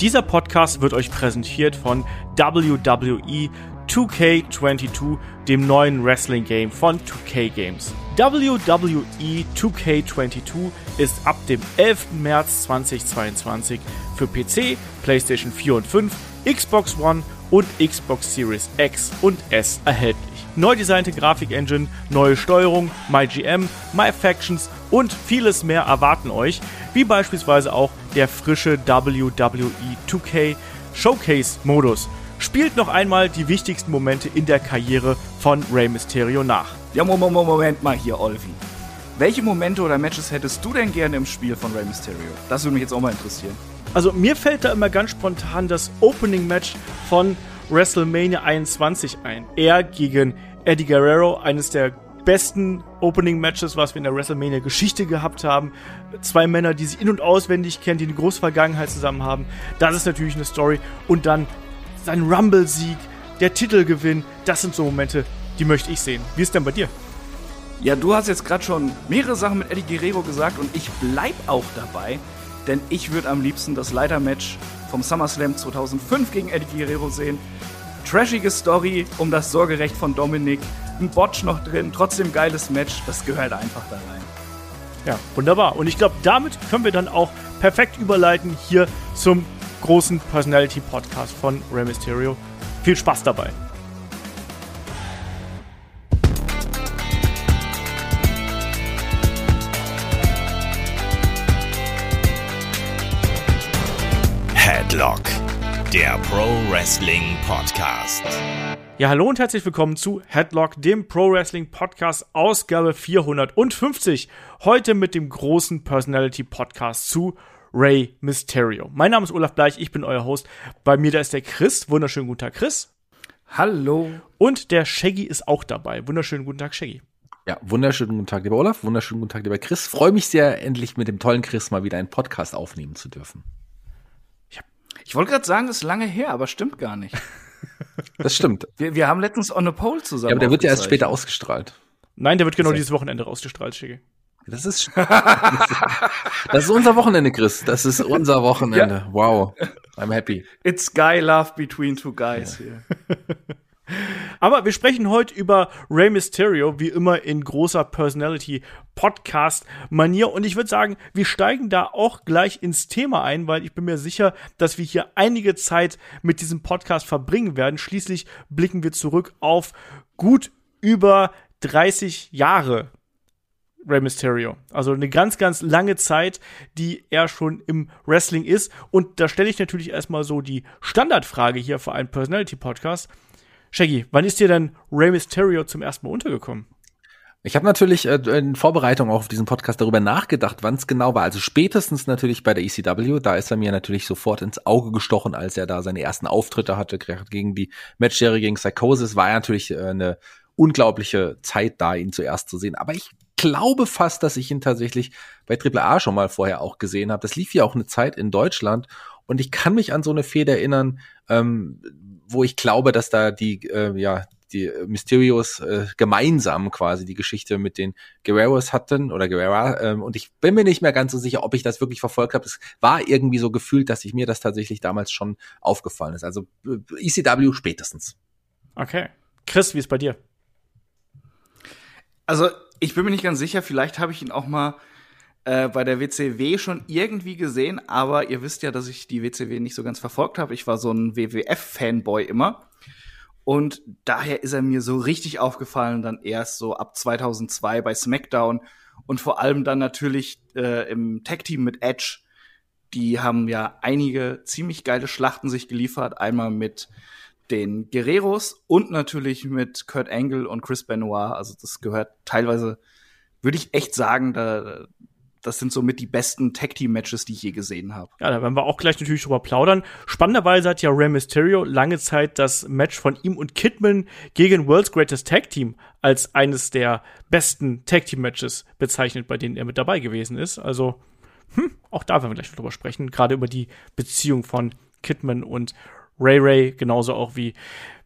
Dieser Podcast wird euch präsentiert von WWE 2K22, dem neuen Wrestling Game von 2K Games. WWE 2K22 ist ab dem 11. März 2022 für PC, PlayStation 4 und 5, Xbox One und Xbox Series X und S erhältlich. Neu designte Grafikengine, neue Steuerung, MyGM, MyFactions und vieles mehr erwarten euch, wie beispielsweise auch der frische WWE 2K Showcase-Modus. Spielt noch einmal die wichtigsten Momente in der Karriere von Rey Mysterio nach. Ja, Moment, Moment mal hier, Olvi. Welche Momente oder Matches hättest du denn gerne im Spiel von Rey Mysterio? Das würde mich jetzt auch mal interessieren. Also mir fällt da immer ganz spontan das Opening Match von WrestleMania 21 ein. Er gegen Eddie Guerrero, eines der besten Opening-Matches, was wir in der WrestleMania-Geschichte gehabt haben. Zwei Männer, die sich in- und auswendig kennen, die eine große Vergangenheit zusammen haben. Das ist natürlich eine Story. Und dann sein Rumble-Sieg, der Titelgewinn, das sind so Momente, die möchte ich sehen. Wie ist denn bei dir? Ja, du hast jetzt gerade schon mehrere Sachen mit Eddie Guerrero gesagt und ich bleib auch dabei, denn ich würde am liebsten das Leitermatch vom SummerSlam 2005 gegen Eddie Guerrero sehen. Trashige Story um das Sorgerecht von Dominik, ein Botch noch drin, trotzdem geiles Match, das gehört einfach da rein. Ja, wunderbar. Und ich glaube, damit können wir dann auch perfekt überleiten hier zum großen Personality Podcast von Rey Mysterio. Viel Spaß dabei. Headlock, der Pro Wrestling Podcast. Ja, hallo und herzlich willkommen zu Headlock, dem Pro Wrestling Podcast, Ausgabe 450. Heute mit dem großen Personality Podcast zu Ray Mysterio. Mein Name ist Olaf Bleich, ich bin euer Host. Bei mir da ist der Chris. Wunderschönen guten Tag, Chris. Hallo. Und der Shaggy ist auch dabei. Wunderschönen guten Tag, Shaggy. Ja, wunderschönen guten Tag, lieber Olaf. Wunderschönen guten Tag, lieber Chris. Freue mich sehr, endlich mit dem tollen Chris mal wieder einen Podcast aufnehmen zu dürfen. Ich wollte gerade sagen, das ist lange her, aber stimmt gar nicht. Das stimmt. Wir, wir haben letztens On a Pole zusammen. Ja, aber der wird ja erst später ausgestrahlt. Nein, der wird genau dieses Wochenende rausgestrahlt, Shaggy. Das ist, das ist unser Wochenende, Chris. Das ist unser Wochenende. Wow. I'm happy. It's Guy Love Between Two Guys hier. Aber wir sprechen heute über Rey Mysterio, wie immer in großer Personality-Podcast-Manier. Und ich würde sagen, wir steigen da auch gleich ins Thema ein, weil ich bin mir sicher, dass wir hier einige Zeit mit diesem Podcast verbringen werden. Schließlich blicken wir zurück auf gut über 30 Jahre Rey Mysterio. Also eine ganz, ganz lange Zeit, die er schon im Wrestling ist. Und da stelle ich natürlich erstmal so die Standardfrage hier für einen Personality-Podcast. Shaggy, wann ist dir denn Rey Mysterio zum ersten Mal untergekommen? Ich habe natürlich äh, in Vorbereitung auch auf diesen Podcast darüber nachgedacht, wann es genau war. Also spätestens natürlich bei der ECW, da ist er mir natürlich sofort ins Auge gestochen, als er da seine ersten Auftritte hatte gegen die Matchserie gegen Psychosis. War ja natürlich äh, eine unglaubliche Zeit da, ihn zuerst zu sehen. Aber ich glaube fast, dass ich ihn tatsächlich bei Triple A schon mal vorher auch gesehen habe. Das lief ja auch eine Zeit in Deutschland und ich kann mich an so eine Fehde erinnern, ähm, wo ich glaube, dass da die äh, ja die äh, Mysterios äh, gemeinsam quasi die Geschichte mit den Guerreros hatten oder Guerrera ähm, und ich bin mir nicht mehr ganz so sicher, ob ich das wirklich verfolgt habe. Es war irgendwie so gefühlt, dass ich mir das tatsächlich damals schon aufgefallen ist. Also äh, ECW spätestens. Okay. Chris, wie ist bei dir? Also, ich bin mir nicht ganz sicher, vielleicht habe ich ihn auch mal äh, bei der WCW schon irgendwie gesehen, aber ihr wisst ja, dass ich die WCW nicht so ganz verfolgt habe. Ich war so ein WWF-Fanboy immer. Und daher ist er mir so richtig aufgefallen, dann erst so ab 2002 bei SmackDown und vor allem dann natürlich äh, im Tag-Team mit Edge. Die haben ja einige ziemlich geile Schlachten sich geliefert. Einmal mit den Guerreros und natürlich mit Kurt Angle und Chris Benoit. Also das gehört teilweise, würde ich echt sagen, da, das sind somit die besten Tag-Team-Matches, die ich je gesehen habe. Ja, da werden wir auch gleich natürlich drüber plaudern. Spannenderweise hat ja Rey Mysterio lange Zeit das Match von ihm und Kidman gegen World's Greatest Tag Team als eines der besten Tag Team Matches bezeichnet, bei denen er mit dabei gewesen ist. Also, hm, auch da werden wir gleich drüber sprechen. Gerade über die Beziehung von Kidman und Ray Ray, genauso auch wie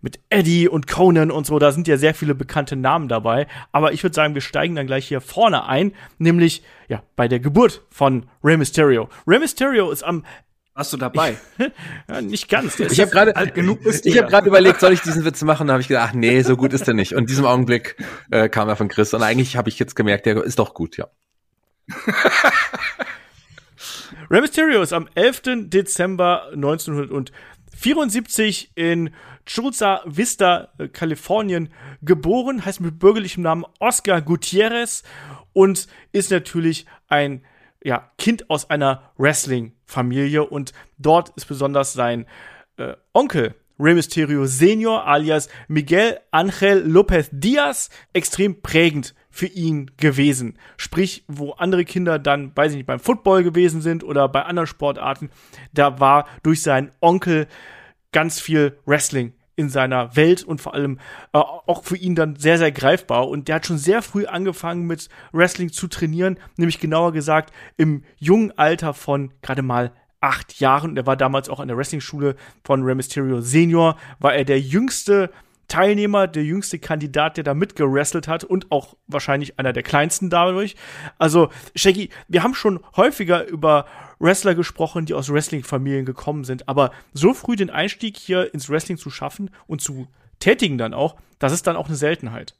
mit Eddie und Conan und so. Da sind ja sehr viele bekannte Namen dabei. Aber ich würde sagen, wir steigen dann gleich hier vorne ein, nämlich ja bei der Geburt von Rey Mysterio. Rey Mysterio ist am Warst du dabei? ja, nicht ganz. Ich habe gerade alt genug bist Ich habe gerade überlegt, soll ich diesen Witz machen? Da habe ich gedacht, ach nee, so gut ist er nicht. Und in diesem Augenblick äh, kam er von Chris. Und eigentlich habe ich jetzt gemerkt, der ist doch gut, ja. Rey Mysterio ist am 11. Dezember 1974 in Chulza Vista, äh, Kalifornien geboren, heißt mit bürgerlichem Namen Oscar Gutierrez und ist natürlich ein ja, Kind aus einer Wrestling-Familie und dort ist besonders sein äh, Onkel Rey Mysterio Senior alias Miguel Angel Lopez Diaz extrem prägend für ihn gewesen. Sprich, wo andere Kinder dann, weiß ich nicht, beim Football gewesen sind oder bei anderen Sportarten, da war durch seinen Onkel ganz viel Wrestling in seiner Welt und vor allem äh, auch für ihn dann sehr, sehr greifbar. Und der hat schon sehr früh angefangen mit Wrestling zu trainieren, nämlich genauer gesagt im jungen Alter von gerade mal acht Jahren. Er war damals auch an der Wrestling-Schule von Rey Mysterio Senior, war er der jüngste Teilnehmer, der jüngste Kandidat, der da mitgerestelt hat und auch wahrscheinlich einer der kleinsten dadurch. Also, Shaggy, wir haben schon häufiger über Wrestler gesprochen, die aus Wrestling-Familien gekommen sind, aber so früh den Einstieg hier ins Wrestling zu schaffen und zu tätigen dann auch, das ist dann auch eine Seltenheit.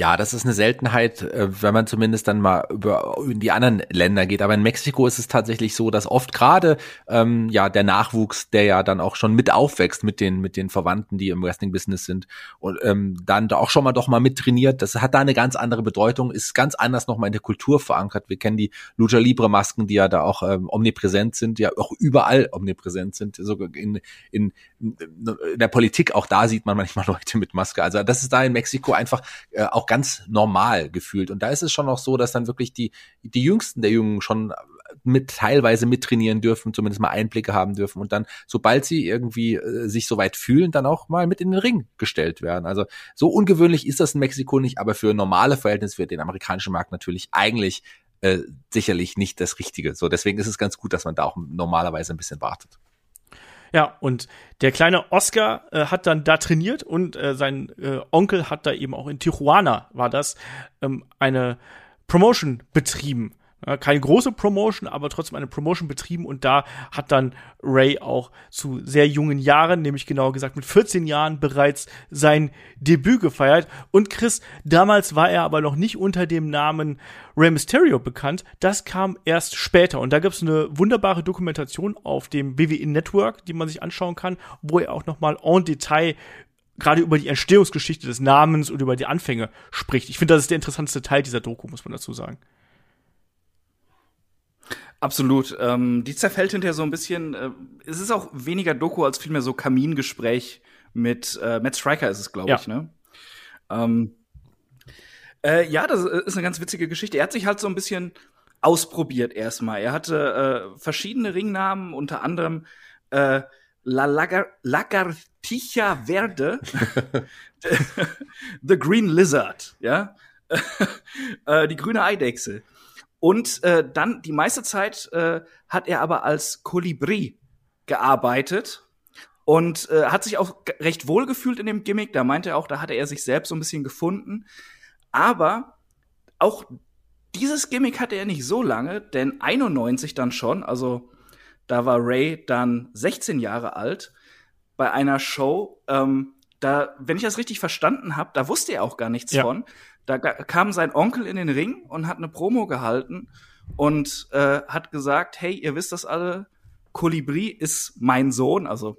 Ja, das ist eine Seltenheit, äh, wenn man zumindest dann mal über in die anderen Länder geht. Aber in Mexiko ist es tatsächlich so, dass oft gerade ähm, ja der Nachwuchs, der ja dann auch schon mit aufwächst mit den mit den Verwandten, die im Wrestling-Business sind und ähm, dann da auch schon mal doch mal mit trainiert. Das hat da eine ganz andere Bedeutung, ist ganz anders nochmal in der Kultur verankert. Wir kennen die Lucha Libre Masken, die ja da auch ähm, omnipräsent sind, ja auch überall omnipräsent sind, sogar in, in, in der Politik. Auch da sieht man manchmal Leute mit Maske. Also das ist da in Mexiko einfach äh, auch ganz normal gefühlt. Und da ist es schon auch so, dass dann wirklich die, die Jüngsten der Jungen schon mit teilweise mittrainieren dürfen, zumindest mal Einblicke haben dürfen und dann, sobald sie irgendwie äh, sich soweit fühlen, dann auch mal mit in den Ring gestellt werden. Also so ungewöhnlich ist das in Mexiko nicht, aber für normale Verhältnisse für den amerikanischen Markt natürlich eigentlich äh, sicherlich nicht das Richtige. So, deswegen ist es ganz gut, dass man da auch normalerweise ein bisschen wartet. Ja, und der kleine Oscar äh, hat dann da trainiert und äh, sein äh, Onkel hat da eben auch in Tijuana, war das, ähm, eine Promotion betrieben. Ja, keine große Promotion, aber trotzdem eine Promotion betrieben und da hat dann Ray auch zu sehr jungen Jahren, nämlich genauer gesagt mit 14 Jahren bereits sein Debüt gefeiert. Und Chris, damals war er aber noch nicht unter dem Namen Ray Mysterio bekannt. Das kam erst später und da gibt es eine wunderbare Dokumentation auf dem WWE Network, die man sich anschauen kann, wo er auch noch mal en Detail gerade über die Entstehungsgeschichte des Namens und über die Anfänge spricht. Ich finde, das ist der interessanteste Teil dieser Doku, muss man dazu sagen. Absolut. Ähm, die zerfällt hinterher so ein bisschen. Äh, es ist auch weniger Doku als vielmehr so Kamingespräch mit äh, Matt Striker ist es, glaube ja. ich. Ne? Ähm, äh, ja, das ist eine ganz witzige Geschichte. Er hat sich halt so ein bisschen ausprobiert erstmal. Er hatte äh, verschiedene Ringnamen, unter anderem äh, La Lagar Lagartija Verde, The Green Lizard, ja, äh, die grüne Eidechse. Und äh, dann die meiste Zeit äh, hat er aber als Kolibri gearbeitet und äh, hat sich auch recht wohl gefühlt in dem Gimmick. Da meinte er auch, da hatte er sich selbst so ein bisschen gefunden. Aber auch dieses Gimmick hatte er nicht so lange, denn 91 dann schon, also da war Ray dann 16 Jahre alt bei einer Show. Ähm, da, wenn ich das richtig verstanden habe, da wusste er auch gar nichts ja. von. Da kam sein Onkel in den Ring und hat eine Promo gehalten und äh, hat gesagt, hey, ihr wisst das alle, Kolibri ist mein Sohn, also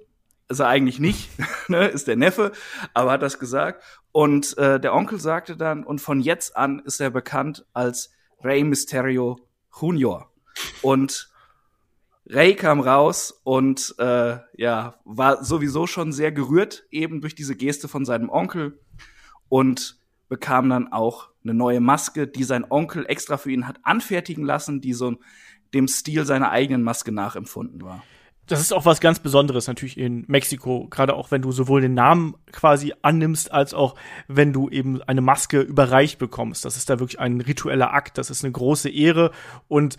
ist er eigentlich nicht, ne, ist der Neffe, aber hat das gesagt. Und äh, der Onkel sagte dann, und von jetzt an ist er bekannt als Rey Mysterio Junior. Und Ray kam raus und äh, ja, war sowieso schon sehr gerührt, eben durch diese Geste von seinem Onkel. Und bekam dann auch eine neue Maske, die sein Onkel extra für ihn hat anfertigen lassen, die so dem Stil seiner eigenen Maske nachempfunden war. Das ist auch was ganz Besonderes natürlich in Mexiko, gerade auch wenn du sowohl den Namen quasi annimmst, als auch wenn du eben eine Maske überreicht bekommst. Das ist da wirklich ein ritueller Akt, das ist eine große Ehre. Und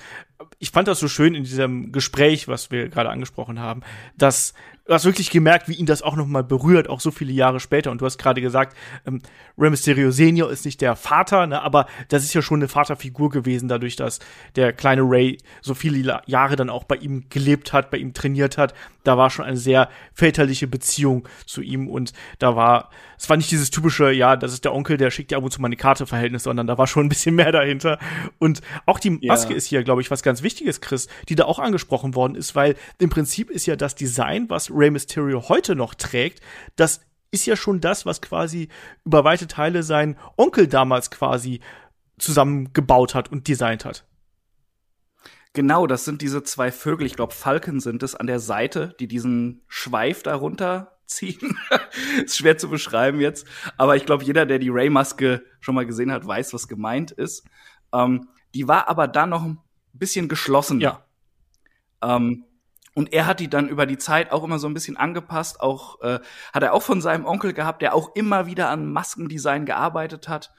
ich fand das so schön in diesem Gespräch, was wir gerade angesprochen haben, dass du hast wirklich gemerkt, wie ihn das auch noch mal berührt, auch so viele Jahre später. Und du hast gerade gesagt, ähm, Rey Mysterio Senior ist nicht der Vater, ne, aber das ist ja schon eine Vaterfigur gewesen, dadurch, dass der kleine Ray so viele Jahre dann auch bei ihm gelebt hat, bei ihm trainiert hat. Da war schon eine sehr väterliche Beziehung zu ihm und da war, es war nicht dieses typische, ja, das ist der Onkel, der schickt dir ab und zu mal eine Karte Verhältnis, sondern da war schon ein bisschen mehr dahinter. Und auch die Maske ja. ist hier, glaube ich, was ganz Wichtiges, Chris, die da auch angesprochen worden ist, weil im Prinzip ist ja das Design, was Rey Mysterio heute noch trägt, das ist ja schon das, was quasi über weite Teile sein Onkel damals quasi zusammengebaut hat und designt hat. Genau, das sind diese zwei Vögel, ich glaube Falken sind es an der Seite, die diesen Schweif darunter ziehen. ist schwer zu beschreiben jetzt, aber ich glaube, jeder, der die Ray-Maske schon mal gesehen hat, weiß, was gemeint ist. Ähm, die war aber dann noch ein bisschen geschlossen. Ja. Ähm, und er hat die dann über die Zeit auch immer so ein bisschen angepasst. Auch äh, hat er auch von seinem Onkel gehabt, der auch immer wieder an Maskendesign gearbeitet hat.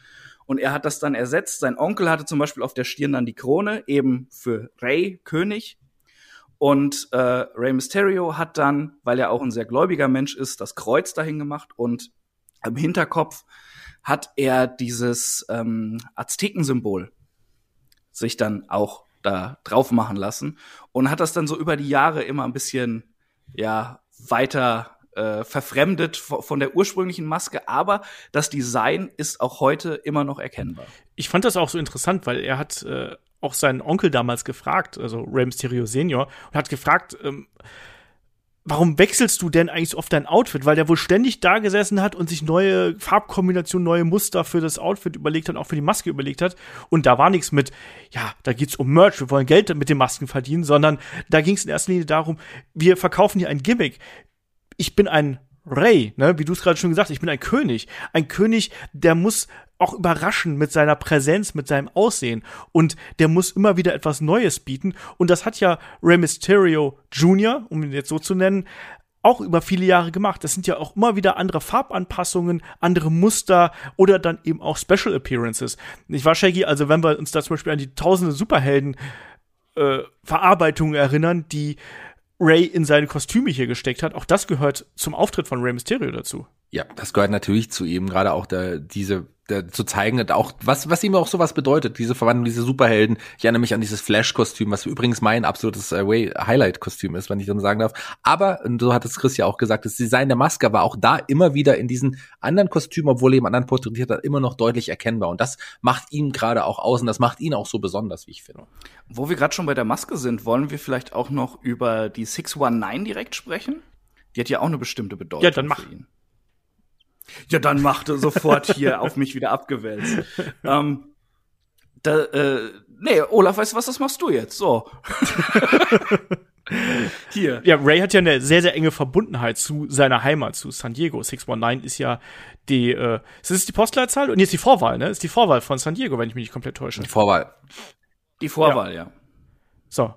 Und er hat das dann ersetzt. Sein Onkel hatte zum Beispiel auf der Stirn dann die Krone, eben für Ray König. Und äh, Ray Mysterio hat dann, weil er auch ein sehr gläubiger Mensch ist, das Kreuz dahin gemacht. Und im Hinterkopf hat er dieses ähm, Aztekensymbol sich dann auch da drauf machen lassen und hat das dann so über die Jahre immer ein bisschen ja weiter äh, verfremdet von der ursprünglichen Maske, aber das Design ist auch heute immer noch erkennbar. Ich fand das auch so interessant, weil er hat äh, auch seinen Onkel damals gefragt, also Rey Mysterio Senior, und hat gefragt, ähm, warum wechselst du denn eigentlich so oft dein Outfit? Weil der wohl ständig da gesessen hat und sich neue Farbkombinationen, neue Muster für das Outfit überlegt hat, auch für die Maske überlegt hat. Und da war nichts mit, ja, da geht's um Merch, wir wollen Geld mit den Masken verdienen, sondern da ging es in erster Linie darum, wir verkaufen hier ein Gimmick. Ich bin ein Ray, ne, wie du es gerade schon gesagt hast, ich bin ein König. Ein König, der muss auch überraschen mit seiner Präsenz, mit seinem Aussehen. Und der muss immer wieder etwas Neues bieten. Und das hat ja Rey Mysterio Jr., um ihn jetzt so zu nennen, auch über viele Jahre gemacht. Das sind ja auch immer wieder andere Farbanpassungen, andere Muster oder dann eben auch Special Appearances. Ich war Shaggy, also wenn wir uns da zum Beispiel an die tausende Superhelden äh, Verarbeitungen erinnern, die Ray in seine Kostüme hier gesteckt hat. Auch das gehört zum Auftritt von Ray Mysterio dazu. Ja, das gehört natürlich zu ihm, gerade auch der, diese zu zeigen, auch was was ihm auch sowas bedeutet, diese Verwandlung, diese Superhelden. Ich erinnere mich an dieses Flash-Kostüm, was übrigens mein absolutes äh, Highlight-Kostüm ist, wenn ich dann sagen darf. Aber und so hat es Chris ja auch gesagt, das Design der Maske war auch da immer wieder in diesen anderen Kostümen, obwohl er eben anderen porträtiert hat, immer noch deutlich erkennbar. Und das macht ihn gerade auch aus und das macht ihn auch so besonders, wie ich finde. Wo wir gerade schon bei der Maske sind, wollen wir vielleicht auch noch über die 619 direkt sprechen? Die hat ja auch eine bestimmte Bedeutung ja, dann mach. für ihn. Ja, dann machte sofort hier auf mich wieder abgewälzt. ähm, da, äh, nee, Olaf, weißt du was, das machst du jetzt. So. Hier. Ja, Ray hat ja eine sehr, sehr enge Verbundenheit zu seiner Heimat, zu San Diego. 619 ist ja die, äh, ist das die Postleitzahl? Und jetzt die Vorwahl, ne? Ist die Vorwahl von San Diego, wenn ich mich nicht komplett täusche. Die Vorwahl. Die Vorwahl, ja. ja. So.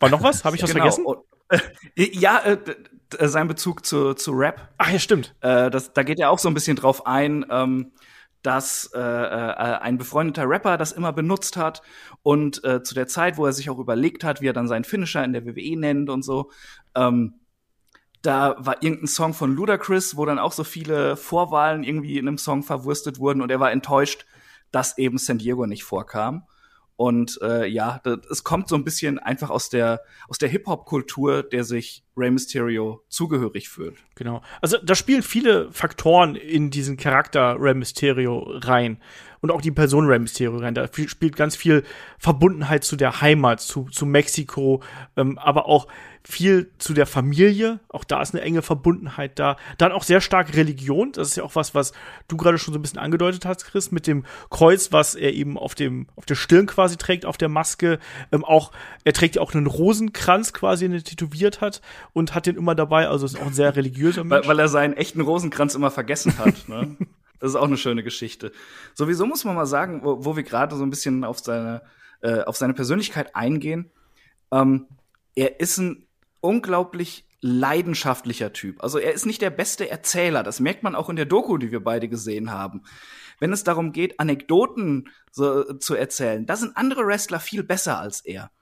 War noch was? Habe ich was genau. vergessen? Und, ja, äh, äh, sein Bezug zu, zu Rap. Ach ja, stimmt. Äh, das, da geht er auch so ein bisschen drauf ein, ähm, dass äh, äh, ein befreundeter Rapper das immer benutzt hat und äh, zu der Zeit, wo er sich auch überlegt hat, wie er dann seinen Finisher in der WWE nennt und so, ähm, da war irgendein Song von Ludacris, wo dann auch so viele Vorwahlen irgendwie in einem Song verwurstet wurden und er war enttäuscht, dass eben San Diego nicht vorkam. Und äh, ja, das, es kommt so ein bisschen einfach aus der aus der Hip Hop Kultur, der sich Rey Mysterio zugehörig fühlt. Genau. Also da spielen viele Faktoren in diesen Charakter Rey Mysterio rein und auch die Person Rey Mysterio rein. Da spielt ganz viel Verbundenheit zu der Heimat, zu, zu Mexiko, ähm, aber auch viel zu der Familie. Auch da ist eine enge Verbundenheit da. Dann auch sehr stark Religion. Das ist ja auch was, was du gerade schon so ein bisschen angedeutet hast, Chris, mit dem Kreuz, was er eben auf dem, auf der Stirn quasi trägt, auf der Maske. Ähm, auch, er trägt ja auch einen Rosenkranz quasi, den er tätowiert hat und hat den immer dabei. Also ist auch ein sehr religiöser Mensch. Weil, weil er seinen echten Rosenkranz immer vergessen hat, ne? Das ist auch eine schöne Geschichte. Sowieso muss man mal sagen, wo, wo wir gerade so ein bisschen auf seine, äh, auf seine Persönlichkeit eingehen. Ähm, er ist ein unglaublich leidenschaftlicher Typ. Also er ist nicht der beste Erzähler. Das merkt man auch in der Doku, die wir beide gesehen haben. Wenn es darum geht, Anekdoten so, zu erzählen, da sind andere Wrestler viel besser als er.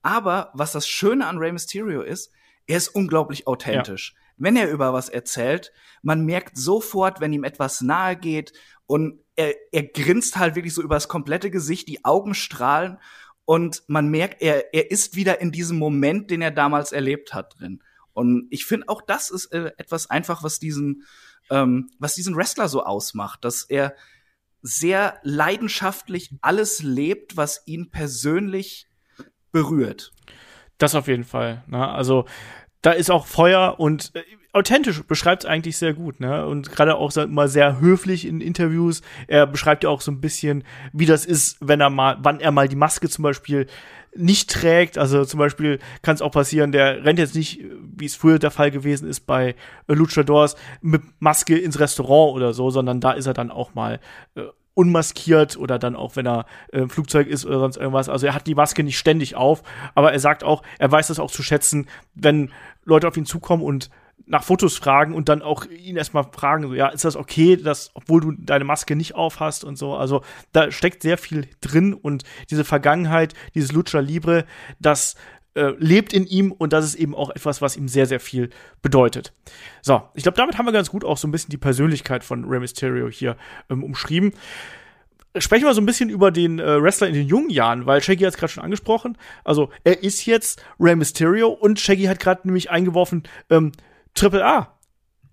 Aber was das Schöne an Rey Mysterio ist, er ist unglaublich authentisch. Ja. Wenn er über was erzählt, man merkt sofort, wenn ihm etwas nahe geht und er, er grinst halt wirklich so übers komplette Gesicht, die Augen strahlen und man merkt, er, er ist wieder in diesem Moment, den er damals erlebt hat, drin. Und ich finde auch das ist äh, etwas einfach, was diesen, ähm, was diesen Wrestler so ausmacht, dass er sehr leidenschaftlich alles lebt, was ihn persönlich berührt. Das auf jeden Fall. Ne? Also da ist auch Feuer und äh, authentisch beschreibt es eigentlich sehr gut, ne? Und gerade auch mal sehr höflich in Interviews. Er beschreibt ja auch so ein bisschen, wie das ist, wenn er mal, wann er mal die Maske zum Beispiel nicht trägt. Also zum Beispiel kann es auch passieren, der rennt jetzt nicht, wie es früher der Fall gewesen ist bei Luchadors, mit Maske ins Restaurant oder so, sondern da ist er dann auch mal äh, unmaskiert oder dann auch, wenn er äh, im Flugzeug ist oder sonst irgendwas. Also er hat die Maske nicht ständig auf, aber er sagt auch, er weiß das auch zu schätzen, wenn Leute auf ihn zukommen und nach Fotos fragen und dann auch ihn erstmal fragen, so, ja, ist das okay, dass, obwohl du deine Maske nicht auf hast und so. Also da steckt sehr viel drin und diese Vergangenheit, dieses Lucha Libre, das äh, lebt in ihm und das ist eben auch etwas, was ihm sehr, sehr viel bedeutet. So, ich glaube, damit haben wir ganz gut auch so ein bisschen die Persönlichkeit von Rey Mysterio hier ähm, umschrieben. Sprechen wir so ein bisschen über den äh, Wrestler in den jungen Jahren, weil Shaggy hat es gerade schon angesprochen. Also er ist jetzt Rey Mysterio und Shaggy hat gerade nämlich eingeworfen ähm, Triple A.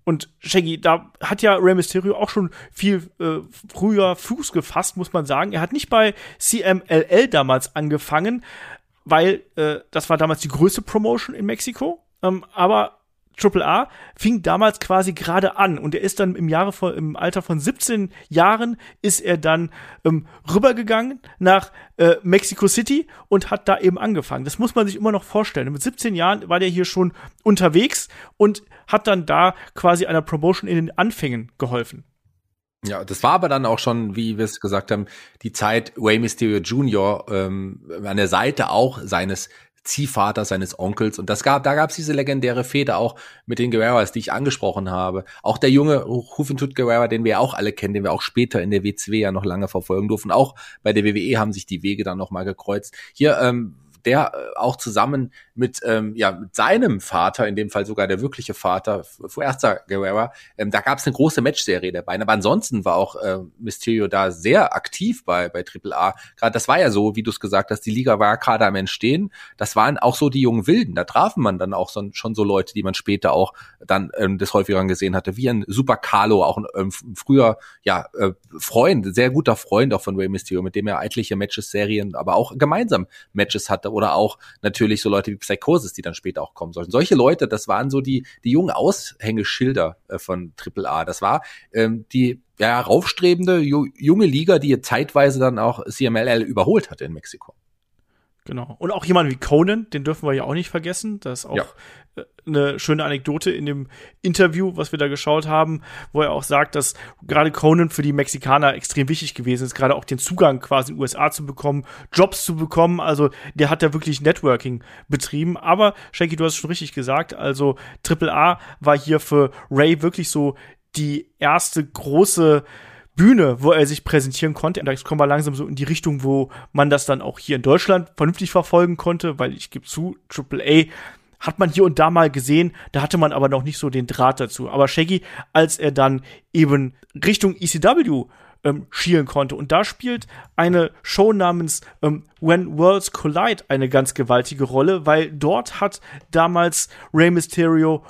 Und Shaggy, da hat ja Rey Mysterio auch schon viel äh, früher Fuß gefasst, muss man sagen. Er hat nicht bei CMLL damals angefangen, weil äh, das war damals die größte Promotion in Mexiko. Ähm, aber Triple A fing damals quasi gerade an und er ist dann im Jahre von, im Alter von 17 Jahren ist er dann ähm, rübergegangen nach äh, Mexico City und hat da eben angefangen. Das muss man sich immer noch vorstellen. Mit 17 Jahren war der hier schon unterwegs und hat dann da quasi einer Promotion in den Anfängen geholfen. Ja, das war aber dann auch schon, wie wir es gesagt haben, die Zeit Way Mysterio Jr. Ähm, an der Seite auch seines Ziehvater seines Onkels. Und das gab, da gab es diese legendäre Fehde auch mit den Guerreras, die ich angesprochen habe. Auch der junge Juventud Guerrera, den wir auch alle kennen, den wir auch später in der WCW ja noch lange verfolgen durften. Auch bei der WWE haben sich die Wege dann noch mal gekreuzt. Hier ähm, der äh, auch zusammen mit, ähm, ja, mit seinem Vater, in dem Fall sogar der wirkliche Vater, Fuerza Guerrera, ähm, da gab es eine große Matchserie dabei. Aber ansonsten war auch äh, Mysterio da sehr aktiv bei, bei AAA. Gerade das war ja so, wie du es gesagt hast, die Liga war gerade am Entstehen. Das waren auch so die jungen Wilden. Da trafen man dann auch so, schon so Leute, die man später auch dann ähm, des häufigeren gesehen hatte, wie ein Super Carlo, auch ein ähm, früher ja äh, Freund, sehr guter Freund auch von Rey Mysterio, mit dem er etliche Matches, Serien, aber auch gemeinsam Matches hatte oder auch natürlich so Leute wie Psychosis, die dann später auch kommen sollten. Solche Leute, das waren so die, die jungen Aushängeschilder äh, von AAA. Das war ähm, die ja, raufstrebende junge Liga, die zeitweise dann auch CMLL überholt hatte in Mexiko. Genau. Und auch jemand wie Conan, den dürfen wir ja auch nicht vergessen. Das ist auch ja. Äh, eine schöne Anekdote in dem Interview, was wir da geschaut haben, wo er auch sagt, dass gerade Conan für die Mexikaner extrem wichtig gewesen ist, gerade auch den Zugang quasi in den USA zu bekommen, Jobs zu bekommen. Also der hat da wirklich Networking betrieben. Aber Shanky, du hast es schon richtig gesagt. Also AAA war hier für Ray wirklich so die erste große Bühne, wo er sich präsentieren konnte. Und da kommen wir langsam so in die Richtung, wo man das dann auch hier in Deutschland vernünftig verfolgen konnte, weil ich gebe zu, AAA hat man hier und da mal gesehen, da hatte man aber noch nicht so den Draht dazu. Aber Shaggy, als er dann eben Richtung ECW ähm, schielen konnte. Und da spielt eine Show namens ähm, When Worlds Collide eine ganz gewaltige Rolle, weil dort hat damals Rey Mysterio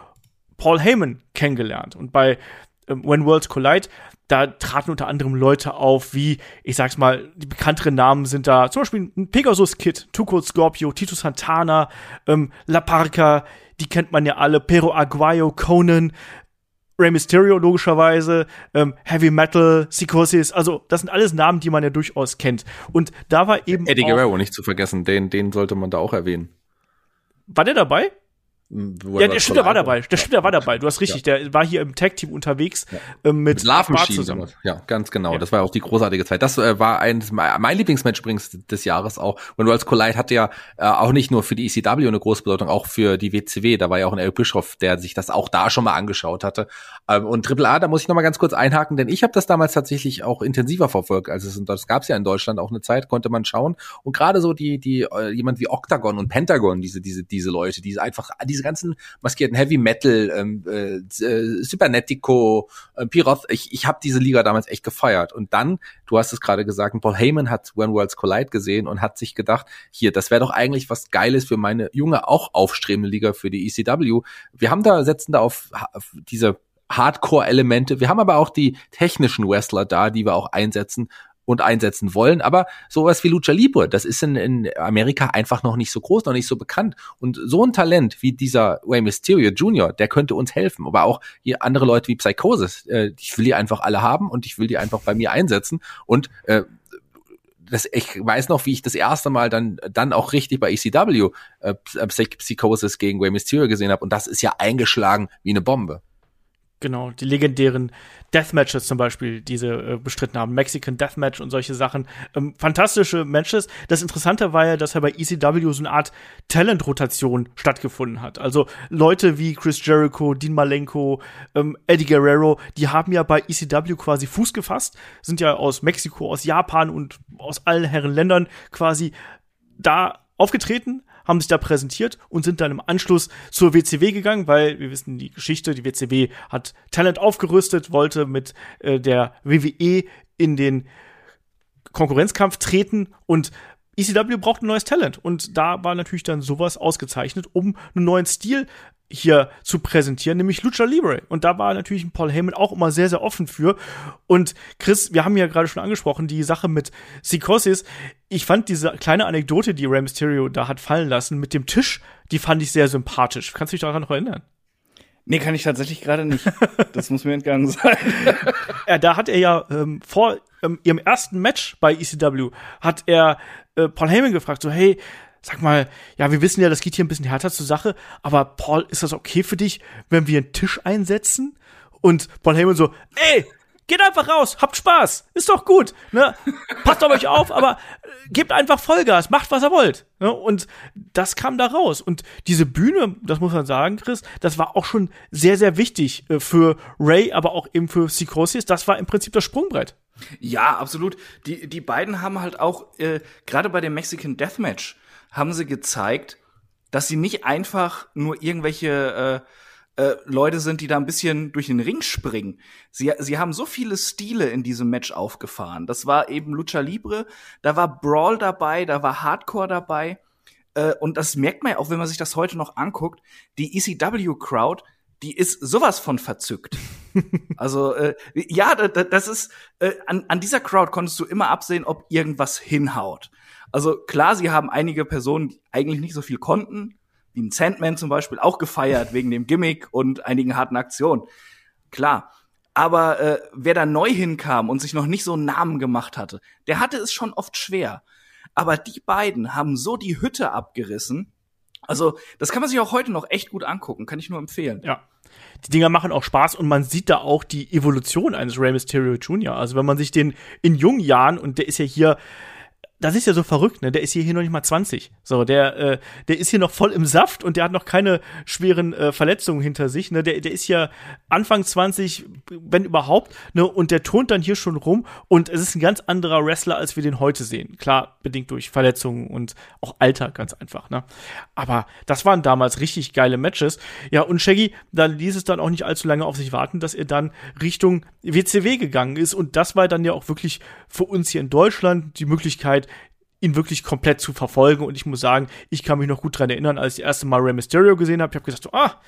Paul Heyman kennengelernt. Und bei ähm, When Worlds Collide da traten unter anderem Leute auf, wie, ich sag's mal, die bekannteren Namen sind da zum Beispiel Pegasus Kid, Tuco Scorpio, Tito Santana, ähm, La Parca, die kennt man ja alle, Pero Aguayo, Conan, Rey Mysterio logischerweise, ähm, Heavy Metal, Psychosis, also das sind alles Namen, die man ja durchaus kennt. Und da war eben Eddie Guerrero nicht zu vergessen, den, den sollte man da auch erwähnen. War der dabei? Ja, der stimmt, der war dabei. Der stimmt, der war dabei. Du hast richtig, ja. der war hier im Tag-Team unterwegs ja. ähm, mit, mit Love zusammen. Ja, ganz genau. Ja. Das war auch die großartige Zeit. Das äh, war ein, mein Lieblingsmatch übrigens des Jahres auch. Und Worlds Collide hatte ja äh, auch nicht nur für die ECW eine große Bedeutung, auch für die WCW. Da war ja auch ein Eric Bischoff, der sich das auch da schon mal angeschaut hatte. Ähm, und Triple A, da muss ich noch mal ganz kurz einhaken, denn ich habe das damals tatsächlich auch intensiver verfolgt. Also es, das gab es ja in Deutschland auch eine Zeit, konnte man schauen. Und gerade so die, die, äh, jemand wie Octagon und Pentagon, diese, diese, diese Leute, die einfach diese diese ganzen maskierten Heavy Metal, ähm, äh, äh Cybernetico, äh, Piroth, ich, ich habe diese Liga damals echt gefeiert. Und dann, du hast es gerade gesagt, Paul Heyman hat When Worlds Collide gesehen und hat sich gedacht, hier, das wäre doch eigentlich was Geiles für meine junge, auch aufstrebende Liga für die ECW. Wir haben da, setzen da auf, auf diese Hardcore-Elemente. Wir haben aber auch die technischen Wrestler da, die wir auch einsetzen und einsetzen wollen. Aber sowas wie Lucha Libre, das ist in, in Amerika einfach noch nicht so groß, noch nicht so bekannt. Und so ein Talent wie dieser Rey Mysterio Jr., der könnte uns helfen. Aber auch hier andere Leute wie Psychosis, äh, ich will die einfach alle haben und ich will die einfach bei mir einsetzen. Und äh, das, ich weiß noch, wie ich das erste Mal dann, dann auch richtig bei ECW äh, Psychosis gegen Rey Mysterio gesehen habe. Und das ist ja eingeschlagen wie eine Bombe. Genau, die legendären Deathmatches zum Beispiel, diese äh, bestritten haben, Mexican Deathmatch und solche Sachen. Ähm, fantastische Matches. Das Interessante war ja, dass ja bei ECW so eine Art Talent-Rotation stattgefunden hat. Also Leute wie Chris Jericho, Dean Malenko, ähm, Eddie Guerrero, die haben ja bei ECW quasi Fuß gefasst, sind ja aus Mexiko, aus Japan und aus allen Herren Ländern quasi da aufgetreten, haben sich da präsentiert und sind dann im Anschluss zur WCW gegangen, weil wir wissen die Geschichte, die WCW hat Talent aufgerüstet, wollte mit äh, der WWE in den Konkurrenzkampf treten und ECW braucht ein neues Talent und da war natürlich dann sowas ausgezeichnet, um einen neuen Stil hier zu präsentieren, nämlich Lucha Libre. Und da war natürlich Paul Heyman auch immer sehr, sehr offen für. Und Chris, wir haben ja gerade schon angesprochen, die Sache mit Psychosis. Ich fand diese kleine Anekdote, die Rey Mysterio da hat fallen lassen mit dem Tisch, die fand ich sehr sympathisch. Kannst du dich daran noch erinnern? Nee, kann ich tatsächlich gerade nicht. Das muss mir entgangen sein. ja, da hat er ja ähm, vor ähm, ihrem ersten Match bei ECW hat er äh, Paul Heyman gefragt, so hey, sag mal, ja, wir wissen ja, das geht hier ein bisschen härter zur Sache, aber Paul, ist das okay für dich, wenn wir einen Tisch einsetzen? Und Paul Heyman so, ey, geht einfach raus, habt Spaß, ist doch gut, ne? Passt auf euch auf, aber äh, gebt einfach Vollgas, macht was ihr wollt. Ne? Und das kam da raus. Und diese Bühne, das muss man sagen, Chris, das war auch schon sehr, sehr wichtig äh, für Ray, aber auch eben für Psychosis. Das war im Prinzip das Sprungbrett. Ja, absolut. Die, die beiden haben halt auch, äh, gerade bei dem Mexican Deathmatch, haben sie gezeigt, dass sie nicht einfach nur irgendwelche äh, äh, Leute sind, die da ein bisschen durch den Ring springen. Sie, sie haben so viele Stile in diesem Match aufgefahren. Das war eben Lucha Libre, da war Brawl dabei, da war Hardcore dabei. Äh, und das merkt man ja auch, wenn man sich das heute noch anguckt. Die ECW-Crowd, die ist sowas von verzückt. also äh, ja, das ist äh, an, an dieser Crowd konntest du immer absehen, ob irgendwas hinhaut. Also klar, sie haben einige Personen, die eigentlich nicht so viel konnten, wie ein Sandman zum Beispiel, auch gefeiert wegen dem Gimmick und einigen harten Aktionen. Klar. Aber äh, wer da neu hinkam und sich noch nicht so einen Namen gemacht hatte, der hatte es schon oft schwer. Aber die beiden haben so die Hütte abgerissen. Also, das kann man sich auch heute noch echt gut angucken, kann ich nur empfehlen. Ja. Die Dinger machen auch Spaß und man sieht da auch die Evolution eines Rey Mysterio Jr. Also, wenn man sich den in jungen Jahren, und der ist ja hier das ist ja so verrückt, ne? Der ist hier, hier noch nicht mal 20. So, der, äh, der ist hier noch voll im Saft und der hat noch keine schweren äh, Verletzungen hinter sich. Ne? Der, der ist ja Anfang 20, wenn überhaupt, ne? Und der turnt dann hier schon rum und es ist ein ganz anderer Wrestler, als wir den heute sehen. Klar, bedingt durch Verletzungen und auch Alter, ganz einfach, ne? Aber das waren damals richtig geile Matches. Ja, und Shaggy, da ließ es dann auch nicht allzu lange auf sich warten, dass er dann Richtung WCW gegangen ist. Und das war dann ja auch wirklich für uns hier in Deutschland die Möglichkeit, ihn wirklich komplett zu verfolgen. Und ich muss sagen, ich kann mich noch gut dran erinnern, als ich das erste Mal Rey Mysterio gesehen habe. Ich habe gesagt, so, ah,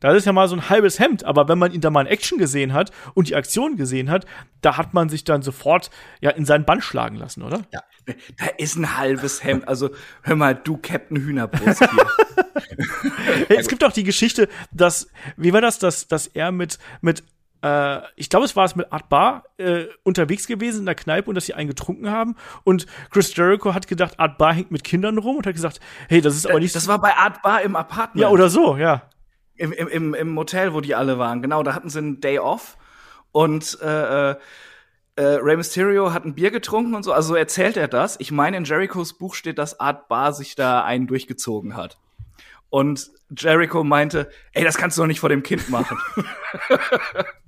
das ist ja mal so ein halbes Hemd, aber wenn man ihn da mal in Action gesehen hat und die Aktion gesehen hat, da hat man sich dann sofort ja in seinen Bann schlagen lassen, oder? Ja, da ist ein halbes Hemd. Also hör mal, du Captain Hühnerbrust hier. es gibt auch die Geschichte, dass wie war das, dass dass er mit mit äh, ich glaube, es war es mit Art Bar äh, unterwegs gewesen in der Kneipe und dass sie einen getrunken haben. Und Chris Jericho hat gedacht, Art Bar hängt mit Kindern rum und hat gesagt, hey, das ist aber äh, nicht. Das war bei Art Bar im Apartment. Ja, oder so, ja. Im, im, im, im Motel, wo die alle waren. Genau, da hatten sie einen Day off und äh, äh, äh, Rey Mysterio hat ein Bier getrunken und so. Also so erzählt er das. Ich meine, in Jerichos Buch steht, dass Art Bar sich da einen durchgezogen hat. Und Jericho meinte, ey, das kannst du doch nicht vor dem Kind machen.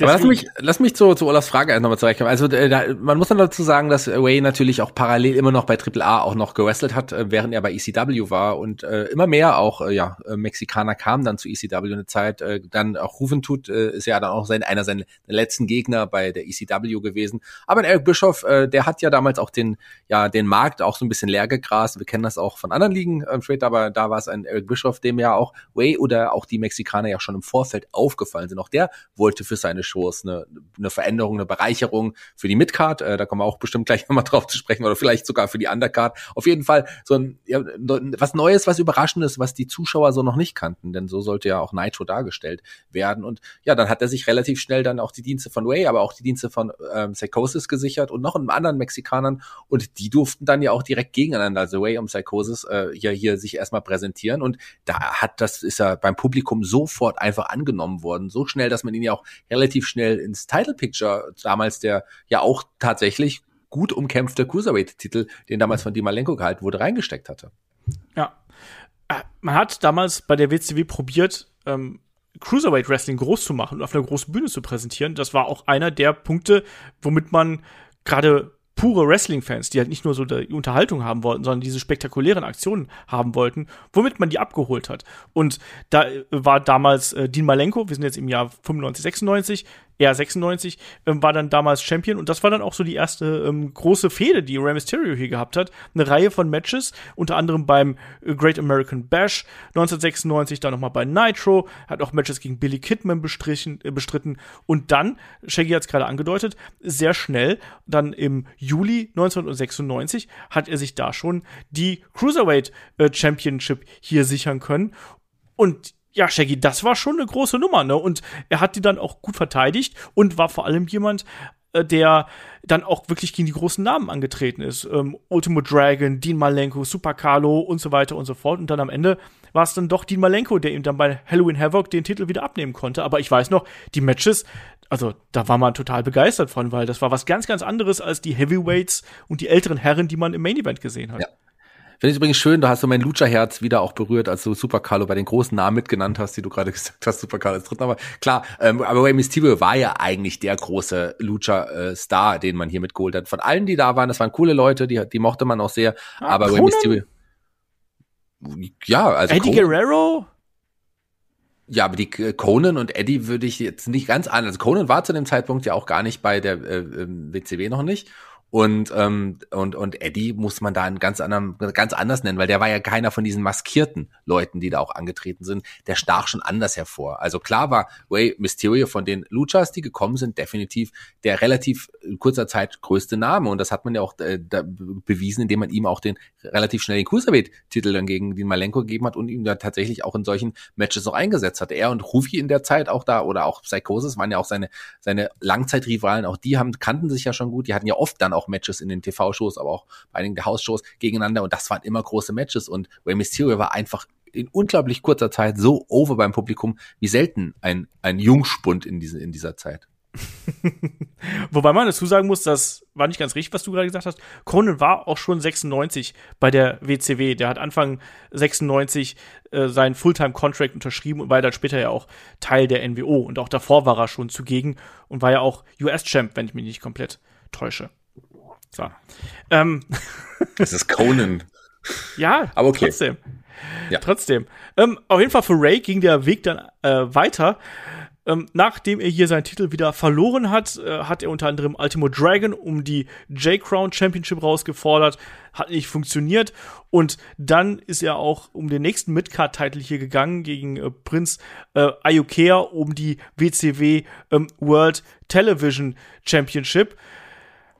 Aber lass mich, lass mich zu, zu Olafs Frage erst nochmal zurückkommen. Also äh, da, man muss dann dazu sagen, dass Way natürlich auch parallel immer noch bei AAA auch noch gewrestelt hat, äh, während er bei ECW war und äh, immer mehr auch äh, ja äh, Mexikaner kamen dann zu ECW eine Zeit. Äh, dann auch Juventud äh, ist ja dann auch sein, einer seiner letzten Gegner bei der ECW gewesen. Aber Eric Bischoff, äh, der hat ja damals auch den ja den Markt auch so ein bisschen leer gegrast. Wir kennen das auch von anderen Ligen ähm, später, aber da war es ein Eric Bischoff, dem ja auch Way oder auch die Mexikaner ja schon im Vorfeld aufgefallen sind. Auch der wollte für seine Shows eine, eine Veränderung, eine Bereicherung für die Midcard. Äh, da kommen wir auch bestimmt gleich nochmal drauf zu sprechen oder vielleicht sogar für die Undercard. Auf jeden Fall so ein ja, was Neues, was Überraschendes, was die Zuschauer so noch nicht kannten, denn so sollte ja auch Nitro dargestellt werden. Und ja, dann hat er sich relativ schnell dann auch die Dienste von Way, aber auch die Dienste von ähm, Psychosis gesichert und noch einem anderen Mexikanern und die durften dann ja auch direkt gegeneinander, also Way und Psychosis, äh, hier, hier sich erstmal präsentieren und da hat das ist ja beim Publikum sofort einfach angenommen worden, so schnell, dass man ihn ja auch relativ schnell ins Title Picture damals der ja auch tatsächlich gut umkämpfte Cruiserweight-Titel, den damals von Dimalenko gehalten wurde, reingesteckt hatte. Ja. Äh, man hat damals bei der WCW probiert, ähm, Cruiserweight Wrestling groß zu machen und auf einer großen Bühne zu präsentieren. Das war auch einer der Punkte, womit man gerade pure Wrestling-Fans, die halt nicht nur so die Unterhaltung haben wollten, sondern diese spektakulären Aktionen haben wollten, womit man die abgeholt hat. Und da äh, war damals äh, Dean Malenko, wir sind jetzt im Jahr 95, 96, er 96, ähm, war dann damals Champion und das war dann auch so die erste ähm, große Fehde, die Rey Mysterio hier gehabt hat. Eine Reihe von Matches, unter anderem beim äh, Great American Bash 1996, dann nochmal bei Nitro, hat auch Matches gegen Billy Kidman bestrichen, äh, bestritten und dann, Shaggy hat es gerade angedeutet, sehr schnell, dann im Juli 1996 hat er sich da schon die Cruiserweight äh, Championship hier sichern können und ja, Shaggy, das war schon eine große Nummer, ne? Und er hat die dann auch gut verteidigt und war vor allem jemand, äh, der dann auch wirklich gegen die großen Namen angetreten ist. Ähm, Ultimo Dragon, Dean Malenko, Super Carlo und so weiter und so fort. Und dann am Ende war es dann doch Dean Malenko, der ihm dann bei Halloween Havoc den Titel wieder abnehmen konnte. Aber ich weiß noch, die Matches, also da war man total begeistert von, weil das war was ganz, ganz anderes als die Heavyweights und die älteren Herren, die man im Main Event gesehen hat. Ja. Finde ich übrigens schön, du hast so mein Lucha-Herz wieder auch berührt, als du Super Carlo bei den großen Namen mitgenannt hast, die du gerade gesagt hast, Super Carlo ist dritten. Aber klar, ähm, aber Rey Mysterio war ja eigentlich der große Lucha-Star, den man hier mitgeholt hat. Von allen, die da waren, das waren coole Leute, die, die mochte man auch sehr. Ah, aber Rey Mysterio. Ja, also. Eddie Conan, Guerrero? Ja, aber die äh, Conan und Eddie würde ich jetzt nicht ganz an. Also Conan war zu dem Zeitpunkt ja auch gar nicht bei der äh, WCW ähm, noch nicht. Und, ähm, und, und Eddie muss man da einen ganz anderen, ganz anders nennen, weil der war ja keiner von diesen maskierten Leuten, die da auch angetreten sind. Der stach schon anders hervor. Also klar war Way Mysterio von den Luchas, die gekommen sind, definitiv der relativ in kurzer Zeit größte Name. Und das hat man ja auch äh, bewiesen, indem man ihm auch den relativ schnell den Cruiserweight-Titel dann gegen den Malenko gegeben hat und ihm da tatsächlich auch in solchen Matches noch eingesetzt hat. Er und Rufi in der Zeit auch da oder auch Psychosis waren ja auch seine, seine Langzeitrivalen. Auch die haben, kannten sich ja schon gut. Die hatten ja oft dann auch Matches in den TV-Shows, aber auch bei einigen der Hausshows gegeneinander und das waren immer große Matches und Rey Mysterio war einfach in unglaublich kurzer Zeit so over beim Publikum wie selten ein, ein Jungspund in, diese, in dieser Zeit. Wobei man dazu sagen muss, das war nicht ganz richtig, was du gerade gesagt hast. Conan war auch schon 96 bei der WCW. Der hat Anfang 96 äh, seinen Fulltime-Contract unterschrieben und war dann später ja auch Teil der NWO. Und auch davor war er schon zugegen und war ja auch US-Champ, wenn ich mich nicht komplett täusche. So. Ähm. Das ist Conan. ja, aber okay. Trotzdem. Ja. Trotzdem. Ähm, auf jeden Fall für Ray ging der Weg dann äh, weiter. Ähm, nachdem er hier seinen Titel wieder verloren hat, äh, hat er unter anderem Ultimo Dragon um die J-Crown Championship rausgefordert. Hat nicht funktioniert. Und dann ist er auch um den nächsten Midcard-Titel hier gegangen gegen äh, Prinz äh, Ayukea um die WCW ähm, World Television Championship.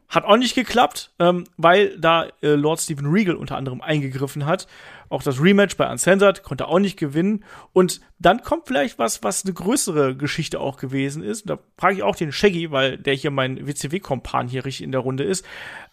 Hat auch nicht geklappt, ähm, weil da äh, Lord Stephen Regal unter anderem eingegriffen hat. Auch das Rematch bei Uncensored konnte auch nicht gewinnen. Und dann kommt vielleicht was, was eine größere Geschichte auch gewesen ist. Da frage ich auch den Shaggy, weil der hier mein WCW-Kompan hier richtig in der Runde ist.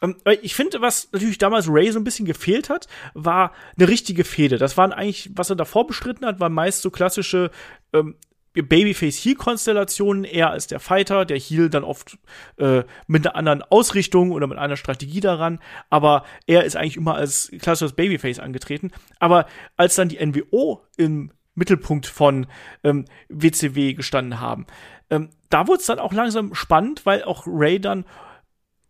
Ähm, ich finde, was natürlich damals Ray so ein bisschen gefehlt hat, war eine richtige Fehde. Das waren eigentlich, was er davor bestritten hat, waren meist so klassische ähm, Babyface-Heel-Konstellationen eher als der Fighter, der Heel dann oft äh, mit einer anderen Ausrichtung oder mit einer Strategie daran, aber er ist eigentlich immer als klassisches Babyface angetreten. Aber als dann die NWO im Mittelpunkt von ähm, WCW gestanden haben. Ähm, da wurde es dann auch langsam spannend, weil auch Ray dann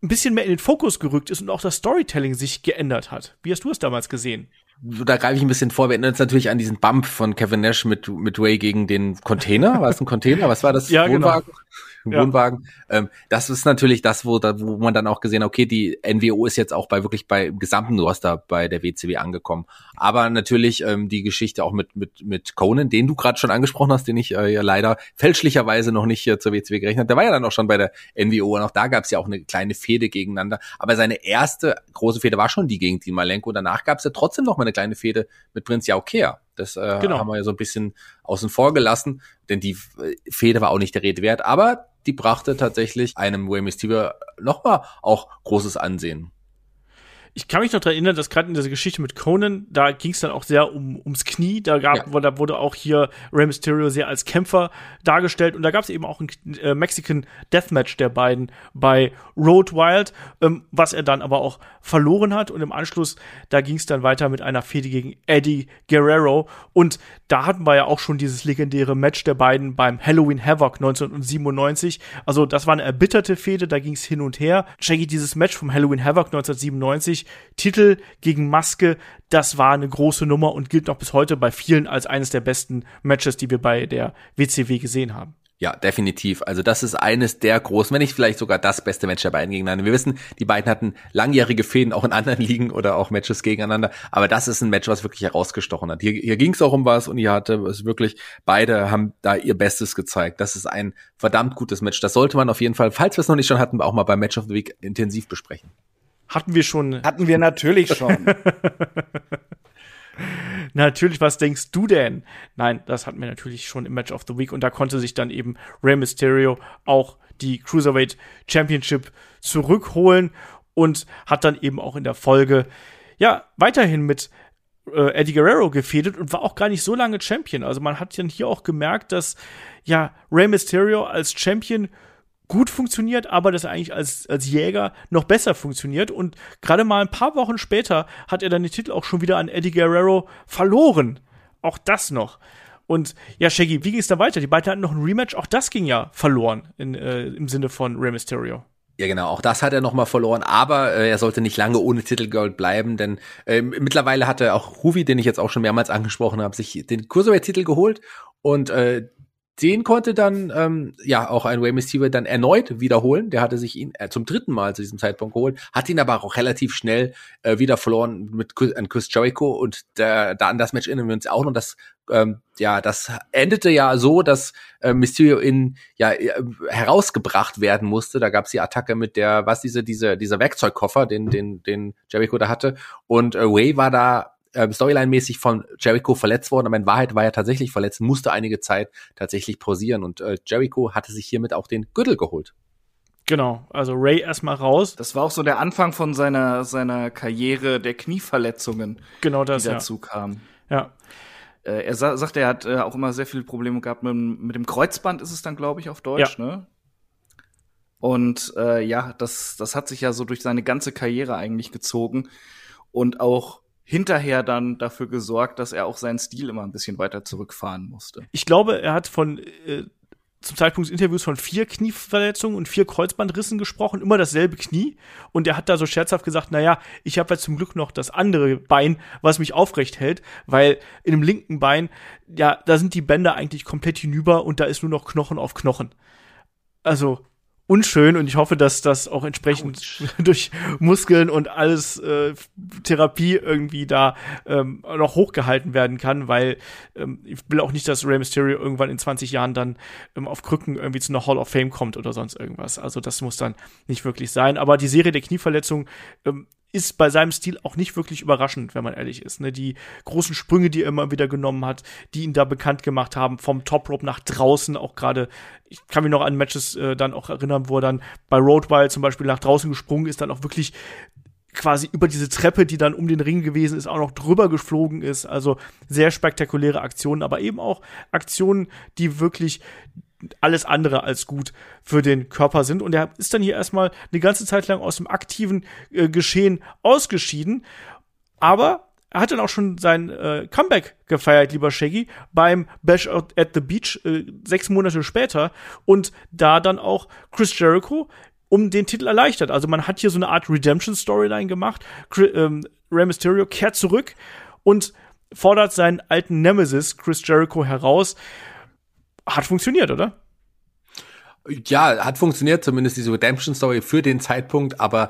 ein bisschen mehr in den Fokus gerückt ist und auch das Storytelling sich geändert hat. Wie hast du es damals gesehen? Da greife ich ein bisschen vor. Wir erinnern uns natürlich an diesen Bump von Kevin Nash mit, mit Ray gegen den Container. War es ein Container? Was war das? Ja, Wohnwagen? genau ja. Wohnwagen. Ähm, das ist natürlich das, wo, da, wo man dann auch gesehen, okay, die NWO ist jetzt auch bei wirklich bei gesamten Roster bei der WCW angekommen. Aber natürlich ähm, die Geschichte auch mit mit mit Conan, den du gerade schon angesprochen hast, den ich äh, ja leider fälschlicherweise noch nicht äh, zur WCW gerechnet habe. Der war ja dann auch schon bei der NWO und auch da gab es ja auch eine kleine Fehde gegeneinander. Aber seine erste große Fehde war schon die gegen Dean Malenko. Danach gab es ja trotzdem noch mal eine kleine Fehde mit Prinz Yaokea. Das äh, genau. haben wir ja so ein bisschen außen vor gelassen, denn die äh, Fehde war auch nicht der Rede wert. Aber die brachte tatsächlich einem Rey Mysterio nochmal auch großes Ansehen ich kann mich noch daran erinnern, dass gerade in dieser Geschichte mit Conan, da ging es dann auch sehr um, ums Knie. Da gab, ja. da wurde auch hier Rey Mysterio sehr als Kämpfer dargestellt. Und da gab es eben auch ein äh, Mexican Deathmatch der beiden bei Road Wild, ähm, was er dann aber auch verloren hat. Und im Anschluss, da ging es dann weiter mit einer Fehde gegen Eddie Guerrero. Und da hatten wir ja auch schon dieses legendäre Match der beiden beim Halloween Havoc 1997. Also das war eine erbitterte Fehde, da ging es hin und her. Shaggy, dieses Match vom Halloween Havoc 1997 Titel gegen Maske, das war eine große Nummer und gilt noch bis heute bei vielen als eines der besten Matches, die wir bei der WCW gesehen haben. Ja, definitiv. Also das ist eines der großen, wenn nicht vielleicht sogar das beste Match der beiden gegeneinander. Wir wissen, die beiden hatten langjährige Fäden auch in anderen Ligen oder auch Matches gegeneinander. Aber das ist ein Match, was wirklich herausgestochen hat. Hier, hier ging es auch um was und hier hatte es wirklich, beide haben da ihr Bestes gezeigt. Das ist ein verdammt gutes Match. Das sollte man auf jeden Fall, falls wir es noch nicht schon hatten, auch mal beim Match of the Week intensiv besprechen. Hatten wir schon. Hatten wir natürlich schon. natürlich, was denkst du denn? Nein, das hatten wir natürlich schon im Match of the Week und da konnte sich dann eben Rey Mysterio auch die Cruiserweight Championship zurückholen und hat dann eben auch in der Folge ja weiterhin mit äh, Eddie Guerrero gefädet und war auch gar nicht so lange Champion. Also man hat dann hier auch gemerkt, dass ja Rey Mysterio als Champion gut funktioniert, aber dass er eigentlich als, als Jäger noch besser funktioniert. Und gerade mal ein paar Wochen später hat er dann den Titel auch schon wieder an Eddie Guerrero verloren. Auch das noch. Und ja, Shaggy, wie ging es da weiter? Die beiden hatten noch ein Rematch, auch das ging ja verloren in, äh, im Sinne von Rey Mysterio. Ja, genau, auch das hat er nochmal verloren, aber äh, er sollte nicht lange ohne Titelgold bleiben, denn äh, mittlerweile hatte auch Ruvi, den ich jetzt auch schon mehrmals angesprochen habe, sich den Cruiserweight-Titel geholt und äh, den konnte dann ähm, ja auch ein Rey Mysterio dann erneut wiederholen. Der hatte sich ihn äh, zum dritten Mal zu diesem Zeitpunkt geholt, hat ihn aber auch relativ schnell äh, wieder verloren mit an Chris Jericho und der, da an das Match erinnern wir uns auch noch. Das ähm, ja, das endete ja so, dass äh, Mysterio in ja äh, herausgebracht werden musste. Da gab es die Attacke mit der was diese diese dieser Werkzeugkoffer, den den den Jericho da hatte und äh, Ray war da äh, Storyline-mäßig von Jericho verletzt worden, aber in Wahrheit war er tatsächlich verletzt, musste einige Zeit tatsächlich pausieren und äh, Jericho hatte sich hiermit auch den Gürtel geholt. Genau, also Ray erstmal raus. Das war auch so der Anfang von seiner, seiner Karriere der Knieverletzungen, genau das, die dazu ja. kamen. Ja. Äh, er sa sagt, er hat äh, auch immer sehr viele Probleme gehabt mit, mit dem Kreuzband, ist es dann, glaube ich, auf Deutsch, ja. ne? Und äh, ja, das, das hat sich ja so durch seine ganze Karriere eigentlich gezogen. Und auch hinterher dann dafür gesorgt, dass er auch seinen Stil immer ein bisschen weiter zurückfahren musste. Ich glaube, er hat von äh, zum Zeitpunkt des Interviews von vier Knieverletzungen und vier Kreuzbandrissen gesprochen, immer dasselbe Knie. Und er hat da so scherzhaft gesagt, naja, ich habe jetzt zum Glück noch das andere Bein, was mich aufrecht hält, weil in dem linken Bein, ja, da sind die Bänder eigentlich komplett hinüber und da ist nur noch Knochen auf Knochen. Also, unschön und ich hoffe, dass das auch entsprechend Ouch. durch Muskeln und alles äh, Therapie irgendwie da ähm, noch hochgehalten werden kann, weil ähm, ich will auch nicht, dass Rey Mysterio irgendwann in 20 Jahren dann ähm, auf Krücken irgendwie zu einer Hall of Fame kommt oder sonst irgendwas. Also das muss dann nicht wirklich sein. Aber die Serie der Knieverletzung ähm, ist bei seinem Stil auch nicht wirklich überraschend, wenn man ehrlich ist. Ne? Die großen Sprünge, die er immer wieder genommen hat, die ihn da bekannt gemacht haben, vom Top Rope nach draußen, auch gerade, ich kann mich noch an Matches äh, dann auch erinnern, wo er dann bei Road Wild zum Beispiel nach draußen gesprungen ist, dann auch wirklich quasi über diese Treppe, die dann um den Ring gewesen ist, auch noch drüber geflogen ist. Also sehr spektakuläre Aktionen, aber eben auch Aktionen, die wirklich alles andere als gut für den Körper sind. Und er ist dann hier erstmal eine ganze Zeit lang aus dem aktiven äh, Geschehen ausgeschieden. Aber er hat dann auch schon sein äh, Comeback gefeiert, lieber Shaggy, beim Bash at the Beach äh, sechs Monate später und da dann auch Chris Jericho um den Titel erleichtert. Also man hat hier so eine Art Redemption-Storyline gemacht. Chris, ähm, Rey Mysterio kehrt zurück und fordert seinen alten Nemesis Chris Jericho heraus. Hat funktioniert, oder? Ja, hat funktioniert, zumindest diese Redemption-Story für den Zeitpunkt, aber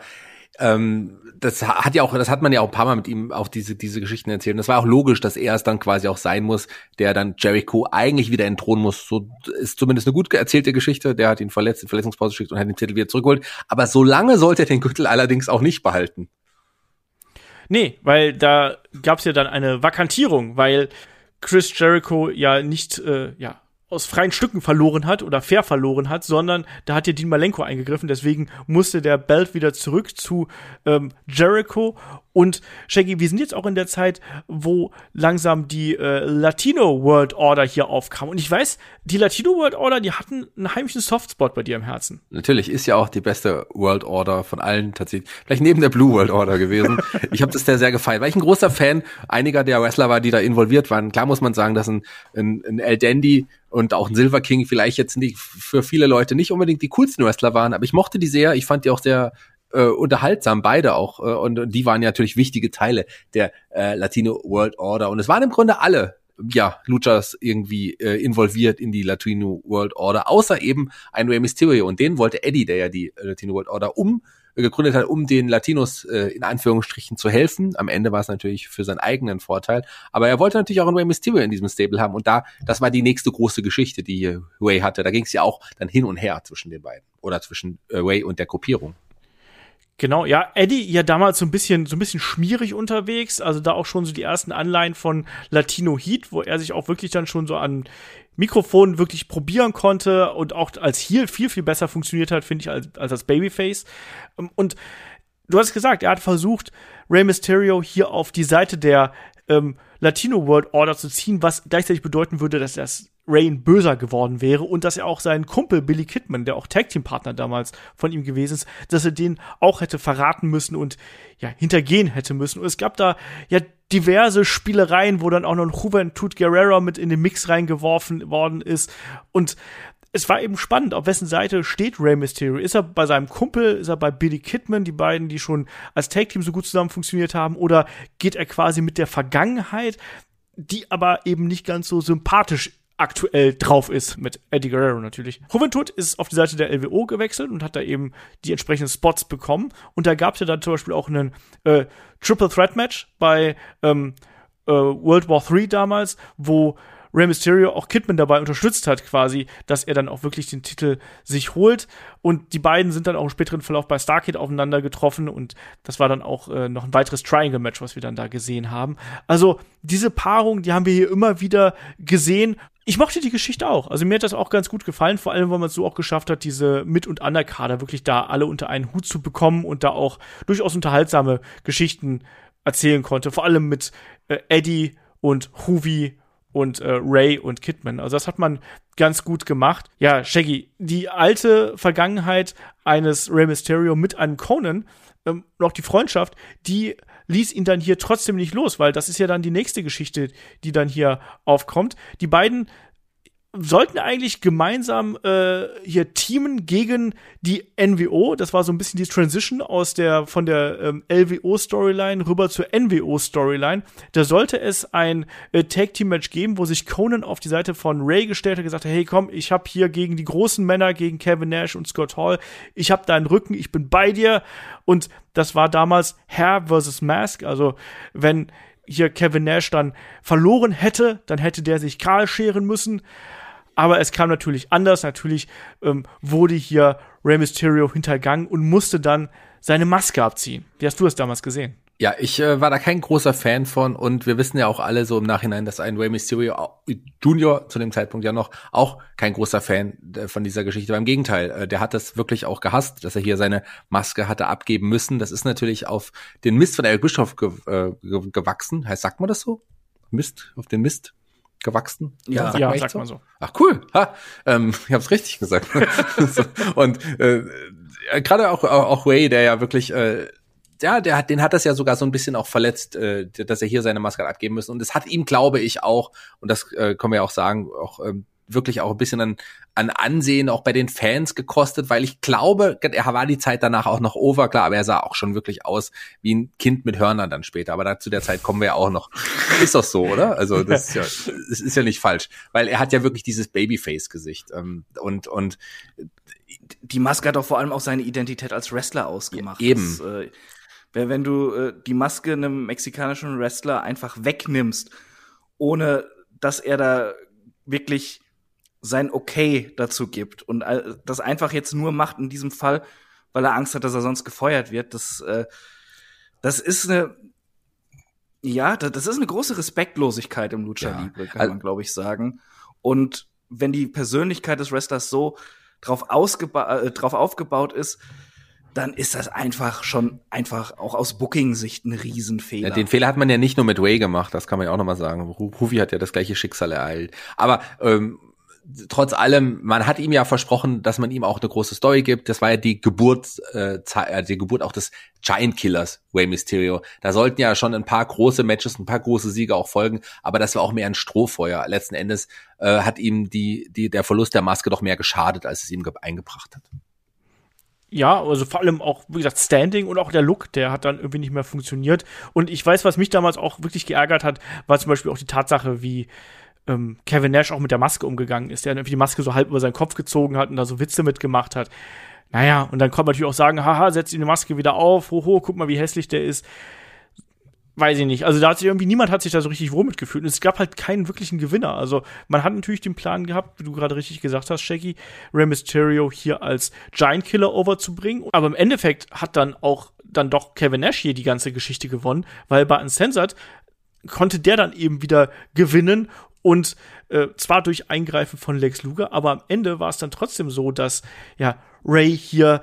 ähm, das hat ja auch, das hat man ja auch ein paar Mal mit ihm auch diese, diese Geschichten erzählt. Und das war auch logisch, dass er es dann quasi auch sein muss, der dann Jericho eigentlich wieder entthronen muss. So ist zumindest eine gut erzählte Geschichte. Der hat ihn verletzt, in Verletzungspause geschickt und hat den Titel wieder zurückgeholt. Aber so lange sollte er den Gürtel allerdings auch nicht behalten. Nee, weil da gab es ja dann eine Vakantierung, weil Chris Jericho ja nicht, äh, ja, aus freien Stücken verloren hat oder fair verloren hat, sondern da hat ja Dean Malenko eingegriffen. Deswegen musste der Belt wieder zurück zu ähm, Jericho. Und Shaggy, wir sind jetzt auch in der Zeit, wo langsam die äh, Latino World Order hier aufkam. Und ich weiß, die Latino World Order, die hatten einen heimlichen Softspot bei dir im Herzen. Natürlich, ist ja auch die beste World Order von allen tatsächlich. Vielleicht neben der Blue World Order gewesen. ich habe das sehr, sehr gefallen, weil ich ein großer Fan einiger der Wrestler war, die da involviert waren. Klar muss man sagen, dass ein, ein, ein El Dandy und auch ein Silver King vielleicht jetzt nicht für viele Leute nicht unbedingt die coolsten Wrestler waren, aber ich mochte die sehr. Ich fand die auch sehr äh, unterhaltsam, beide auch. Äh, und, und die waren ja natürlich wichtige Teile der äh, Latino World Order. Und es waren im Grunde alle ja, Luchas irgendwie äh, involviert in die Latino World Order, außer eben ein Rey Mysterio. Und den wollte Eddie, der ja die äh, Latino World Order um gegründet hat, um den Latinos äh, in Anführungsstrichen zu helfen. Am Ende war es natürlich für seinen eigenen Vorteil. Aber er wollte natürlich auch einen Rey Mysterio in diesem Stable haben. Und da, das war die nächste große Geschichte, die Ray hatte. Da ging es ja auch dann hin und her zwischen den beiden. Oder zwischen äh, Ray und der Gruppierung. Genau, ja, Eddie ja damals so ein bisschen so ein bisschen schmierig unterwegs, also da auch schon so die ersten Anleihen von Latino Heat, wo er sich auch wirklich dann schon so an Mikrofon wirklich probieren konnte und auch als Heel viel viel besser funktioniert hat, finde ich als als als Babyface ähm, und du hast gesagt, er hat versucht Rey Mysterio hier auf die Seite der ähm, Latino World Order zu ziehen, was gleichzeitig bedeuten würde, dass das Rain böser geworden wäre und dass er auch seinen Kumpel Billy Kidman, der auch Tag Team Partner damals von ihm gewesen ist, dass er den auch hätte verraten müssen und ja hintergehen hätte müssen. Und es gab da ja diverse Spielereien, wo dann auch noch ein Juventud Guerrero mit in den Mix reingeworfen worden ist. Und es war eben spannend, auf wessen Seite steht Rey Mysterio. Ist er bei seinem Kumpel, ist er bei Billy Kidman, die beiden, die schon als Tag-Team so gut zusammen funktioniert haben, oder geht er quasi mit der Vergangenheit, die aber eben nicht ganz so sympathisch aktuell drauf ist mit Eddie Guerrero natürlich. Juventud ist auf die Seite der LWO gewechselt und hat da eben die entsprechenden Spots bekommen. Und da gab es ja dann zum Beispiel auch einen äh, Triple Threat Match bei ähm, äh, World War III damals, wo Rey Mysterio auch Kidman dabei unterstützt hat, quasi, dass er dann auch wirklich den Titel sich holt. Und die beiden sind dann auch im späteren Verlauf bei Starcade aufeinander getroffen und das war dann auch äh, noch ein weiteres Triangle-Match, was wir dann da gesehen haben. Also diese Paarung, die haben wir hier immer wieder gesehen ich mochte die Geschichte auch. Also mir hat das auch ganz gut gefallen, vor allem, weil man es so auch geschafft hat, diese Mit- und Underkader wirklich da alle unter einen Hut zu bekommen und da auch durchaus unterhaltsame Geschichten erzählen konnte. Vor allem mit äh, Eddie und Huvi und äh, Ray und Kidman. Also das hat man ganz gut gemacht. Ja, Shaggy, die alte Vergangenheit eines Rey Mysterio mit einem Conan, ähm, noch die Freundschaft, die ließ ihn dann hier trotzdem nicht los, weil das ist ja dann die nächste Geschichte, die dann hier aufkommt. Die beiden sollten eigentlich gemeinsam äh, hier teamen gegen die NWO. Das war so ein bisschen die Transition aus der von der ähm, LWO Storyline rüber zur NWO Storyline. Da sollte es ein äh, Tag Team Match geben, wo sich Conan auf die Seite von Ray gestellt hat und gesagt hat, hey komm, ich habe hier gegen die großen Männer, gegen Kevin Nash und Scott Hall, ich habe deinen Rücken, ich bin bei dir. Und das war damals Hair versus Mask. Also wenn hier Kevin Nash dann verloren hätte, dann hätte der sich kahl scheren müssen. Aber es kam natürlich anders. Natürlich ähm, wurde hier Rey Mysterio hintergangen und musste dann seine Maske abziehen. Wie hast du es damals gesehen? Ja, ich äh, war da kein großer Fan von und wir wissen ja auch alle so im Nachhinein, dass ein Rey Mysterio Junior zu dem Zeitpunkt ja noch auch kein großer Fan äh, von dieser Geschichte war. Im Gegenteil, äh, der hat das wirklich auch gehasst, dass er hier seine Maske hatte abgeben müssen. Das ist natürlich auf den Mist von Eric Bischoff ge äh, gewachsen. Heißt, sagt man das so? Mist, auf den Mist? Gewachsen? Ja, sagt, ja, man, sagt so? man so. Ach cool, ha, ähm, ich habe es richtig gesagt. so, und äh, gerade auch auch Way, der ja wirklich äh, ja, der hat, den hat das ja sogar so ein bisschen auch verletzt, äh, dass er hier seine Maske hat abgeben müssen. Und es hat ihm, glaube ich, auch, und das äh, können wir ja auch sagen, auch ähm, wirklich auch ein bisschen an, an Ansehen auch bei den Fans gekostet, weil ich glaube, er war die Zeit danach auch noch over, klar, aber er sah auch schon wirklich aus wie ein Kind mit Hörnern dann später. Aber da, zu der Zeit kommen wir ja auch noch. Ist doch so, oder? Also das ist ja, das ist ja nicht falsch, weil er hat ja wirklich dieses Babyface-Gesicht ähm, und und die Maske hat doch vor allem auch seine Identität als Wrestler ausgemacht. Eben. Das, äh, wenn du äh, die Maske einem mexikanischen Wrestler einfach wegnimmst, ohne dass er da wirklich sein Okay dazu gibt und das einfach jetzt nur macht in diesem Fall, weil er Angst hat, dass er sonst gefeuert wird. Das, äh, das ist eine, ja, das ist eine große Respektlosigkeit im Lucha ja. Libre, kann man glaube ich sagen. Und wenn die Persönlichkeit des Wrestlers so drauf, ausgeba äh, drauf aufgebaut ist, dann ist das einfach schon einfach auch aus Booking-Sicht ein Riesenfehler. Ja, den Fehler hat man ja nicht nur mit Way gemacht, das kann man ja auch nochmal sagen. Rufi hat ja das gleiche Schicksal ereilt. Aber ähm, trotz allem, man hat ihm ja versprochen, dass man ihm auch eine große Story gibt. Das war ja die Geburt, äh, äh, die Geburt auch des Giant Killers, Way Mysterio. Da sollten ja schon ein paar große Matches, ein paar große Siege auch folgen, aber das war auch mehr ein Strohfeuer. Letzten Endes äh, hat ihm die, die, der Verlust der Maske doch mehr geschadet, als es ihm eingebracht hat. Ja, also vor allem auch, wie gesagt, Standing und auch der Look, der hat dann irgendwie nicht mehr funktioniert. Und ich weiß, was mich damals auch wirklich geärgert hat, war zum Beispiel auch die Tatsache, wie ähm, Kevin Nash auch mit der Maske umgegangen ist, der irgendwie die Maske so halb über seinen Kopf gezogen hat und da so Witze mitgemacht hat. Naja, und dann kann man natürlich auch sagen, haha, setzt ihn die Maske wieder auf, hoho, guck mal, wie hässlich der ist. Weiß ich nicht. Also da hat sich irgendwie niemand hat sich da so richtig wohl mitgefühlt. Und es gab halt keinen wirklichen Gewinner. Also man hat natürlich den Plan gehabt, wie du gerade richtig gesagt hast, Shaggy, Rey Mysterio hier als Giant Killer overzubringen. Aber im Endeffekt hat dann auch dann doch Kevin Nash hier die ganze Geschichte gewonnen, weil bei Uncensored konnte der dann eben wieder gewinnen und äh, zwar durch Eingreifen von Lex Luger, aber am Ende war es dann trotzdem so, dass ja Ray hier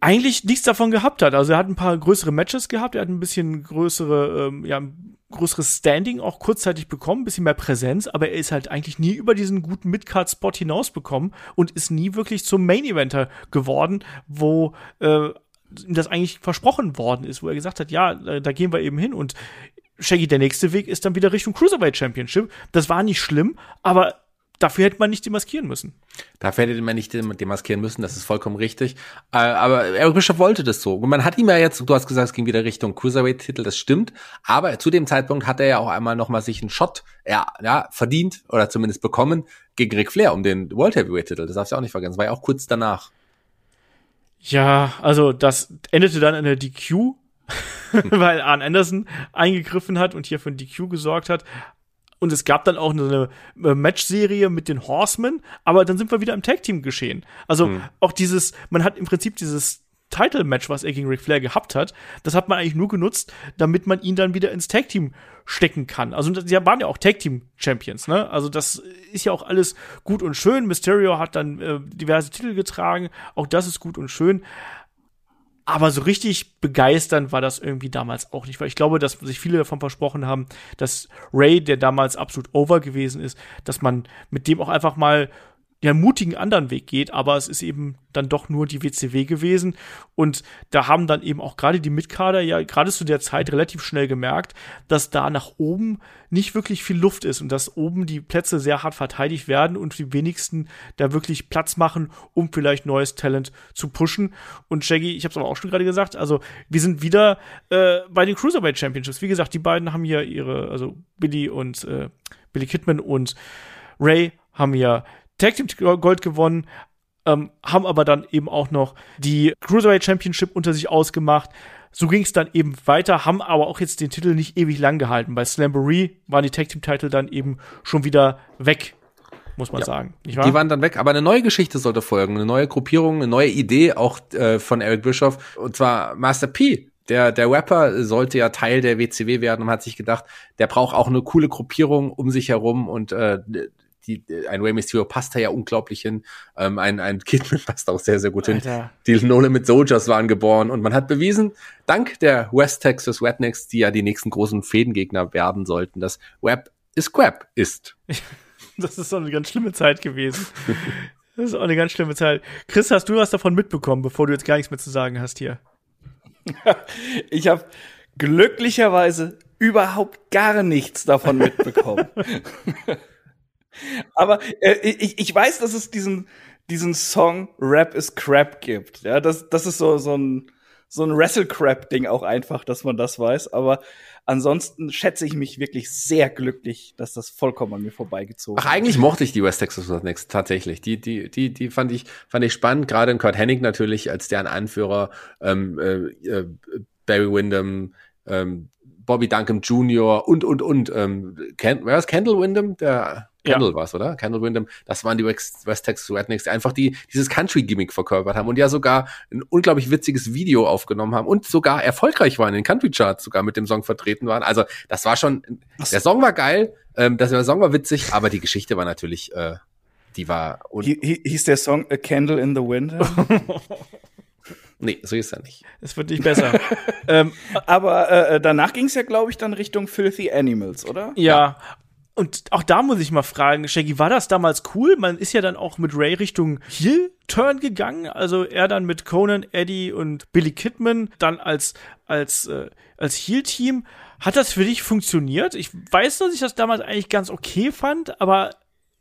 eigentlich nichts davon gehabt hat. Also er hat ein paar größere Matches gehabt, er hat ein bisschen größere, ähm, ja, größeres Standing auch kurzzeitig bekommen, ein bisschen mehr Präsenz, aber er ist halt eigentlich nie über diesen guten Midcard-Spot hinausbekommen und ist nie wirklich zum Main-Eventer geworden, wo äh, das eigentlich versprochen worden ist, wo er gesagt hat, ja, da gehen wir eben hin und Shaggy, der nächste Weg ist dann wieder Richtung Cruiserweight Championship. Das war nicht schlimm, aber dafür hätte man nicht demaskieren müssen. Dafür hätte man nicht demaskieren müssen, das ist vollkommen richtig. Äh, aber Eric Bischoff wollte das so. Und man hat ihm ja jetzt, du hast gesagt, es ging wieder Richtung Cruiserweight-Titel, das stimmt. Aber zu dem Zeitpunkt hat er ja auch einmal nochmal sich einen Shot ja, ja, verdient oder zumindest bekommen gegen Ric Flair um den World Heavyweight-Titel. Das darfst du auch nicht vergessen. Das war ja auch kurz danach. Ja, also das endete dann in der DQ weil Arn Anderson eingegriffen hat und hier für ein DQ gesorgt hat. Und es gab dann auch eine äh, Match-Serie mit den Horsemen, aber dann sind wir wieder im Tag-Team geschehen. Also hm. auch dieses, man hat im Prinzip dieses Title-Match, was er gegen Ric Flair gehabt hat, das hat man eigentlich nur genutzt, damit man ihn dann wieder ins Tag-Team stecken kann. Also sie waren ja auch Tag-Team-Champions, ne? Also das ist ja auch alles gut und schön. Mysterio hat dann äh, diverse Titel getragen, auch das ist gut und schön. Aber so richtig begeisternd war das irgendwie damals auch nicht, weil ich glaube, dass sich viele davon versprochen haben, dass Ray, der damals absolut over gewesen ist, dass man mit dem auch einfach mal ja, mutigen anderen Weg geht, aber es ist eben dann doch nur die WCW gewesen. Und da haben dann eben auch gerade die Mitkader ja gerade zu der Zeit relativ schnell gemerkt, dass da nach oben nicht wirklich viel Luft ist und dass oben die Plätze sehr hart verteidigt werden und die wenigsten da wirklich Platz machen, um vielleicht neues Talent zu pushen. Und Shaggy, ich habe es aber auch schon gerade gesagt, also wir sind wieder äh, bei den Cruiserweight Championships. Wie gesagt, die beiden haben hier ihre, also Billy und äh, Billy Kidman und Ray haben ja Tag Team Gold gewonnen, ähm, haben aber dann eben auch noch die Cruiserweight Championship unter sich ausgemacht. So ging es dann eben weiter, haben aber auch jetzt den Titel nicht ewig lang gehalten. Bei Slamboree waren die Tag Team Titel dann eben schon wieder weg, muss man ja, sagen. Die waren dann weg, aber eine neue Geschichte sollte folgen, eine neue Gruppierung, eine neue Idee auch äh, von Eric Bischoff und zwar Master P. Der, der Rapper sollte ja Teil der WCW werden und hat sich gedacht, der braucht auch eine coole Gruppierung um sich herum und äh, die, ein Rey Mysterio passt da ja unglaublich hin. Ähm, ein, ein Kidman passt auch sehr, sehr gut Alter. hin. Die No Limit Soldiers waren geboren und man hat bewiesen, dank der West Texas Rednecks, die ja die nächsten großen Fädengegner werden sollten, dass Web ist Crap ist. das ist so eine ganz schlimme Zeit gewesen. Das ist auch eine ganz schlimme Zeit. Chris, hast du was davon mitbekommen, bevor du jetzt gar nichts mehr zu sagen hast hier? ich habe glücklicherweise überhaupt gar nichts davon mitbekommen. Aber äh, ich, ich weiß, dass es diesen, diesen Song Rap is Crap gibt. Ja, das, das ist so, so ein, so ein Wrestle-Crap-Ding auch einfach, dass man das weiß. Aber ansonsten schätze ich mich wirklich sehr glücklich, dass das vollkommen an mir vorbeigezogen Ach, eigentlich mochte ich die West Texas Rednecks tatsächlich. Die, die, die, die fand ich, fand ich spannend. Gerade in Kurt Hennig natürlich als deren Anführer, ähm, äh, äh, Barry Windham, ähm, Bobby Duncan Jr. und, und, und. Ähm, Ken, wer ist Kendall Windham? Der Kendall ja. war's, oder? Kendall Windham. Das waren die West, West Texas Rednecks, die einfach die, dieses Country-Gimmick verkörpert haben und ja sogar ein unglaublich witziges Video aufgenommen haben und sogar erfolgreich waren, in den Country-Charts sogar mit dem Song vertreten waren. Also, das war schon, der Song war geil, ähm, das, der Song war witzig, aber die Geschichte war natürlich, äh, die war. Hieß der Song A Candle in the Wind? Nee, so ist er nicht. Es wird nicht besser. ähm, aber äh, danach ging es ja, glaube ich, dann Richtung Filthy Animals, oder? Ja. Und auch da muss ich mal fragen, Shaggy, war das damals cool? Man ist ja dann auch mit Ray Richtung Heel-Turn gegangen. Also er dann mit Conan, Eddie und Billy Kidman dann als, als, äh, als Heel-Team. Hat das für dich funktioniert? Ich weiß, dass ich das damals eigentlich ganz okay fand, aber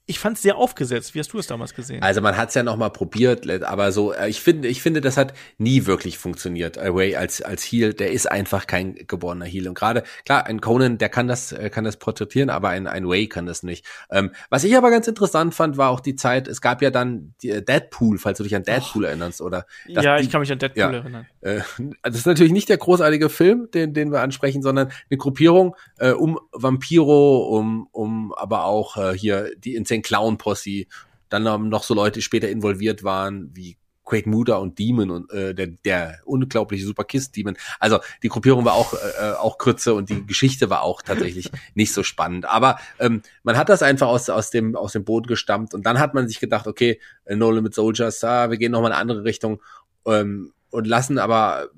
ich fand es sehr aufgesetzt. Wie hast du es damals gesehen? Also man hat es ja noch mal probiert, aber so äh, ich finde, ich finde, das hat nie wirklich funktioniert. Ray als als Heel, der ist einfach kein geborener Heel und gerade klar, ein Conan, der kann das äh, kann das porträtieren, aber ein ein Ray kann das nicht. Ähm, was ich aber ganz interessant fand, war auch die Zeit. Es gab ja dann äh, Deadpool, falls du dich an Deadpool Och. erinnerst, oder? Ja, ich kann mich an Deadpool ja, erinnern. Äh, das ist natürlich nicht der großartige Film, den den wir ansprechen, sondern eine Gruppierung äh, um Vampiro, um um aber auch äh, hier die Insane den Clown Posse, dann noch so Leute später involviert waren, wie Quake Muda und Demon und äh, der, der unglaubliche Super Kiss Demon. Also die Gruppierung war auch äh, auch kürzer und die Geschichte war auch tatsächlich nicht so spannend. Aber ähm, man hat das einfach aus aus dem aus dem Boden gestammt und dann hat man sich gedacht, okay, äh, No Limit Soldiers, ah, wir gehen noch mal in eine andere Richtung ähm, und lassen aber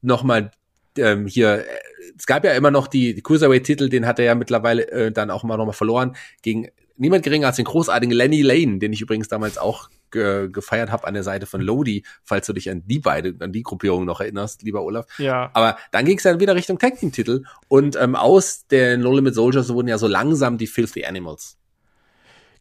noch mal ähm, hier. Äh, es gab ja immer noch die, die Cruiserweight-Titel, den hat er ja mittlerweile äh, dann auch mal noch mal verloren gegen niemand geringer als den großartigen Lenny Lane, den ich übrigens damals auch ge gefeiert habe an der Seite von Lodi, falls du dich an die beide, an die Gruppierung noch erinnerst, lieber Olaf. Ja. Aber dann ging es dann wieder Richtung Tag Team Titel und ähm, aus den No Limit Soldiers wurden ja so langsam die Filthy Animals.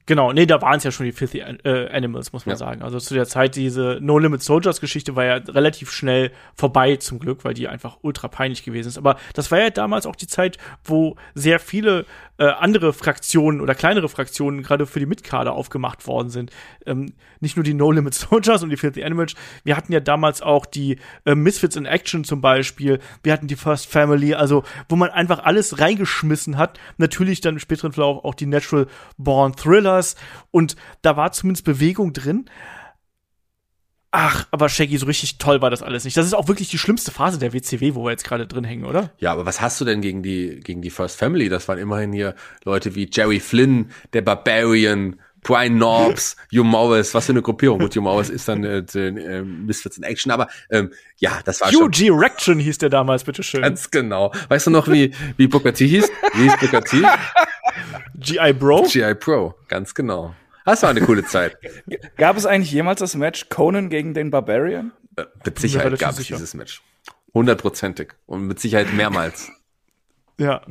Genau, nee, da waren es ja schon die Filthy äh, Animals, muss man ja. sagen. Also zu der Zeit, diese No Limit Soldiers Geschichte war ja relativ schnell vorbei, zum Glück, weil die einfach ultra peinlich gewesen ist. Aber das war ja damals auch die Zeit, wo sehr viele äh, andere Fraktionen oder kleinere Fraktionen gerade für die Mitkader aufgemacht worden sind. Ähm, nicht nur die No Limit Soldiers und die Filthy Animals. Wir hatten ja damals auch die äh, Misfits in Action zum Beispiel. Wir hatten die First Family, also wo man einfach alles reingeschmissen hat. Natürlich dann im späteren Verlauf auch die Natural Born Thriller Trailers und da war zumindest Bewegung drin. Ach, aber Shaggy, so richtig toll war das alles nicht. Das ist auch wirklich die schlimmste Phase der WCW, wo wir jetzt gerade drin hängen, oder? Ja, aber was hast du denn gegen die, gegen die First Family? Das waren immerhin hier Leute wie Jerry Flynn, der Barbarian, Brian Norbs, Hugh Morris, was für eine Gruppierung. Gut, Hugh Morris ist dann äh, äh, Misfits in Action, aber ähm, ja, das war Hugh schon. Hugh G-Rection hieß der damals, bitteschön. Ganz genau. Weißt du noch, wie, wie Booker T hieß? Wie hieß Booker T? G.I. Bro? G.I. Pro, ganz genau. Das war eine coole Zeit. Gab es eigentlich jemals das Match Conan gegen den Barbarian? Äh, mit Sicherheit gab es dieses Match. Hundertprozentig. Und mit Sicherheit mehrmals. Ja.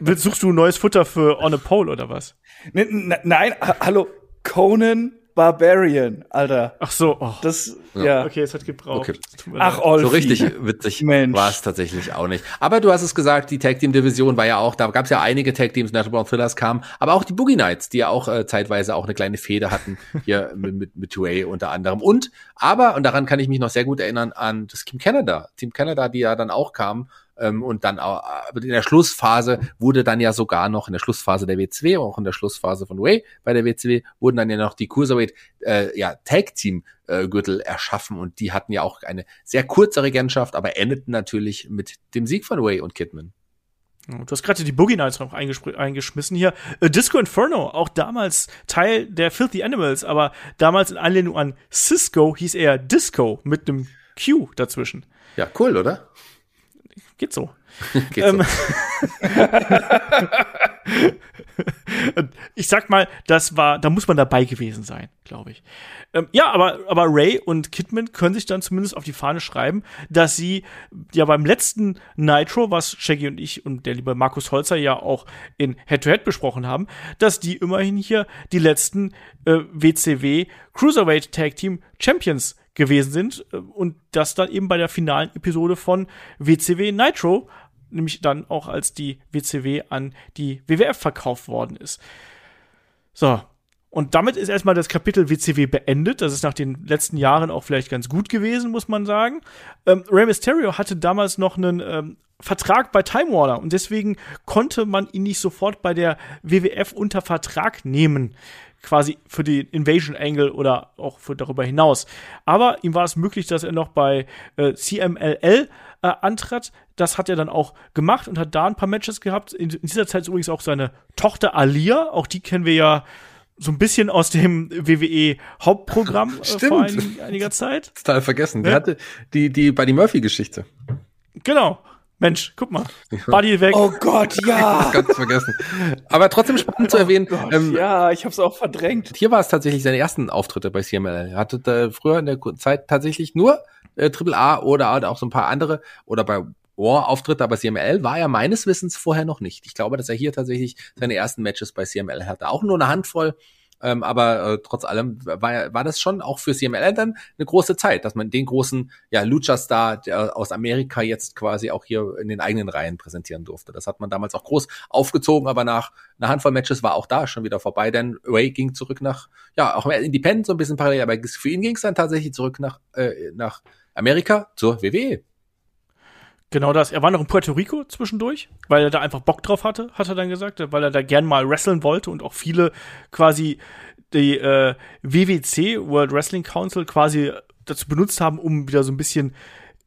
Suchst du neues Futter für On a Pole oder was? Nein, hallo, Conan Barbarian, Alter. Ach so, oh. das ja. Okay, es hat gebraucht. Okay. Ach, Olfi. So richtig witzig war es tatsächlich auch nicht. Aber du hast es gesagt, die Tag Team Division war ja auch, da gab es ja einige Tag Teams, Natural Born Thrillers kamen, aber auch die Boogie Knights, die ja auch äh, zeitweise auch eine kleine Feder hatten hier mit mit, mit Ray unter anderem und aber und daran kann ich mich noch sehr gut erinnern an das Team Canada, Team Canada, die ja dann auch kamen ähm, und dann auch, in der Schlussphase wurde dann ja sogar noch in der Schlussphase der WCW, auch in der Schlussphase von Way bei der WCW, wurden dann ja noch die Cruiserweight äh, ja, Tag Team äh, Gürtel erschaffen und die hatten ja auch eine sehr kurze Regentschaft, aber endeten natürlich mit dem Sieg von Way und Kidman. Du hast gerade die Boogie Nights noch eingeschmissen hier. Äh, Disco Inferno, auch damals Teil der Filthy Animals, aber damals in Anlehnung an Cisco hieß er Disco mit einem Q dazwischen. Ja, cool, oder? Geht so. Geht ähm, ich sag mal, das war, da muss man dabei gewesen sein, glaube ich. Ähm, ja, aber, aber Ray und Kidman können sich dann zumindest auf die Fahne schreiben, dass sie ja beim letzten Nitro, was Shaggy und ich und der liebe Markus Holzer ja auch in Head-to-Head -Head besprochen haben, dass die immerhin hier die letzten äh, WCW Cruiserweight Tag Team Champions gewesen sind äh, und das dann eben bei der finalen Episode von WCW Nitro nämlich dann auch als die WCW an die WWF verkauft worden ist. So. Und damit ist erstmal das Kapitel WCW beendet. Das ist nach den letzten Jahren auch vielleicht ganz gut gewesen, muss man sagen. Ähm, Rey Mysterio hatte damals noch einen ähm, Vertrag bei Time Warner und deswegen konnte man ihn nicht sofort bei der WWF unter Vertrag nehmen quasi für den Invasion Angle oder auch für darüber hinaus. Aber ihm war es möglich, dass er noch bei äh, CMLL äh, antrat. Das hat er dann auch gemacht und hat da ein paar Matches gehabt. In, in dieser Zeit ist übrigens auch seine Tochter Alia, auch die kennen wir ja so ein bisschen aus dem WWE Hauptprogramm äh, vor ein, einiger Zeit. Total vergessen. Ja? Die hatte die die Buddy Murphy Geschichte. Genau. Mensch, guck mal. Buddy weg. Oh Gott, ja. ganz vergessen. Aber trotzdem spannend zu oh erwähnen. Oh Gott, ähm, ja, ich habe es auch verdrängt. Hier war es tatsächlich seine ersten Auftritte bei CML. Er hatte da früher in der Zeit tatsächlich nur äh, Triple A oder auch so ein paar andere oder bei War Auftritte, aber CML war er meines Wissens vorher noch nicht. Ich glaube, dass er hier tatsächlich seine ersten Matches bei CML hatte. Auch nur eine Handvoll ähm, aber äh, trotz allem war, war das schon auch für CML dann eine große Zeit, dass man den großen ja, Lucha-Star aus Amerika jetzt quasi auch hier in den eigenen Reihen präsentieren durfte. Das hat man damals auch groß aufgezogen, aber nach einer Handvoll Matches war auch da schon wieder vorbei, denn Ray ging zurück nach, ja, auch Independent so ein bisschen parallel, aber für ihn ging es dann tatsächlich zurück nach, äh, nach Amerika zur WWE. Genau das. Er war noch in Puerto Rico zwischendurch, weil er da einfach Bock drauf hatte, hat er dann gesagt, weil er da gern mal wresteln wollte und auch viele quasi die äh, WWC, World Wrestling Council, quasi dazu benutzt haben, um wieder so ein bisschen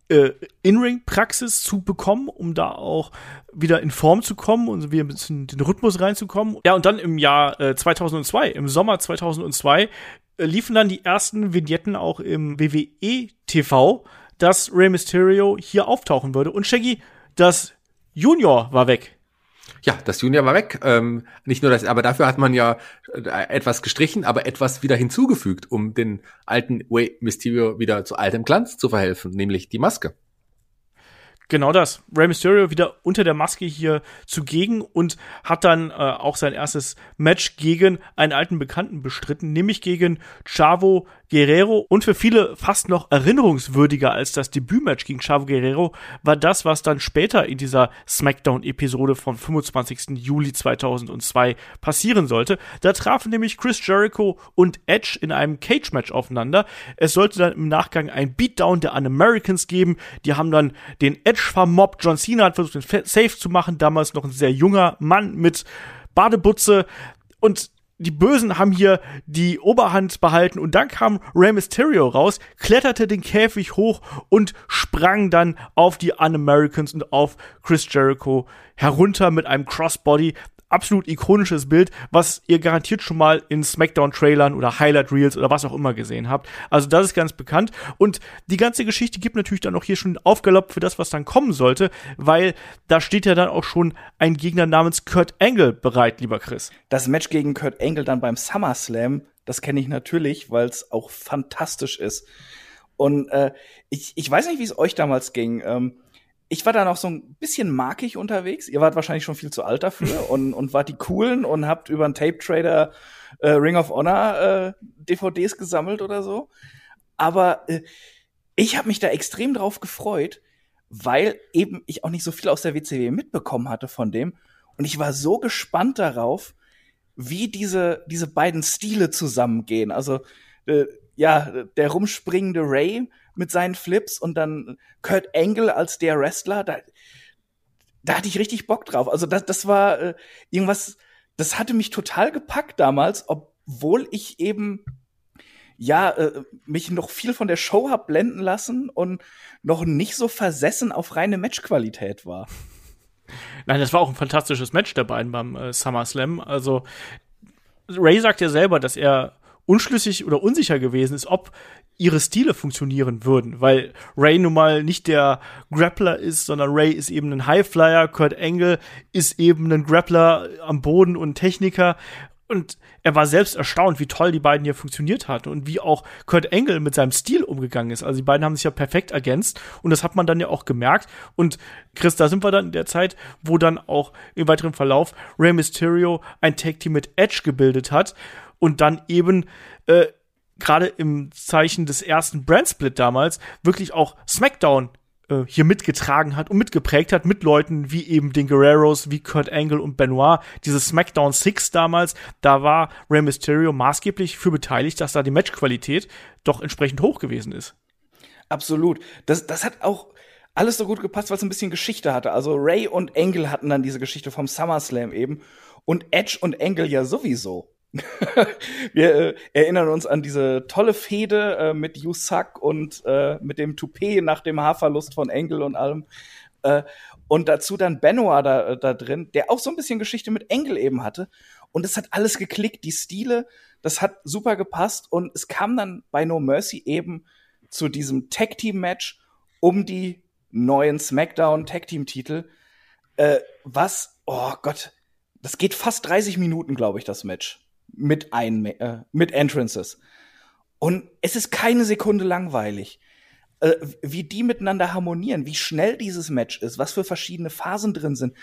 äh, In-Ring-Praxis zu bekommen, um da auch wieder in Form zu kommen und wieder ein bisschen den Rhythmus reinzukommen. Ja, und dann im Jahr äh, 2002, im Sommer 2002, äh, liefen dann die ersten Vignetten auch im WWE TV dass Rey Mysterio hier auftauchen würde. Und Shaggy, das Junior war weg. Ja, das Junior war weg. Ähm, nicht nur das, aber dafür hat man ja äh, etwas gestrichen, aber etwas wieder hinzugefügt, um den alten Way Mysterio wieder zu altem Glanz zu verhelfen, nämlich die Maske. Genau das. Rey Mysterio wieder unter der Maske hier zugegen und hat dann äh, auch sein erstes Match gegen einen alten Bekannten bestritten, nämlich gegen Chavo Guerrero und für viele fast noch erinnerungswürdiger als das Debütmatch gegen Chavo Guerrero war das, was dann später in dieser SmackDown-Episode vom 25. Juli 2002 passieren sollte. Da trafen nämlich Chris Jericho und Edge in einem Cage-Match aufeinander. Es sollte dann im Nachgang ein Beatdown der Un-Americans geben. Die haben dann den Edge vermobbt. John Cena hat versucht, den Safe zu machen. Damals noch ein sehr junger Mann mit Badebutze. Und die Bösen haben hier die Oberhand behalten und dann kam Rey Mysterio raus, kletterte den Käfig hoch und sprang dann auf die Un-Americans und auf Chris Jericho herunter mit einem Crossbody absolut ikonisches Bild, was ihr garantiert schon mal in Smackdown-Trailern oder Highlight-Reels oder was auch immer gesehen habt. Also das ist ganz bekannt. Und die ganze Geschichte gibt natürlich dann auch hier schon Aufgalopp für das, was dann kommen sollte, weil da steht ja dann auch schon ein Gegner namens Kurt Angle bereit, lieber Chris. Das Match gegen Kurt Angle dann beim SummerSlam, das kenne ich natürlich, weil es auch fantastisch ist. Und äh, ich, ich weiß nicht, wie es euch damals ging. Ähm, ich war da noch so ein bisschen markig unterwegs. Ihr wart wahrscheinlich schon viel zu alt dafür und, und wart die coolen und habt über einen Tape Trader äh, Ring of Honor äh, DVDs gesammelt oder so. Aber äh, ich habe mich da extrem drauf gefreut, weil eben ich auch nicht so viel aus der WCW mitbekommen hatte von dem. Und ich war so gespannt darauf, wie diese, diese beiden Stile zusammengehen. Also, äh, ja, der rumspringende Ray mit seinen Flips und dann Kurt Angle als der Wrestler, da, da hatte ich richtig Bock drauf. Also das, das war äh, irgendwas, das hatte mich total gepackt damals, obwohl ich eben ja äh, mich noch viel von der Show hab blenden lassen und noch nicht so versessen auf reine Matchqualität war. Nein, das war auch ein fantastisches Match der beiden beim äh, SummerSlam. Also Ray sagt ja selber, dass er unschlüssig oder unsicher gewesen ist, ob ihre Stile funktionieren würden, weil Ray nun mal nicht der Grappler ist, sondern Ray ist eben ein Highflyer, Kurt Angle ist eben ein Grappler am Boden und Techniker und er war selbst erstaunt, wie toll die beiden hier funktioniert hatten und wie auch Kurt Angle mit seinem Stil umgegangen ist. Also die beiden haben sich ja perfekt ergänzt und das hat man dann ja auch gemerkt. Und Chris, da sind wir dann in der Zeit, wo dann auch im weiteren Verlauf Rey Mysterio ein Tag Team mit Edge gebildet hat und dann eben äh, gerade im Zeichen des ersten Brandsplit damals wirklich auch SmackDown äh, hier mitgetragen hat und mitgeprägt hat mit Leuten wie eben den Guerreros, wie Kurt Angle und Benoit. Diese SmackDown 6 damals, da war Rey Mysterio maßgeblich für beteiligt, dass da die Matchqualität doch entsprechend hoch gewesen ist. Absolut. Das, das hat auch alles so gut gepasst, weil es ein bisschen Geschichte hatte. Also Ray und Angle hatten dann diese Geschichte vom SummerSlam eben und Edge und Angle ja sowieso. Wir äh, erinnern uns an diese tolle Fehde äh, mit Yusak und äh, mit dem Toupet nach dem Haarverlust von Engel und allem. Äh, und dazu dann Benoit da, äh, da drin, der auch so ein bisschen Geschichte mit Engel eben hatte. Und es hat alles geklickt, die Stile, das hat super gepasst. Und es kam dann bei No Mercy eben zu diesem Tag Team Match um die neuen SmackDown Tag Team Titel. Äh, was, oh Gott, das geht fast 30 Minuten, glaube ich, das Match mit ein äh, mit Entrances. Und es ist keine Sekunde langweilig. Äh, wie die miteinander harmonieren, wie schnell dieses Match ist, was für verschiedene Phasen drin sind,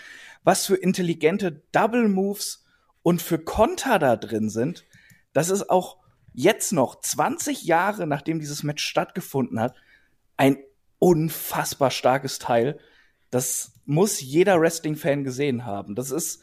was für intelligente Double Moves und für Konter da drin sind, das ist auch jetzt noch 20 Jahre nachdem dieses Match stattgefunden hat, ein unfassbar starkes Teil. Das muss jeder Wrestling-Fan gesehen haben. Das ist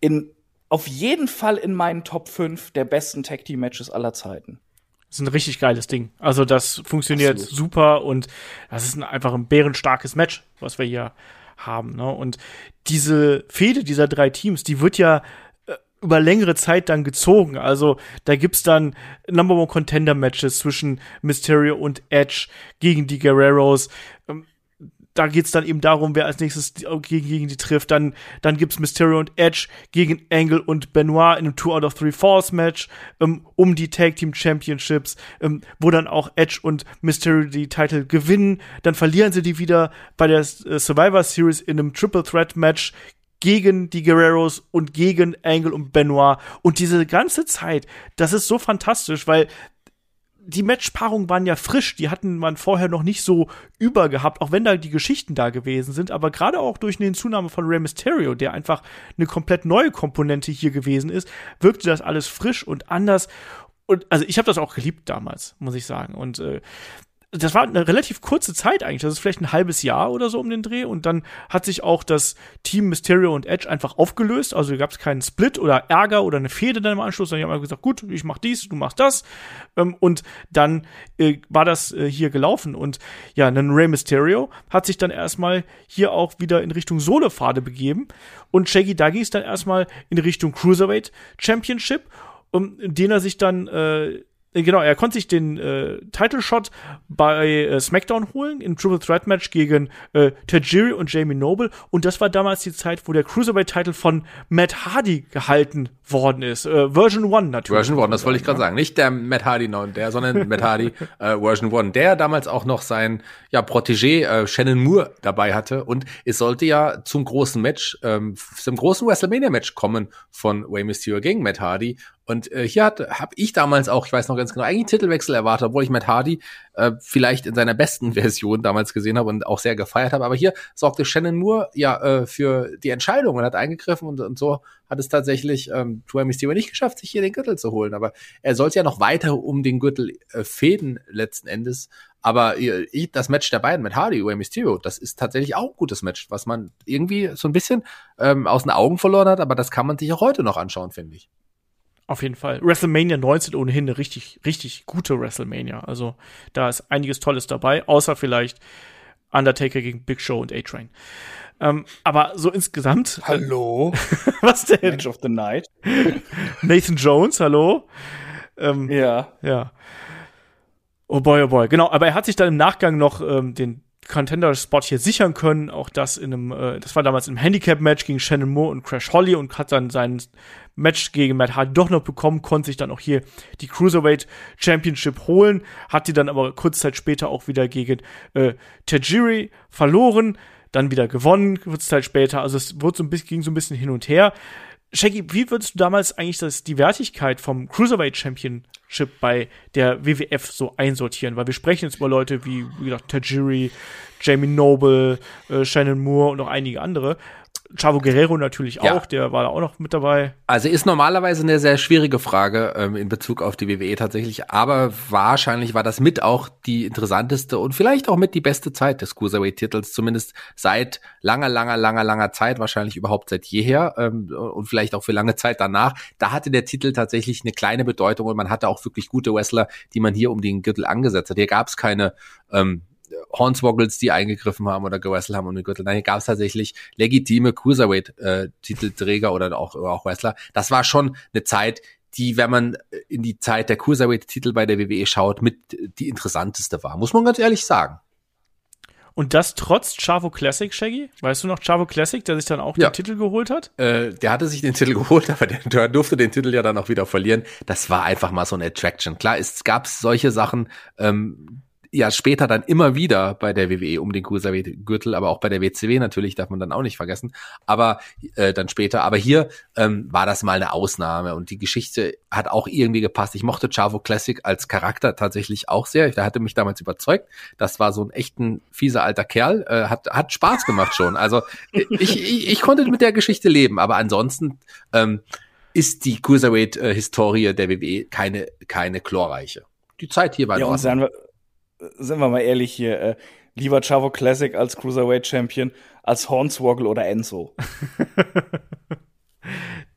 in auf jeden Fall in meinen Top 5 der besten Tag Team Matches aller Zeiten. Das ist ein richtig geiles Ding. Also das funktioniert Absolut. super und das ist ein, einfach ein bärenstarkes Match, was wir hier haben. Ne? Und diese Fehde dieser drei Teams, die wird ja äh, über längere Zeit dann gezogen. Also da gibt's dann Number One Contender Matches zwischen Mysterio und Edge gegen die Guerreros. Da geht's dann eben darum, wer als nächstes gegen, gegen die trifft. Dann, dann gibt's Mysterio und Edge gegen Angle und Benoit in einem Two out of Three Falls Match ähm, um die Tag Team Championships, ähm, wo dann auch Edge und Mysterio die Titel gewinnen. Dann verlieren sie die wieder bei der äh, Survivor Series in einem Triple Threat Match gegen die Guerreros und gegen Angle und Benoit. Und diese ganze Zeit, das ist so fantastisch, weil die Matchpaarungen waren ja frisch, die hatten man vorher noch nicht so übergehabt, auch wenn da die Geschichten da gewesen sind, aber gerade auch durch eine Zunahme von Rey Mysterio, der einfach eine komplett neue Komponente hier gewesen ist, wirkte das alles frisch und anders und also ich habe das auch geliebt damals, muss ich sagen. Und äh, das war eine relativ kurze Zeit eigentlich. Das ist vielleicht ein halbes Jahr oder so um den Dreh. Und dann hat sich auch das Team Mysterio und Edge einfach aufgelöst. Also gab es keinen Split oder Ärger oder eine Fehde dann im Anschluss. Dann haben wir gesagt, gut, ich mach dies, du machst das. Ähm, und dann äh, war das äh, hier gelaufen. Und ja, ein Rey Mysterio hat sich dann erstmal hier auch wieder in Richtung Solo-Pfade begeben. Und Shaggy Duggy ist dann erstmal in Richtung Cruiserweight Championship, um den er sich dann äh, genau, er konnte sich den äh, Title Shot bei äh, SmackDown holen im Triple Threat Match gegen äh, Tajiri und Jamie Noble und das war damals die Zeit, wo der Cruiserweight Title von Matt Hardy gehalten worden ist. Äh, Version 1 natürlich. Version 1, das wollte ich gerade sagen, nicht der Matt Hardy noch, der, sondern Matt Hardy äh, Version 1, der damals auch noch sein ja Protégé äh, Shannon Moore dabei hatte und es sollte ja zum großen Match ähm, zum großen WrestleMania Match kommen von Way Mysterio gegen Matt Hardy und äh, hier habe ich damals auch, ich weiß noch ganz genau, eigentlich Titelwechsel erwartet, obwohl ich Matt Hardy äh, vielleicht in seiner besten Version damals gesehen habe und auch sehr gefeiert habe. Aber hier sorgte Shannon Moore ja äh, für die Entscheidung und hat eingegriffen und, und so hat es tatsächlich ähm, Rey Mysterio nicht geschafft, sich hier den Gürtel zu holen. Aber er sollte ja noch weiter um den Gürtel äh, fäden letzten Endes. Aber äh, ich, das Match der beiden mit Hardy, Rey Mysterio, das ist tatsächlich auch ein gutes Match, was man irgendwie so ein bisschen ähm, aus den Augen verloren hat. Aber das kann man sich auch heute noch anschauen, finde ich. Auf jeden Fall. WrestleMania 19 ohnehin eine richtig, richtig gute WrestleMania. Also da ist einiges Tolles dabei, außer vielleicht Undertaker gegen Big Show und A-Train. Ähm, aber so insgesamt. Äh, hallo? was denn? Match of the Night. Nathan Jones, hallo? Ähm, ja. Ja. Oh boy, oh boy. Genau, aber er hat sich dann im Nachgang noch ähm, den Contender-Spot hier sichern können. Auch das in einem, äh, das war damals im Handicap-Match gegen Shannon Moore und Crash Holly und hat dann sein Match gegen Matt Hardy doch noch bekommen, konnte sich dann auch hier die Cruiserweight Championship holen, hat die dann aber kurz Zeit später auch wieder gegen äh, Tajiri verloren, dann wieder gewonnen, kurz Zeit später. Also es wurde so ein bisschen, ging so ein bisschen hin und her. Shaggy, wie würdest du damals eigentlich das, die Wertigkeit vom Cruiserweight Championship bei der WWF so einsortieren? Weil wir sprechen jetzt über Leute wie, wie gesagt, Tajiri, Jamie Noble, äh, Shannon Moore und noch einige andere. Chavo Guerrero natürlich ja. auch, der war da auch noch mit dabei. Also ist normalerweise eine sehr schwierige Frage ähm, in Bezug auf die WWE tatsächlich, aber wahrscheinlich war das mit auch die interessanteste und vielleicht auch mit die beste Zeit des Cruiserweight-Titels, zumindest seit langer, langer, langer, langer Zeit, wahrscheinlich überhaupt seit jeher ähm, und vielleicht auch für lange Zeit danach. Da hatte der Titel tatsächlich eine kleine Bedeutung und man hatte auch wirklich gute Wrestler, die man hier um den Gürtel angesetzt hat. Hier gab es keine ähm, Hornswoggles, die eingegriffen haben oder gewrestelt haben um den Gürtel. Nein, hier gab es tatsächlich legitime Cruiserweight-Titelträger äh, oder auch, auch Wrestler. Das war schon eine Zeit, die, wenn man in die Zeit der Cruiserweight-Titel bei der WWE schaut, mit die interessanteste war. Muss man ganz ehrlich sagen. Und das trotz Chavo Classic, Shaggy? Weißt du noch Chavo Classic, der sich dann auch ja. den Titel geholt hat? Äh, der hatte sich den Titel geholt, aber der, der, durfte den Titel ja dann auch wieder verlieren. Das war einfach mal so eine Attraction. Klar, es gab solche Sachen, ähm, ja später dann immer wieder bei der WWE um den Cruiserweight-Gürtel, aber auch bei der WCW natürlich, darf man dann auch nicht vergessen. Aber äh, dann später, aber hier ähm, war das mal eine Ausnahme und die Geschichte hat auch irgendwie gepasst. Ich mochte Chavo Classic als Charakter tatsächlich auch sehr. Der hatte mich damals überzeugt. Das war so ein echten fieser alter Kerl. Äh, hat, hat Spaß gemacht schon. Also ich, ich, ich konnte mit der Geschichte leben, aber ansonsten ähm, ist die Cruiserweight-Historie der WWE keine, keine chlorreiche. Die Zeit hier war ja, und wir, sind wir mal ehrlich hier, äh, lieber Chavo Classic als Cruiserweight Champion als Hornswoggle oder Enzo.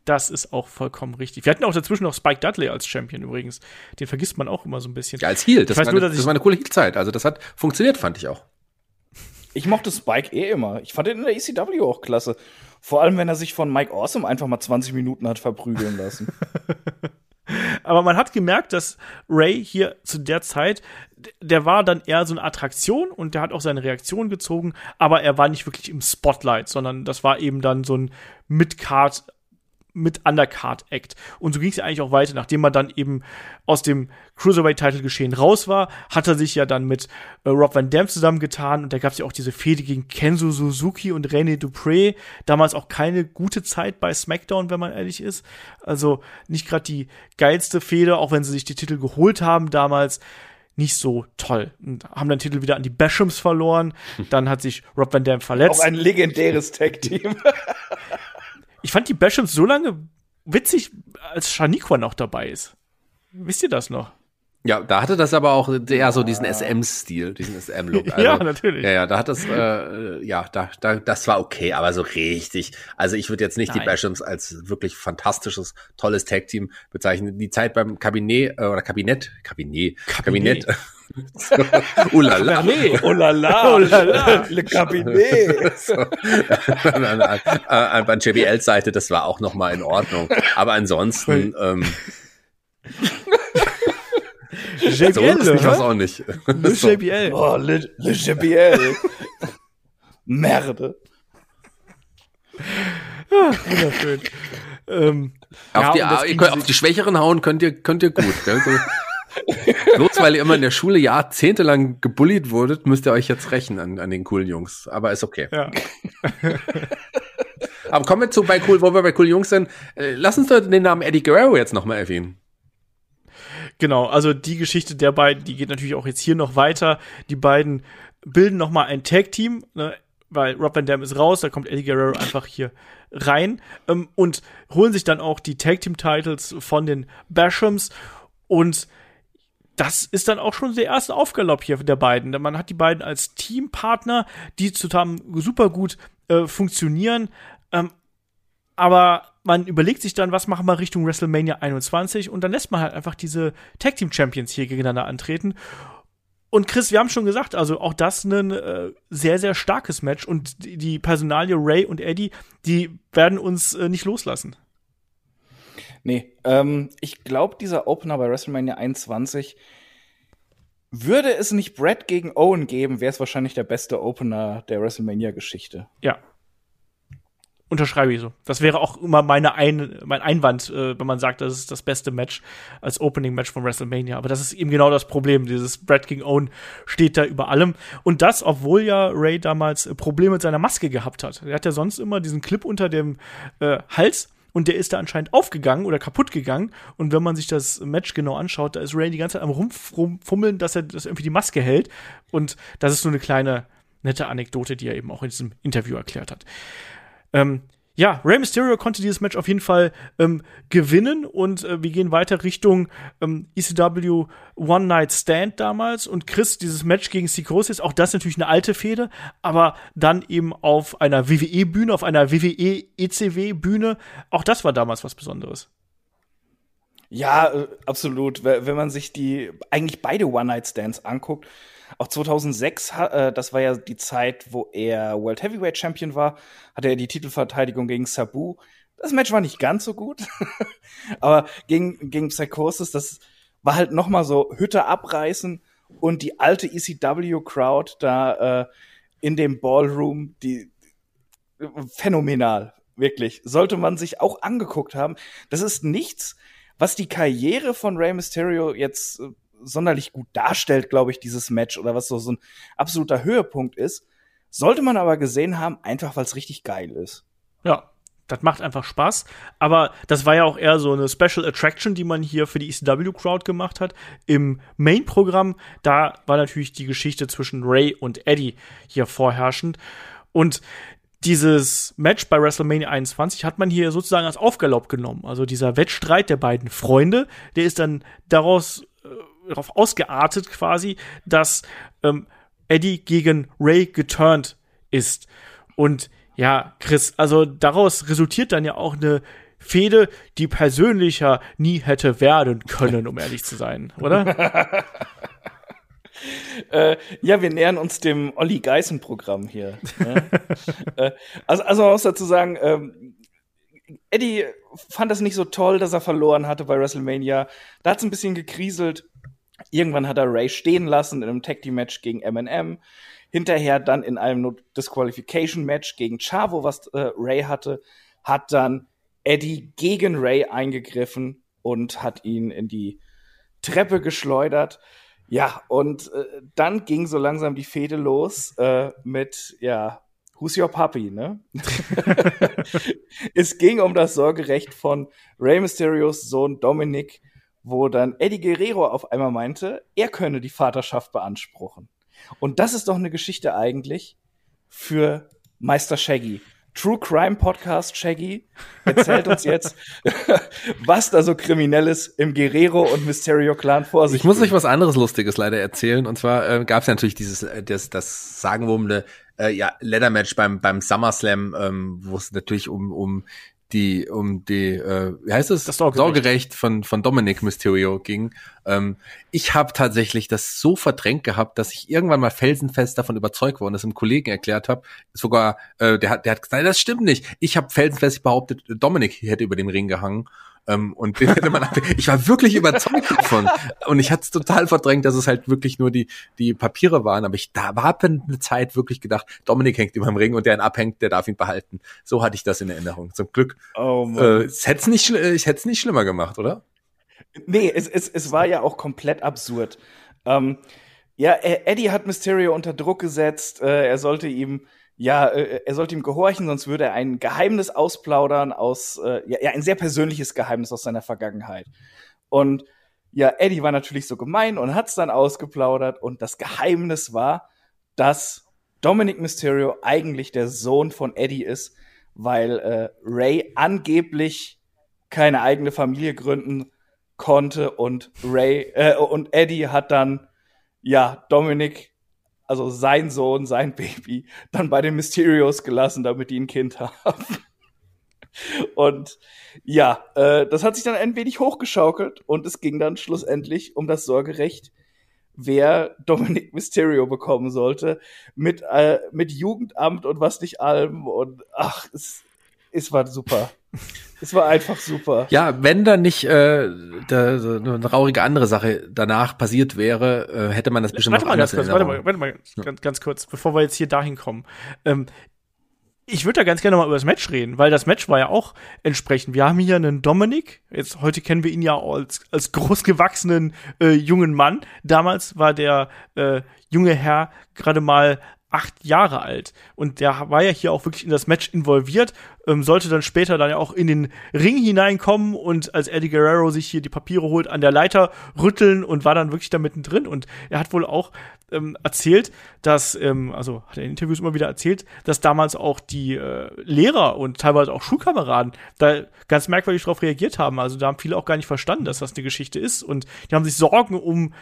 Das ist auch vollkommen richtig. Wir hatten auch dazwischen noch Spike Dudley als Champion übrigens. Den vergisst man auch immer so ein bisschen. Ja, als Heel. Das, war, nur, eine, das war eine coole Heel-Zeit. Also das hat funktioniert, fand ich auch. Ich mochte Spike eh immer. Ich fand ihn in der ECW auch klasse. Vor allem, wenn er sich von Mike Awesome einfach mal 20 Minuten hat verprügeln lassen. Aber man hat gemerkt, dass Ray hier zu der Zeit, der war dann eher so eine Attraktion und der hat auch seine Reaktion gezogen, aber er war nicht wirklich im Spotlight, sondern das war eben dann so ein Mid-Card mit Undercard-Act. Und so ging es ja eigentlich auch weiter. Nachdem man dann eben aus dem Cruiserweight-Title-Geschehen raus war, hat er sich ja dann mit äh, Rob Van Dam zusammengetan. Und da gab es ja auch diese Fehde gegen Kenzo Suzuki und René Dupré. Damals auch keine gute Zeit bei SmackDown, wenn man ehrlich ist. Also nicht gerade die geilste Fehde, auch wenn sie sich die Titel geholt haben damals nicht so toll. Und haben den Titel wieder an die Bashams verloren. Dann hat sich Rob Van Dam verletzt. Auch ein legendäres Tag-Team. Ich fand die Bashams so lange witzig, als Shaniqua noch dabei ist. Wisst ihr das noch? Ja, da hatte das aber auch eher so diesen SM-Stil, diesen SM-Look. Also, ja, natürlich. Ja, ja, da hat das, äh, ja, da, da, das war okay, aber so richtig. Also ich würde jetzt nicht Nein. die Bashams als wirklich fantastisches, tolles Tag-Team bezeichnen. Die Zeit beim Kabinett äh, oder Kabinett, Kabinett, Kabinett. Kabinett oh la la. Oh la la. Oh la la. Le Cabinet. so. An JBL-Seite, das war auch noch mal in Ordnung. Aber ansonsten, ähm, JBL, so, ich weiß auch nicht. Le JBL. Oh, Le, Le JBL. Merde. Ja, wunderschön. Ähm, auf, ja, die, ihr könnt, auf die Schwächeren hauen könnt ihr, könnt ihr gut. Gell? Bloß weil ihr immer in der Schule jahrzehntelang gebullied wurdet, müsst ihr euch jetzt rächen an, an den coolen Jungs. Aber ist okay. Ja. Aber kommen wir zu bei cool, wo wir bei coolen Jungs sind. Äh, lass uns doch den Namen Eddie Guerrero jetzt nochmal erwähnen. Genau, also die Geschichte der beiden, die geht natürlich auch jetzt hier noch weiter. Die beiden bilden nochmal ein Tag-Team, ne, weil Rob Van Dam ist raus, da kommt Eddie Guerrero einfach hier rein ähm, und holen sich dann auch die Tag-Team-Titles von den Bashams und das ist dann auch schon der erste Aufgalopp hier der beiden. Man hat die beiden als Teampartner, die zusammen super gut äh, funktionieren. Ähm, aber man überlegt sich dann, was machen wir Richtung WrestleMania 21 und dann lässt man halt einfach diese Tag Team Champions hier gegeneinander antreten. Und Chris, wir haben schon gesagt, also auch das ein äh, sehr, sehr starkes Match und die, die Personalie Ray und Eddie, die werden uns äh, nicht loslassen. Nee, ähm, ich glaube, dieser Opener bei WrestleMania 21 würde es nicht Brett gegen Owen geben, wäre es wahrscheinlich der beste Opener der WrestleMania-Geschichte. Ja, unterschreibe ich so. Das wäre auch immer meine Ein mein Einwand, äh, wenn man sagt, das ist das beste Match als Opening-Match von WrestleMania. Aber das ist eben genau das Problem. Dieses Brad King Owen steht da über allem. Und das, obwohl ja Ray damals Probleme mit seiner Maske gehabt hat. Er hat ja sonst immer diesen Clip unter dem äh, Hals und der ist da anscheinend aufgegangen oder kaputt gegangen. Und wenn man sich das Match genau anschaut, da ist Ray die ganze Zeit am rumfummeln, dass er dass irgendwie die Maske hält. Und das ist so eine kleine nette Anekdote, die er eben auch in diesem Interview erklärt hat. Ähm, ja, Rey Mysterio konnte dieses Match auf jeden Fall ähm, gewinnen und äh, wir gehen weiter Richtung ähm, ECW One Night Stand damals und Chris, dieses Match gegen Psychosis, auch das natürlich eine alte Fehde, aber dann eben auf einer WWE-Bühne, auf einer WWE-ECW-Bühne, auch das war damals was Besonderes. Ja, äh, absolut. Wenn man sich die eigentlich beide One Night Stands anguckt, auch 2006, äh, das war ja die Zeit, wo er World Heavyweight Champion war, hatte er die Titelverteidigung gegen Sabu. Das Match war nicht ganz so gut, aber gegen, gegen Psychosis, das war halt noch mal so Hütte abreißen und die alte ECW-Crowd da äh, in dem Ballroom, die phänomenal, wirklich. Sollte man sich auch angeguckt haben. Das ist nichts, was die Karriere von Rey Mysterio jetzt äh, sonderlich gut darstellt, glaube ich, dieses Match oder was so, so ein absoluter Höhepunkt ist. Sollte man aber gesehen haben, einfach weil es richtig geil ist. Ja, das macht einfach Spaß. Aber das war ja auch eher so eine Special Attraction, die man hier für die ECW-Crowd gemacht hat. Im Main-Programm, da war natürlich die Geschichte zwischen Ray und Eddie hier vorherrschend. Und dieses Match bei WrestleMania 21 hat man hier sozusagen als Aufgalopp genommen. Also dieser Wettstreit der beiden Freunde, der ist dann daraus darauf ausgeartet quasi, dass ähm, Eddie gegen Ray geturnt ist. Und ja, Chris, also daraus resultiert dann ja auch eine Fehde, die persönlicher nie hätte werden können, um ehrlich zu sein, oder? äh, ja, wir nähern uns dem Olli Geißen Programm hier. Ne? äh, also, also man muss dazu sagen, ähm, Eddie fand das nicht so toll, dass er verloren hatte bei WrestleMania. Da hat es ein bisschen gekriselt. Irgendwann hat er Ray stehen lassen in einem Tag Team Match gegen Eminem. Hinterher dann in einem Disqualification Match gegen Chavo, was äh, Ray hatte, hat dann Eddie gegen Ray eingegriffen und hat ihn in die Treppe geschleudert. Ja, und äh, dann ging so langsam die Fehde los äh, mit, ja, Who's Your Puppy, ne? es ging um das Sorgerecht von Rey Mysterios Sohn Dominic wo dann Eddie Guerrero auf einmal meinte, er könne die Vaterschaft beanspruchen. Und das ist doch eine Geschichte eigentlich für Meister Shaggy. True Crime Podcast Shaggy erzählt uns jetzt, was da so Kriminelles im Guerrero und Mysterio Clan vor sich Ich muss euch was anderes Lustiges leider erzählen. Und zwar äh, gab es ja natürlich dieses, äh, das, das sagenwurmende äh, ja, Leather Match beim, beim SummerSlam, ähm, wo es natürlich um, um die um die äh, wie heißt es das Sorgerecht, Sorgerecht von von Dominic Mysterio ging. Ähm, ich habe tatsächlich das so verdrängt gehabt, dass ich irgendwann mal felsenfest davon überzeugt war und das einem Kollegen erklärt habe. Sogar äh, der hat der hat gesagt, nein, das stimmt nicht. Ich habe felsenfest behauptet, Dominic hätte über dem Ring gehangen. Ähm, und den hätte man, ich war wirklich überzeugt davon. Und ich hatte es total verdrängt, dass es halt wirklich nur die, die Papiere waren. Aber ich da war eine Zeit wirklich gedacht, Dominik hängt über dem Ring und der ihn abhängt, der darf ihn behalten. So hatte ich das in Erinnerung. Zum Glück. Oh äh, es hätte nicht, ich hätte es nicht schlimmer gemacht, oder? Nee, es, es, es war ja auch komplett absurd. Ähm, ja, Eddie hat Mysterio unter Druck gesetzt. Äh, er sollte ihm ja, äh, er sollte ihm gehorchen, sonst würde er ein Geheimnis ausplaudern aus, äh, ja, ja, ein sehr persönliches Geheimnis aus seiner Vergangenheit. Und ja, Eddie war natürlich so gemein und hat's dann ausgeplaudert und das Geheimnis war, dass Dominic Mysterio eigentlich der Sohn von Eddie ist, weil äh, Ray angeblich keine eigene Familie gründen konnte und Ray äh, und Eddie hat dann ja Dominic also sein Sohn, sein Baby, dann bei den Mysterios gelassen, damit die ein Kind haben. Und ja, äh, das hat sich dann ein wenig hochgeschaukelt und es ging dann schlussendlich um das Sorgerecht, wer Dominic Mysterio bekommen sollte, mit, äh, mit Jugendamt und was nicht allem. Und ach, es, es war super. Es war einfach super. Ja, wenn da nicht äh, da, so eine traurige andere Sache danach passiert wäre, äh, hätte man das bestimmt warte noch mal ganz kurz, warte mal, warte mal ganz, ganz kurz, bevor wir jetzt hier dahin kommen. Ähm, ich würde da ganz gerne mal über das Match reden, weil das Match war ja auch entsprechend. Wir haben hier einen Dominik, jetzt heute kennen wir ihn ja als, als großgewachsenen äh, jungen Mann. Damals war der äh, junge Herr gerade mal acht Jahre alt. Und der war ja hier auch wirklich in das Match involviert, ähm, sollte dann später dann ja auch in den Ring hineinkommen und als Eddie Guerrero sich hier die Papiere holt, an der Leiter rütteln und war dann wirklich da mittendrin. Und er hat wohl auch ähm, erzählt, dass, ähm, also hat er in Interviews immer wieder erzählt, dass damals auch die äh, Lehrer und teilweise auch Schulkameraden da ganz merkwürdig darauf reagiert haben. Also da haben viele auch gar nicht verstanden, dass das eine Geschichte ist. Und die haben sich Sorgen um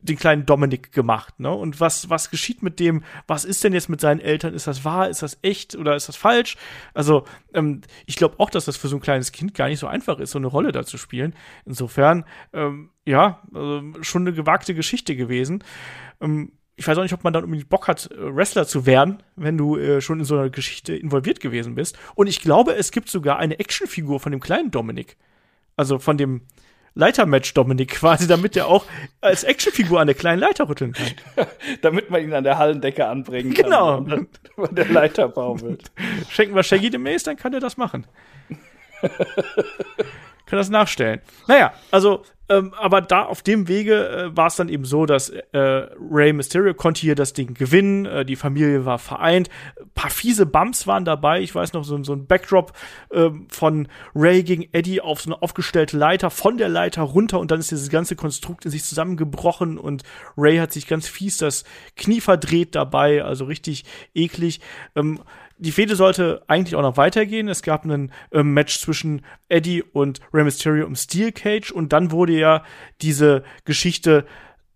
den kleinen Dominik gemacht, ne? Und was, was geschieht mit dem, was ist denn jetzt mit seinen Eltern? Ist das wahr? Ist das echt oder ist das falsch? Also, ähm, ich glaube auch, dass das für so ein kleines Kind gar nicht so einfach ist, so eine Rolle da zu spielen. Insofern, ähm, ja, also schon eine gewagte Geschichte gewesen. Ähm, ich weiß auch nicht, ob man dann unbedingt Bock hat, Wrestler zu werden, wenn du äh, schon in so einer Geschichte involviert gewesen bist. Und ich glaube, es gibt sogar eine Actionfigur von dem kleinen Dominik. Also von dem, Leitermatch Dominik quasi, damit er auch als Actionfigur an der kleinen Leiter rütteln kann. damit man ihn an der Hallendecke anbringen kann. Genau. Über der Leiter baumelt. Schenken wir Shaggy demnächst, dann kann er das machen. kann das nachstellen. Naja, also ähm, aber da auf dem Wege äh, war es dann eben so, dass äh, Ray Mysterio konnte hier das Ding gewinnen. Äh, die Familie war vereint. Ein paar fiese Bumps waren dabei. Ich weiß noch, so, so ein Backdrop äh, von Ray gegen Eddie auf so eine aufgestellte Leiter, von der Leiter runter und dann ist dieses ganze Konstrukt in sich zusammengebrochen und Ray hat sich ganz fies das Knie verdreht dabei, also richtig eklig. Ähm, die Fehde sollte eigentlich auch noch weitergehen. Es gab ein äh, Match zwischen Eddie und Rey Mysterio im Steel Cage und dann wurde ja diese Geschichte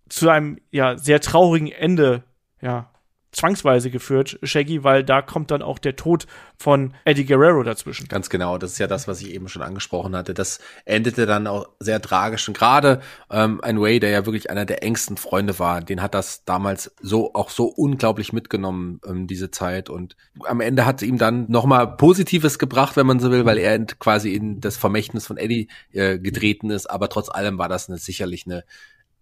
zu einem ja sehr traurigen Ende ja zwangsweise geführt, Shaggy, weil da kommt dann auch der Tod von Eddie Guerrero dazwischen. Ganz genau, das ist ja das, was ich eben schon angesprochen hatte. Das endete dann auch sehr tragisch. Und gerade ähm, ein Way, der ja wirklich einer der engsten Freunde war, den hat das damals so auch so unglaublich mitgenommen, ähm, diese Zeit. Und am Ende hat ihm dann nochmal Positives gebracht, wenn man so will, weil er quasi in das Vermächtnis von Eddie äh, getreten ist. Aber trotz allem war das eine, sicherlich eine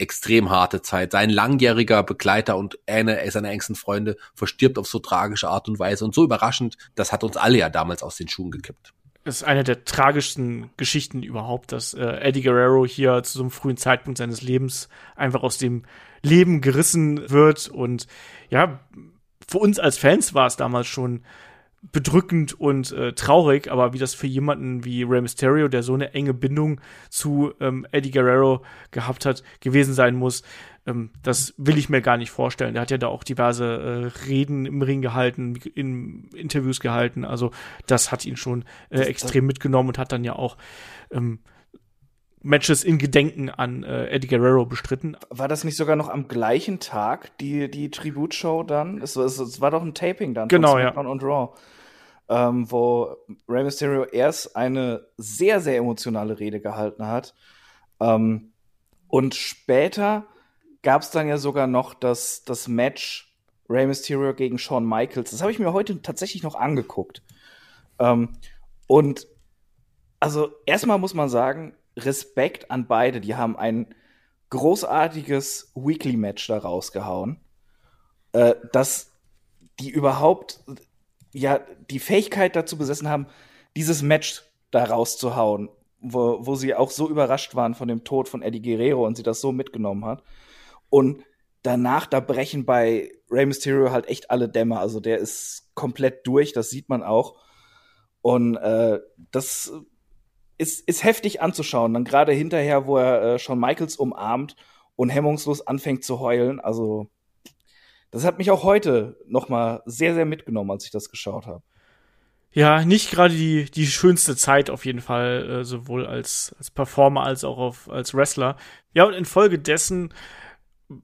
extrem harte Zeit. Sein langjähriger Begleiter und einer seiner engsten Freunde verstirbt auf so tragische Art und Weise und so überraschend, das hat uns alle ja damals aus den Schuhen gekippt. Das ist eine der tragischsten Geschichten überhaupt, dass äh, Eddie Guerrero hier zu so einem frühen Zeitpunkt seines Lebens einfach aus dem Leben gerissen wird und ja, für uns als Fans war es damals schon bedrückend und äh, traurig, aber wie das für jemanden wie Rey Mysterio, der so eine enge Bindung zu ähm, Eddie Guerrero gehabt hat, gewesen sein muss, ähm, das will ich mir gar nicht vorstellen. Der hat ja da auch diverse äh, Reden im Ring gehalten, in Interviews gehalten, also das hat ihn schon äh, extrem mitgenommen und hat dann ja auch ähm, Matches in Gedenken an äh, Eddie Guerrero bestritten. War das nicht sogar noch am gleichen Tag, die, die Tributshow dann? Es, es, es war doch ein Taping dann genau, von ja. und Raw. Ähm, wo Rey Mysterio erst eine sehr, sehr emotionale Rede gehalten hat. Ähm, und später gab es dann ja sogar noch das, das Match Rey Mysterio gegen Shawn Michaels. Das habe ich mir heute tatsächlich noch angeguckt. Ähm, und also erstmal muss man sagen, Respekt an beide. Die haben ein großartiges Weekly-Match da rausgehauen. Äh, dass die überhaupt ja die Fähigkeit dazu besessen haben, dieses Match da rauszuhauen, wo, wo sie auch so überrascht waren von dem Tod von Eddie Guerrero und sie das so mitgenommen hat. Und danach, da brechen bei Rey Mysterio halt echt alle Dämme. Also der ist komplett durch, das sieht man auch. Und äh, das ist, ist heftig anzuschauen. Dann gerade hinterher, wo er äh, Shawn Michaels umarmt und hemmungslos anfängt zu heulen. Also, das hat mich auch heute noch mal sehr, sehr mitgenommen, als ich das geschaut habe. Ja, nicht gerade die, die schönste Zeit auf jeden Fall, äh, sowohl als, als Performer als auch auf, als Wrestler. Ja, und infolgedessen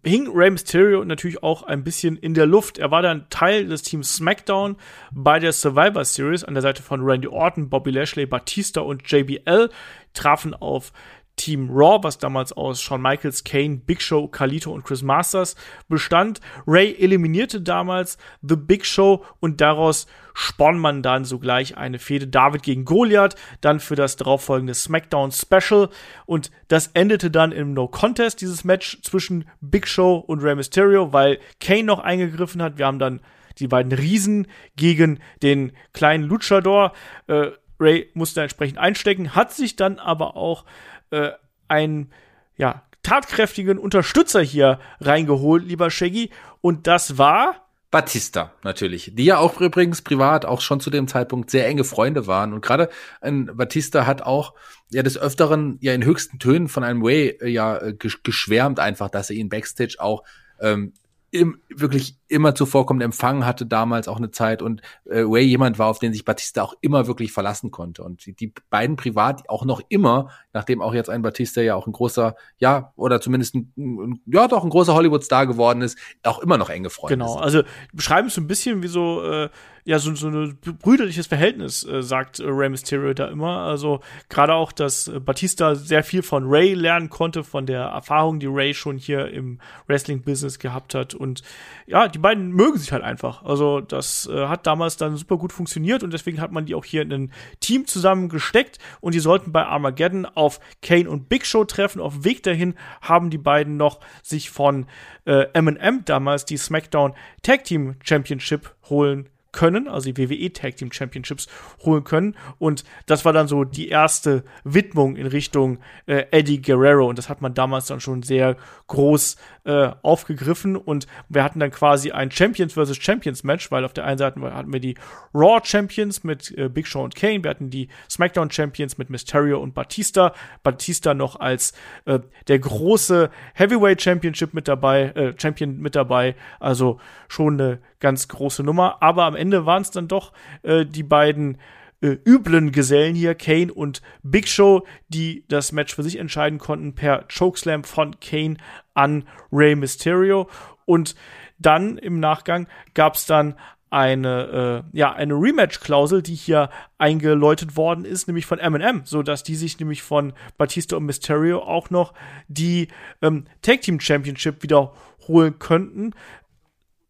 hing Rey Mysterio natürlich auch ein bisschen in der Luft. Er war dann Teil des Teams SmackDown bei der Survivor Series an der Seite von Randy Orton, Bobby Lashley, Batista und JBL, trafen auf Team Raw, was damals aus Shawn Michaels, Kane, Big Show, Kalito und Chris Masters bestand. Ray eliminierte damals The Big Show und daraus spann man dann sogleich eine Fehde David gegen Goliath, dann für das darauffolgende SmackDown Special und das endete dann im No Contest, dieses Match zwischen Big Show und Rey Mysterio, weil Kane noch eingegriffen hat. Wir haben dann die beiden Riesen gegen den kleinen Luchador. Äh, Ray musste entsprechend einstecken, hat sich dann aber auch äh, einen ja, tatkräftigen Unterstützer hier reingeholt, lieber Shaggy. Und das war Batista natürlich, die ja auch übrigens privat auch schon zu dem Zeitpunkt sehr enge Freunde waren und gerade ein Batista hat auch ja des öfteren ja in höchsten Tönen von einem Way äh, ja äh, geschwärmt einfach, dass er ihn backstage auch ähm, im, wirklich immer zuvorkommend empfangen hatte damals auch eine Zeit und äh, Way jemand war, auf den sich Batista auch immer wirklich verlassen konnte. Und die, die beiden privat auch noch immer, nachdem auch jetzt ein Batista ja auch ein großer, ja, oder zumindest ein, ein ja doch ein großer Hollywood-Star geworden ist, auch immer noch enge Freunde Genau, sind. also beschreiben es so ein bisschen wie so, äh, ja, so, so ein brüderliches Verhältnis, äh, sagt äh, Rey Mysterio da immer. Also gerade auch, dass äh, Batista sehr viel von Ray lernen konnte, von der Erfahrung, die Ray schon hier im Wrestling-Business gehabt hat. Und ja, die beiden mögen sich halt einfach. Also das äh, hat damals dann super gut funktioniert und deswegen hat man die auch hier in ein Team zusammengesteckt und die sollten bei Armageddon auf Kane und Big Show treffen. Auf Weg dahin haben die beiden noch sich von äh, M&M damals die SmackDown Tag Team Championship holen können, also die WWE Tag Team Championships holen können. Und das war dann so die erste Widmung in Richtung äh, Eddie Guerrero. Und das hat man damals dann schon sehr groß äh, aufgegriffen. Und wir hatten dann quasi ein Champions vs. Champions Match, weil auf der einen Seite hatten wir die Raw Champions mit äh, Big Show und Kane, wir hatten die SmackDown Champions mit Mysterio und Batista. Batista noch als äh, der große Heavyweight Championship mit dabei, äh, Champion mit dabei. Also schon eine ganz große Nummer. Aber am Ende waren es dann doch äh, die beiden äh, üblen Gesellen hier, Kane und Big Show, die das Match für sich entscheiden konnten per Chokeslam von Kane an Rey Mysterio. Und dann im Nachgang gab es dann eine äh, ja eine Rematch-Klausel, die hier eingeläutet worden ist, nämlich von Eminem, so dass die sich nämlich von Batista und Mysterio auch noch die ähm, Tag Team Championship wiederholen könnten.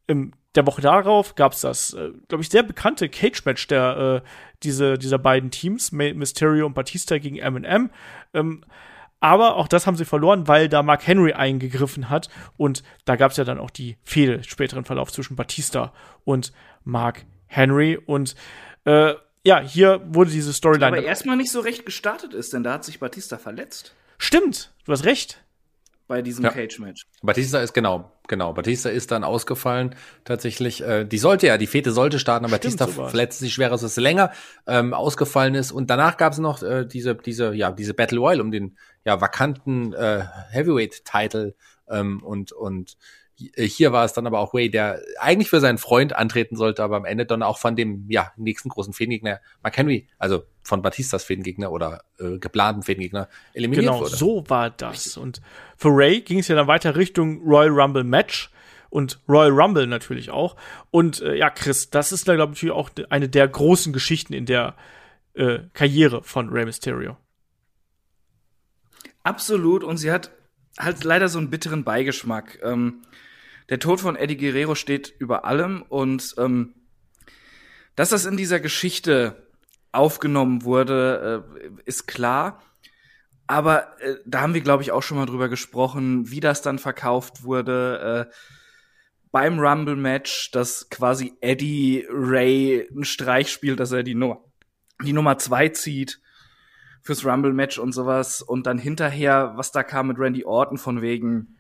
Im der Woche darauf gab es das, äh, glaube ich, sehr bekannte Cage-Match der äh, diese, dieser beiden Teams, Mysterio und Batista gegen Eminem. Ähm, aber auch das haben sie verloren, weil da Mark Henry eingegriffen hat. Und da gab es ja dann auch die Fehde, späteren Verlauf zwischen Batista und Mark Henry. Und äh, ja, hier wurde diese Storyline. Aber erstmal nicht so recht gestartet ist, denn da hat sich Batista verletzt. Stimmt, du hast recht bei diesem ja. Cage-Match. Batista ist genau, genau. Batista ist dann ausgefallen tatsächlich. Äh, die sollte ja, die Fete sollte starten, aber Stimmt, Batista so verletzte sich schwerer, dass es länger ähm, ausgefallen ist. Und danach gab es noch äh, diese, diese, ja, diese Battle Royale um den ja vakanten äh, Heavyweight-Title ähm, und und äh, hier war es dann aber auch Way, der eigentlich für seinen Freund antreten sollte, aber am Ende dann auch von dem ja nächsten großen Fädengegner Mark Henry, also von Batistas Fädengegner oder äh, geplanten Fädengegner eliminiert genau, wurde. Genau, so war das. Und für Ray ging es ja dann weiter Richtung Royal Rumble Match und Royal Rumble natürlich auch. Und äh, ja, Chris, das ist da glaube ich auch eine der großen Geschichten in der äh, Karriere von Rey Mysterio. Absolut. Und sie hat halt leider so einen bitteren Beigeschmack. Ähm, der Tod von Eddie Guerrero steht über allem und ähm, dass das in dieser Geschichte aufgenommen wurde, äh, ist klar. Aber äh, da haben wir, glaube ich, auch schon mal drüber gesprochen, wie das dann verkauft wurde. Äh, beim Rumble-Match, dass quasi Eddie Ray einen Streich spielt, dass er die, Nummer die Nummer zwei zieht fürs Rumble-Match und sowas. Und dann hinterher, was da kam mit Randy Orton von wegen,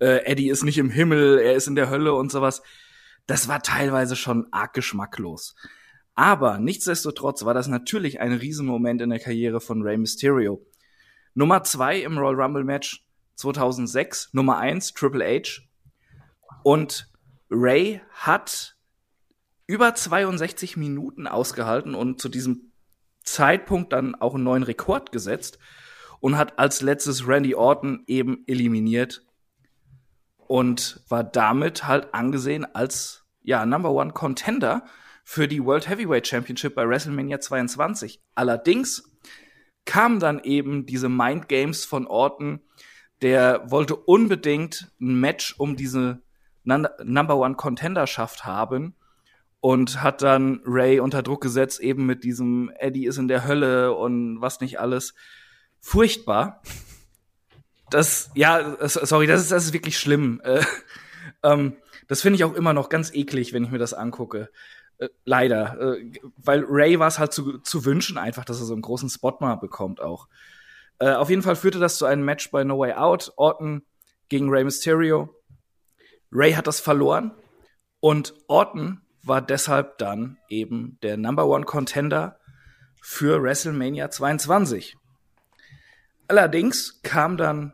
äh, Eddie ist nicht im Himmel, er ist in der Hölle und sowas. Das war teilweise schon arg geschmacklos. Aber nichtsdestotrotz war das natürlich ein Riesenmoment in der Karriere von Rey Mysterio. Nummer zwei im Royal Rumble Match 2006, Nummer eins Triple H. Und Ray hat über 62 Minuten ausgehalten und zu diesem Zeitpunkt dann auch einen neuen Rekord gesetzt und hat als letztes Randy Orton eben eliminiert und war damit halt angesehen als ja Number One Contender für die World Heavyweight Championship bei WrestleMania 22. Allerdings kamen dann eben diese Mind Games von Orton. Der wollte unbedingt ein Match um diese Number One Contenderschaft haben und hat dann Ray unter Druck gesetzt, eben mit diesem Eddie ist in der Hölle und was nicht alles. Furchtbar. Das, ja, sorry, das ist, das ist wirklich schlimm. Äh, ähm, das finde ich auch immer noch ganz eklig, wenn ich mir das angucke. Äh, leider. Äh, weil Ray war es halt zu, zu wünschen einfach, dass er so einen großen Spot mal bekommt auch. Äh, auf jeden Fall führte das zu einem Match bei No Way Out. Orton gegen Ray Mysterio. Ray hat das verloren und Orton war deshalb dann eben der Number One Contender für WrestleMania 22. Allerdings kam dann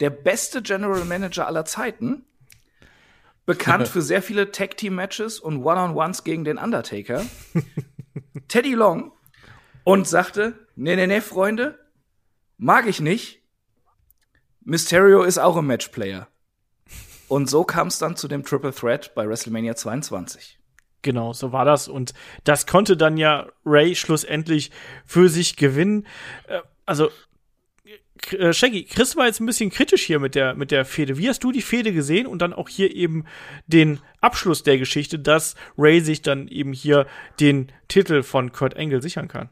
der beste General Manager aller Zeiten, bekannt für sehr viele Tag Team Matches und One-on-Ones gegen den Undertaker, Teddy Long, und sagte: Nee, nee, nee, Freunde, mag ich nicht. Mysterio ist auch ein Matchplayer. Und so kam es dann zu dem Triple Threat bei WrestleMania 22. Genau, so war das. Und das konnte dann ja Ray schlussendlich für sich gewinnen. Äh, also, äh, Shaggy, Chris war jetzt ein bisschen kritisch hier mit der, mit der Fehde. Wie hast du die Fehde gesehen und dann auch hier eben den Abschluss der Geschichte, dass Ray sich dann eben hier den Titel von Kurt Angle sichern kann?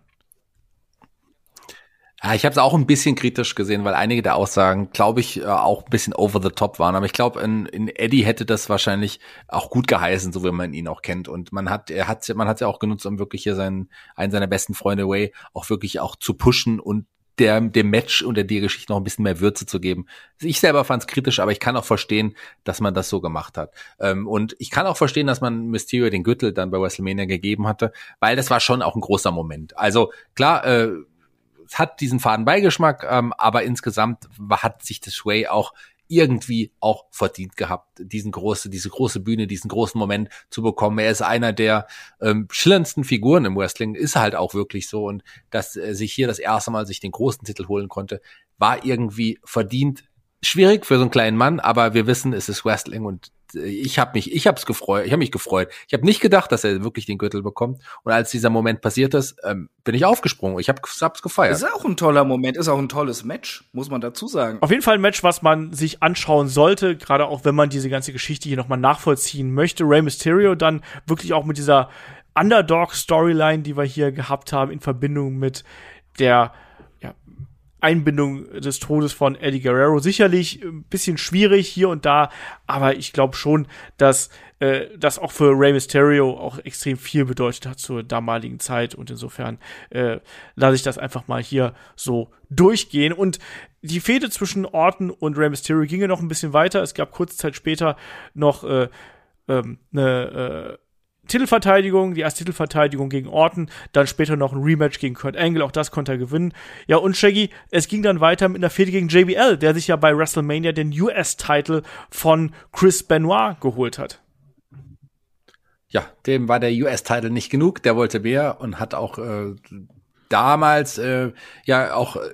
Ja, ich habe es auch ein bisschen kritisch gesehen, weil einige der Aussagen, glaube ich, äh, auch ein bisschen over the top waren. Aber ich glaube, in, in Eddie hätte das wahrscheinlich auch gut geheißen, so wie man ihn auch kennt. Und man hat, er hat, man hat ja auch genutzt, um wirklich hier seinen, einen seiner besten Freunde Way auch wirklich auch zu pushen und der, dem Match und der Geschichte noch ein bisschen mehr Würze zu geben. Ich selber fand es kritisch, aber ich kann auch verstehen, dass man das so gemacht hat. Ähm, und ich kann auch verstehen, dass man Mysterio den Gürtel dann bei WrestleMania gegeben hatte, weil das war schon auch ein großer Moment. Also klar, äh, es hat diesen faden Beigeschmack, ähm, aber insgesamt hat sich das Way auch irgendwie auch verdient gehabt, diesen große, diese große Bühne, diesen großen Moment zu bekommen. Er ist einer der ähm, schillerndsten Figuren im Wrestling, ist halt auch wirklich so. Und dass er sich hier das erste Mal sich den großen Titel holen konnte, war irgendwie verdient. Schwierig für so einen kleinen Mann, aber wir wissen, es ist Wrestling und ich habe mich, ich habe es gefreut, ich habe mich gefreut. Ich habe nicht gedacht, dass er wirklich den Gürtel bekommt. Und als dieser Moment passiert ist, ähm, bin ich aufgesprungen. Ich habe hab's gefeiert. Ist auch ein toller Moment, ist auch ein tolles Match, muss man dazu sagen. Auf jeden Fall ein Match, was man sich anschauen sollte, gerade auch wenn man diese ganze Geschichte hier nochmal nachvollziehen möchte. Rey Mysterio dann wirklich auch mit dieser Underdog-Storyline, die wir hier gehabt haben, in Verbindung mit der Einbindung des Todes von Eddie Guerrero. Sicherlich ein bisschen schwierig hier und da, aber ich glaube schon, dass äh, das auch für Rey Mysterio auch extrem viel bedeutet hat zur damaligen Zeit und insofern äh, lasse ich das einfach mal hier so durchgehen und die Fehde zwischen Orton und Rey Mysterio ging ja noch ein bisschen weiter. Es gab kurze Zeit später noch äh, ähm, eine äh, Titelverteidigung, die erste Titelverteidigung gegen Orton, dann später noch ein Rematch gegen Kurt Angle, auch das konnte er gewinnen. Ja, und Shaggy, es ging dann weiter mit einer Fehde gegen JBL, der sich ja bei WrestleMania den US-Titel von Chris Benoit geholt hat. Ja, dem war der US-Titel nicht genug, der wollte mehr und hat auch äh, damals äh, ja auch äh,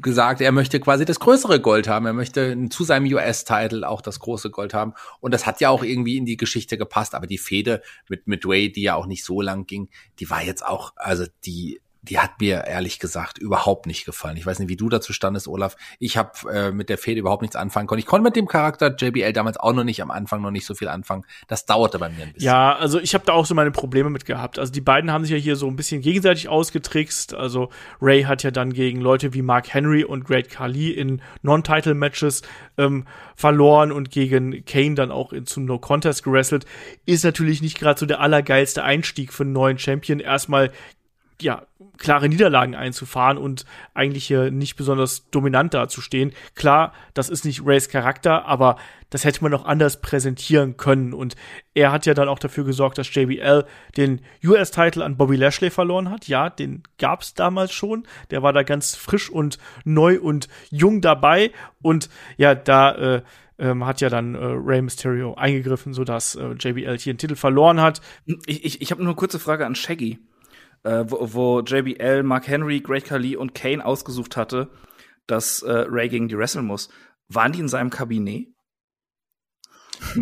gesagt, er möchte quasi das größere Gold haben. Er möchte zu seinem US-Title auch das große Gold haben. Und das hat ja auch irgendwie in die Geschichte gepasst. Aber die Fehde mit, Wade, die ja auch nicht so lang ging, die war jetzt auch, also die die hat mir ehrlich gesagt überhaupt nicht gefallen. Ich weiß nicht, wie du dazu standest, Olaf. Ich habe äh, mit der Fehde überhaupt nichts anfangen können. Ich konnte mit dem Charakter JBL damals auch noch nicht am Anfang noch nicht so viel anfangen. Das dauerte bei mir ein bisschen. Ja, also ich habe da auch so meine Probleme mit gehabt. Also die beiden haben sich ja hier so ein bisschen gegenseitig ausgetrickst. Also Ray hat ja dann gegen Leute wie Mark Henry und Great Khali in Non-Title-Matches ähm, verloren und gegen Kane dann auch in, zum No-Contest gewrestelt. Ist natürlich nicht gerade so der allergeilste Einstieg für einen neuen Champion. Erstmal ja, klare Niederlagen einzufahren und eigentlich hier nicht besonders dominant dazustehen. Klar, das ist nicht Rays Charakter, aber das hätte man noch anders präsentieren können. Und er hat ja dann auch dafür gesorgt, dass JBL den US-Title an Bobby Lashley verloren hat. Ja, den gab's damals schon. Der war da ganz frisch und neu und jung dabei. Und ja, da äh, ähm, hat ja dann äh, Rey Mysterio eingegriffen, sodass äh, JBL hier den Titel verloren hat. Ich, ich, ich habe nur eine kurze Frage an Shaggy äh, wo, wo JBL, Mark Henry, Great Khali und Kane ausgesucht hatte, dass äh, Ray gegen die wresteln muss. Waren die in seinem Kabinett?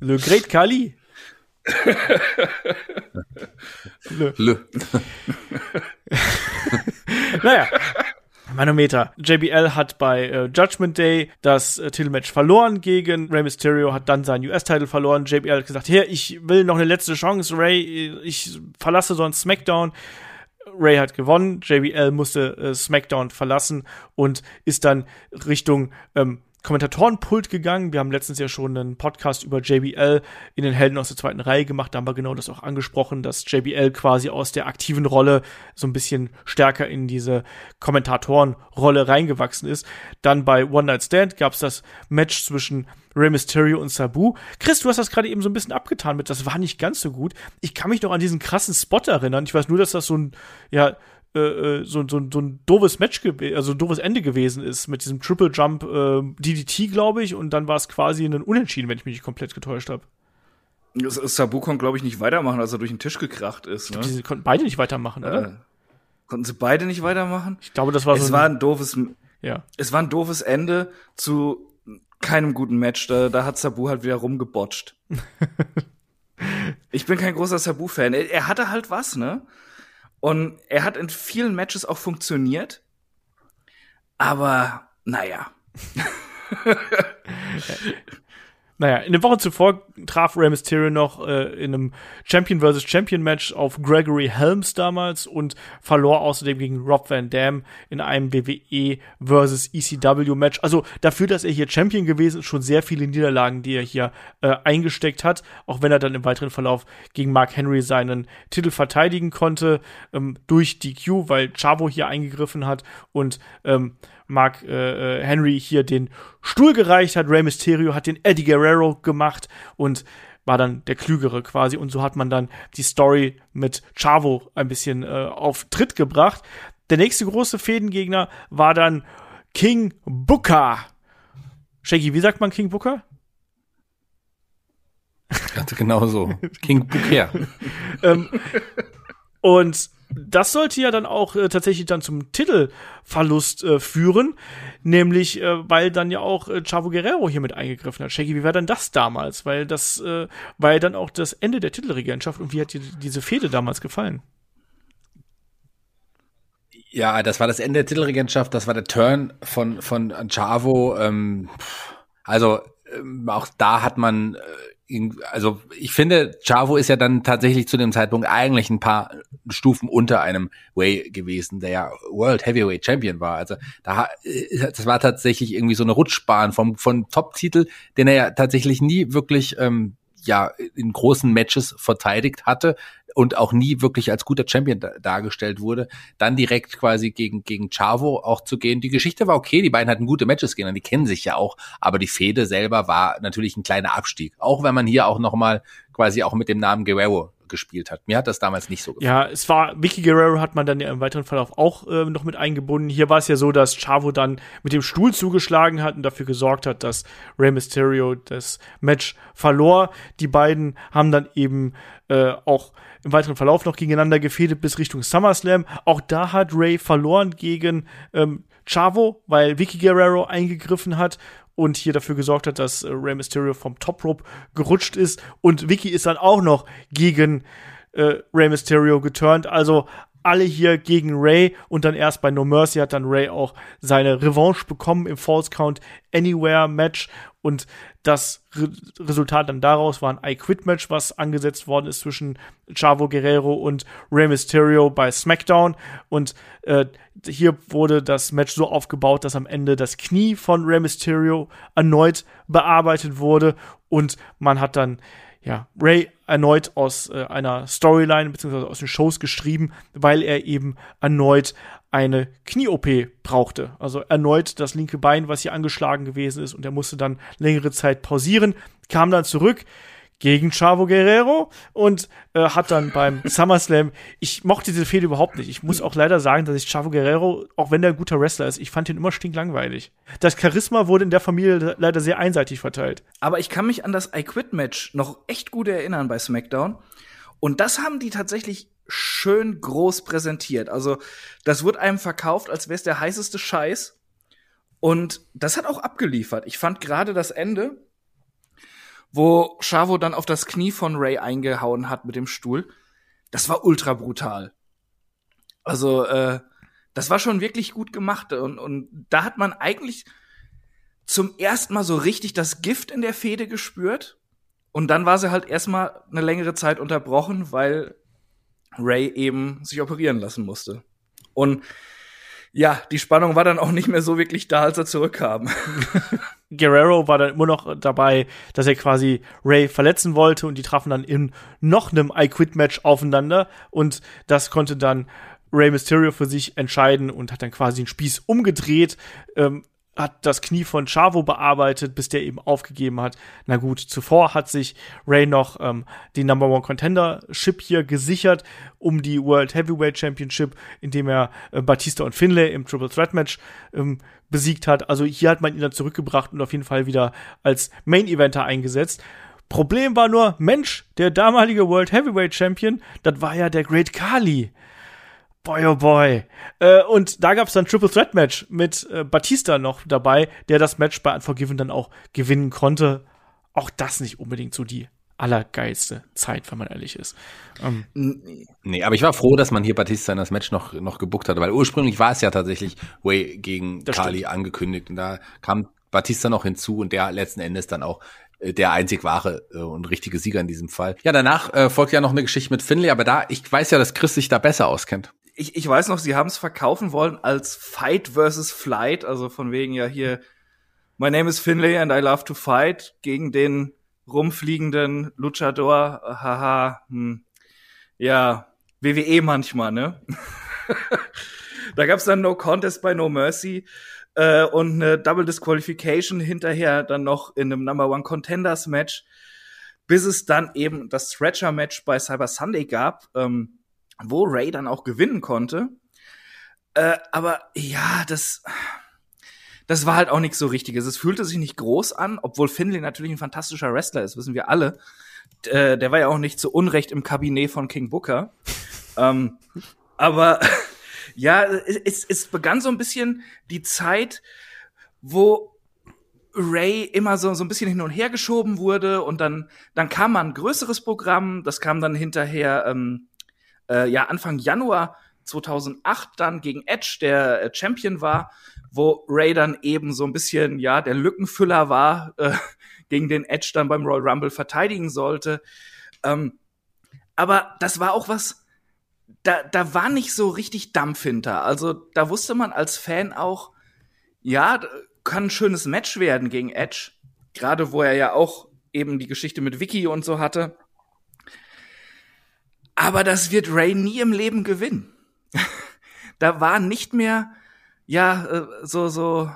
Le Great Khali. Lö. Lö. naja. Manometer. JBL hat bei äh, Judgment Day das äh, Titelmatch verloren gegen Rey Mysterio, hat dann seinen US-Titel verloren. JBL hat gesagt, hier, ich will noch eine letzte Chance, Ray, ich verlasse sonst SmackDown. Ray hat gewonnen, JBL musste äh, SmackDown verlassen und ist dann Richtung ähm, Kommentatorenpult gegangen. Wir haben letztens ja schon einen Podcast über JBL in den Helden aus der zweiten Reihe gemacht. Da haben wir genau das auch angesprochen, dass JBL quasi aus der aktiven Rolle so ein bisschen stärker in diese Kommentatorenrolle reingewachsen ist. Dann bei One Night Stand gab es das Match zwischen Rey Mysterio und Sabu. Chris, du hast das gerade eben so ein bisschen abgetan mit, das war nicht ganz so gut. Ich kann mich noch an diesen krassen Spot erinnern. Ich weiß nur, dass das so ein, ja, äh, äh, so, so, so ein doofes Match, also ein doofes Ende gewesen ist mit diesem Triple Jump äh, DDT, glaube ich, und dann war es quasi ein Unentschieden, wenn ich mich nicht komplett getäuscht habe. Sabu konnte, glaube ich, nicht weitermachen, als er durch den Tisch gekracht ist. Ne? Sie konnten beide nicht weitermachen, oder? Äh, konnten sie beide nicht weitermachen? Ich glaube, das war es so. Es war ein doofes, ja. Es war ein doofes Ende zu keinem guten Match. Da, da hat Sabu halt wieder rumgebotcht. ich bin kein großer Sabu-Fan. Er, er hatte halt was, ne? Und er hat in vielen Matches auch funktioniert. Aber naja. Naja, in den Wochen zuvor traf Rey Mysterio noch äh, in einem Champion vs. Champion Match auf Gregory Helms damals und verlor außerdem gegen Rob Van Dam in einem WWE vs. ECW Match. Also dafür, dass er hier Champion gewesen ist, schon sehr viele Niederlagen, die er hier äh, eingesteckt hat, auch wenn er dann im weiteren Verlauf gegen Mark Henry seinen Titel verteidigen konnte ähm, durch DQ, weil Chavo hier eingegriffen hat und ähm, Mark äh, äh, Henry hier den Stuhl gereicht hat. Rey Mysterio hat den Eddie Guerrero gemacht und war dann der Klügere quasi. Und so hat man dann die Story mit Chavo ein bisschen äh, auf Tritt gebracht. Der nächste große Fädengegner war dann King Booker. Shaggy, wie sagt man King Booker? genau so. King Booker. ähm, und das sollte ja dann auch äh, tatsächlich dann zum Titelverlust äh, führen, nämlich äh, weil dann ja auch äh, Chavo Guerrero hier mit eingegriffen hat. Shaggy, wie war denn das damals? Weil das äh, war ja dann auch das Ende der Titelregentschaft und wie hat dir diese Fehde damals gefallen? Ja, das war das Ende der Titelregentschaft, das war der Turn von, von Chavo. Ähm, also ähm, auch da hat man äh, also ich finde, Chavo ist ja dann tatsächlich zu dem Zeitpunkt eigentlich ein paar Stufen unter einem Way gewesen, der ja World Heavyweight Champion war. Also da, äh, das war tatsächlich irgendwie so eine Rutschbahn vom, vom Top-Titel, den er ja tatsächlich nie wirklich ähm, ja in großen Matches verteidigt hatte, und auch nie wirklich als guter Champion da, dargestellt wurde, dann direkt quasi gegen, gegen Chavo auch zu gehen. Die Geschichte war okay, die beiden hatten gute Matches gehen, die kennen sich ja auch, aber die Fehde selber war natürlich ein kleiner Abstieg. Auch wenn man hier auch nochmal quasi auch mit dem Namen Guerrero gespielt hat. Mir hat das damals nicht so gefallen. Ja, es war, Vicky Guerrero hat man dann ja im weiteren Verlauf auch äh, noch mit eingebunden. Hier war es ja so, dass Chavo dann mit dem Stuhl zugeschlagen hat und dafür gesorgt hat, dass Rey Mysterio das Match verlor. Die beiden haben dann eben äh, auch im weiteren Verlauf noch gegeneinander gefädelt bis Richtung SummerSlam. Auch da hat Ray verloren gegen ähm, Chavo, weil Vicky Guerrero eingegriffen hat und hier dafür gesorgt hat, dass äh, Rey Mysterio vom Top Rope gerutscht ist. Und Vicky ist dann auch noch gegen äh, Rey Mysterio geturnt. Also alle hier gegen Ray und dann erst bei No Mercy hat dann Ray auch seine Revanche bekommen im False Count Anywhere Match und das Re Resultat dann daraus war ein I Quit Match, was angesetzt worden ist zwischen Chavo Guerrero und Rey Mysterio bei SmackDown und äh, hier wurde das Match so aufgebaut, dass am Ende das Knie von Rey Mysterio erneut bearbeitet wurde und man hat dann ja, Ray erneut aus äh, einer Storyline beziehungsweise aus den Shows geschrieben, weil er eben erneut eine Knie-OP brauchte. Also erneut das linke Bein, was hier angeschlagen gewesen ist und er musste dann längere Zeit pausieren, kam dann zurück, gegen Chavo Guerrero und äh, hat dann beim SummerSlam, ich mochte diese Fehde überhaupt nicht. Ich muss auch leider sagen, dass ich Chavo Guerrero, auch wenn der ein guter Wrestler ist, ich fand ihn immer stinklangweilig. Das Charisma wurde in der Familie leider sehr einseitig verteilt. Aber ich kann mich an das I Quit Match noch echt gut erinnern bei SmackDown. Und das haben die tatsächlich schön groß präsentiert. Also, das wurde einem verkauft, als wäre es der heißeste Scheiß. Und das hat auch abgeliefert. Ich fand gerade das Ende wo Chavo dann auf das Knie von Ray eingehauen hat mit dem Stuhl. Das war ultra brutal. Also, äh, das war schon wirklich gut gemacht. Und, und da hat man eigentlich zum ersten Mal so richtig das Gift in der Fehde gespürt. Und dann war sie halt erstmal eine längere Zeit unterbrochen, weil Ray eben sich operieren lassen musste. Und ja, die Spannung war dann auch nicht mehr so wirklich da, als er zurückkam. Guerrero war dann immer noch dabei, dass er quasi Ray verletzen wollte und die trafen dann in noch einem I Quit Match aufeinander und das konnte dann Ray Mysterio für sich entscheiden und hat dann quasi den Spieß umgedreht. Ähm, hat das Knie von Chavo bearbeitet, bis der eben aufgegeben hat. Na gut, zuvor hat sich Ray noch ähm, die Number One Contendership hier gesichert um die World Heavyweight Championship, indem er äh, Batista und Finlay im Triple Threat Match ähm, besiegt hat. Also hier hat man ihn dann zurückgebracht und auf jeden Fall wieder als Main Eventer eingesetzt. Problem war nur, Mensch, der damalige World Heavyweight Champion, das war ja der Great Kali. Boy, oh boy. Äh, und da gab es dann Triple Threat Match mit äh, Batista noch dabei, der das Match bei Unforgiven dann auch gewinnen konnte. Auch das nicht unbedingt so die allergeilste Zeit, wenn man ehrlich ist. Ähm, nee, aber ich war froh, dass man hier Batista in das Match noch, noch gebuckt hat, weil ursprünglich war es ja tatsächlich Way gegen Kali stimmt. angekündigt und da kam Batista noch hinzu und der letzten Endes dann auch äh, der einzig wahre äh, und richtige Sieger in diesem Fall. Ja, danach äh, folgt ja noch eine Geschichte mit Finlay, aber da, ich weiß ja, dass Chris sich da besser auskennt ich, ich weiß noch, sie haben es verkaufen wollen als Fight versus Flight, also von wegen ja hier, My name is Finlay and I love to fight gegen den rumfliegenden Luchador, haha, hm, ja, WWE manchmal, ne? da gab's dann No Contest bei No Mercy äh, und eine Double Disqualification hinterher dann noch in einem Number One Contenders Match, bis es dann eben das Stretcher Match bei Cyber Sunday gab. Ähm, wo Ray dann auch gewinnen konnte. Äh, aber ja, das, das war halt auch nichts so Richtiges. Es fühlte sich nicht groß an, obwohl Finley natürlich ein fantastischer Wrestler ist, wissen wir alle. Äh, der war ja auch nicht zu Unrecht im Kabinett von King Booker. ähm, aber ja, es, es begann so ein bisschen die Zeit, wo Ray immer so, so ein bisschen hin und her geschoben wurde und dann, dann kam mal ein größeres Programm, das kam dann hinterher ähm, äh, ja Anfang Januar 2008 dann gegen Edge, der äh, Champion war, wo Ray dann eben so ein bisschen ja der Lückenfüller war, äh, gegen den Edge dann beim Royal Rumble verteidigen sollte. Ähm, aber das war auch was, da, da war nicht so richtig Dampf hinter. Also da wusste man als Fan auch, ja, kann ein schönes Match werden gegen Edge. Gerade wo er ja auch eben die Geschichte mit Vicky und so hatte. Aber das wird Ray nie im Leben gewinnen. da war nicht mehr, ja, äh, so, so,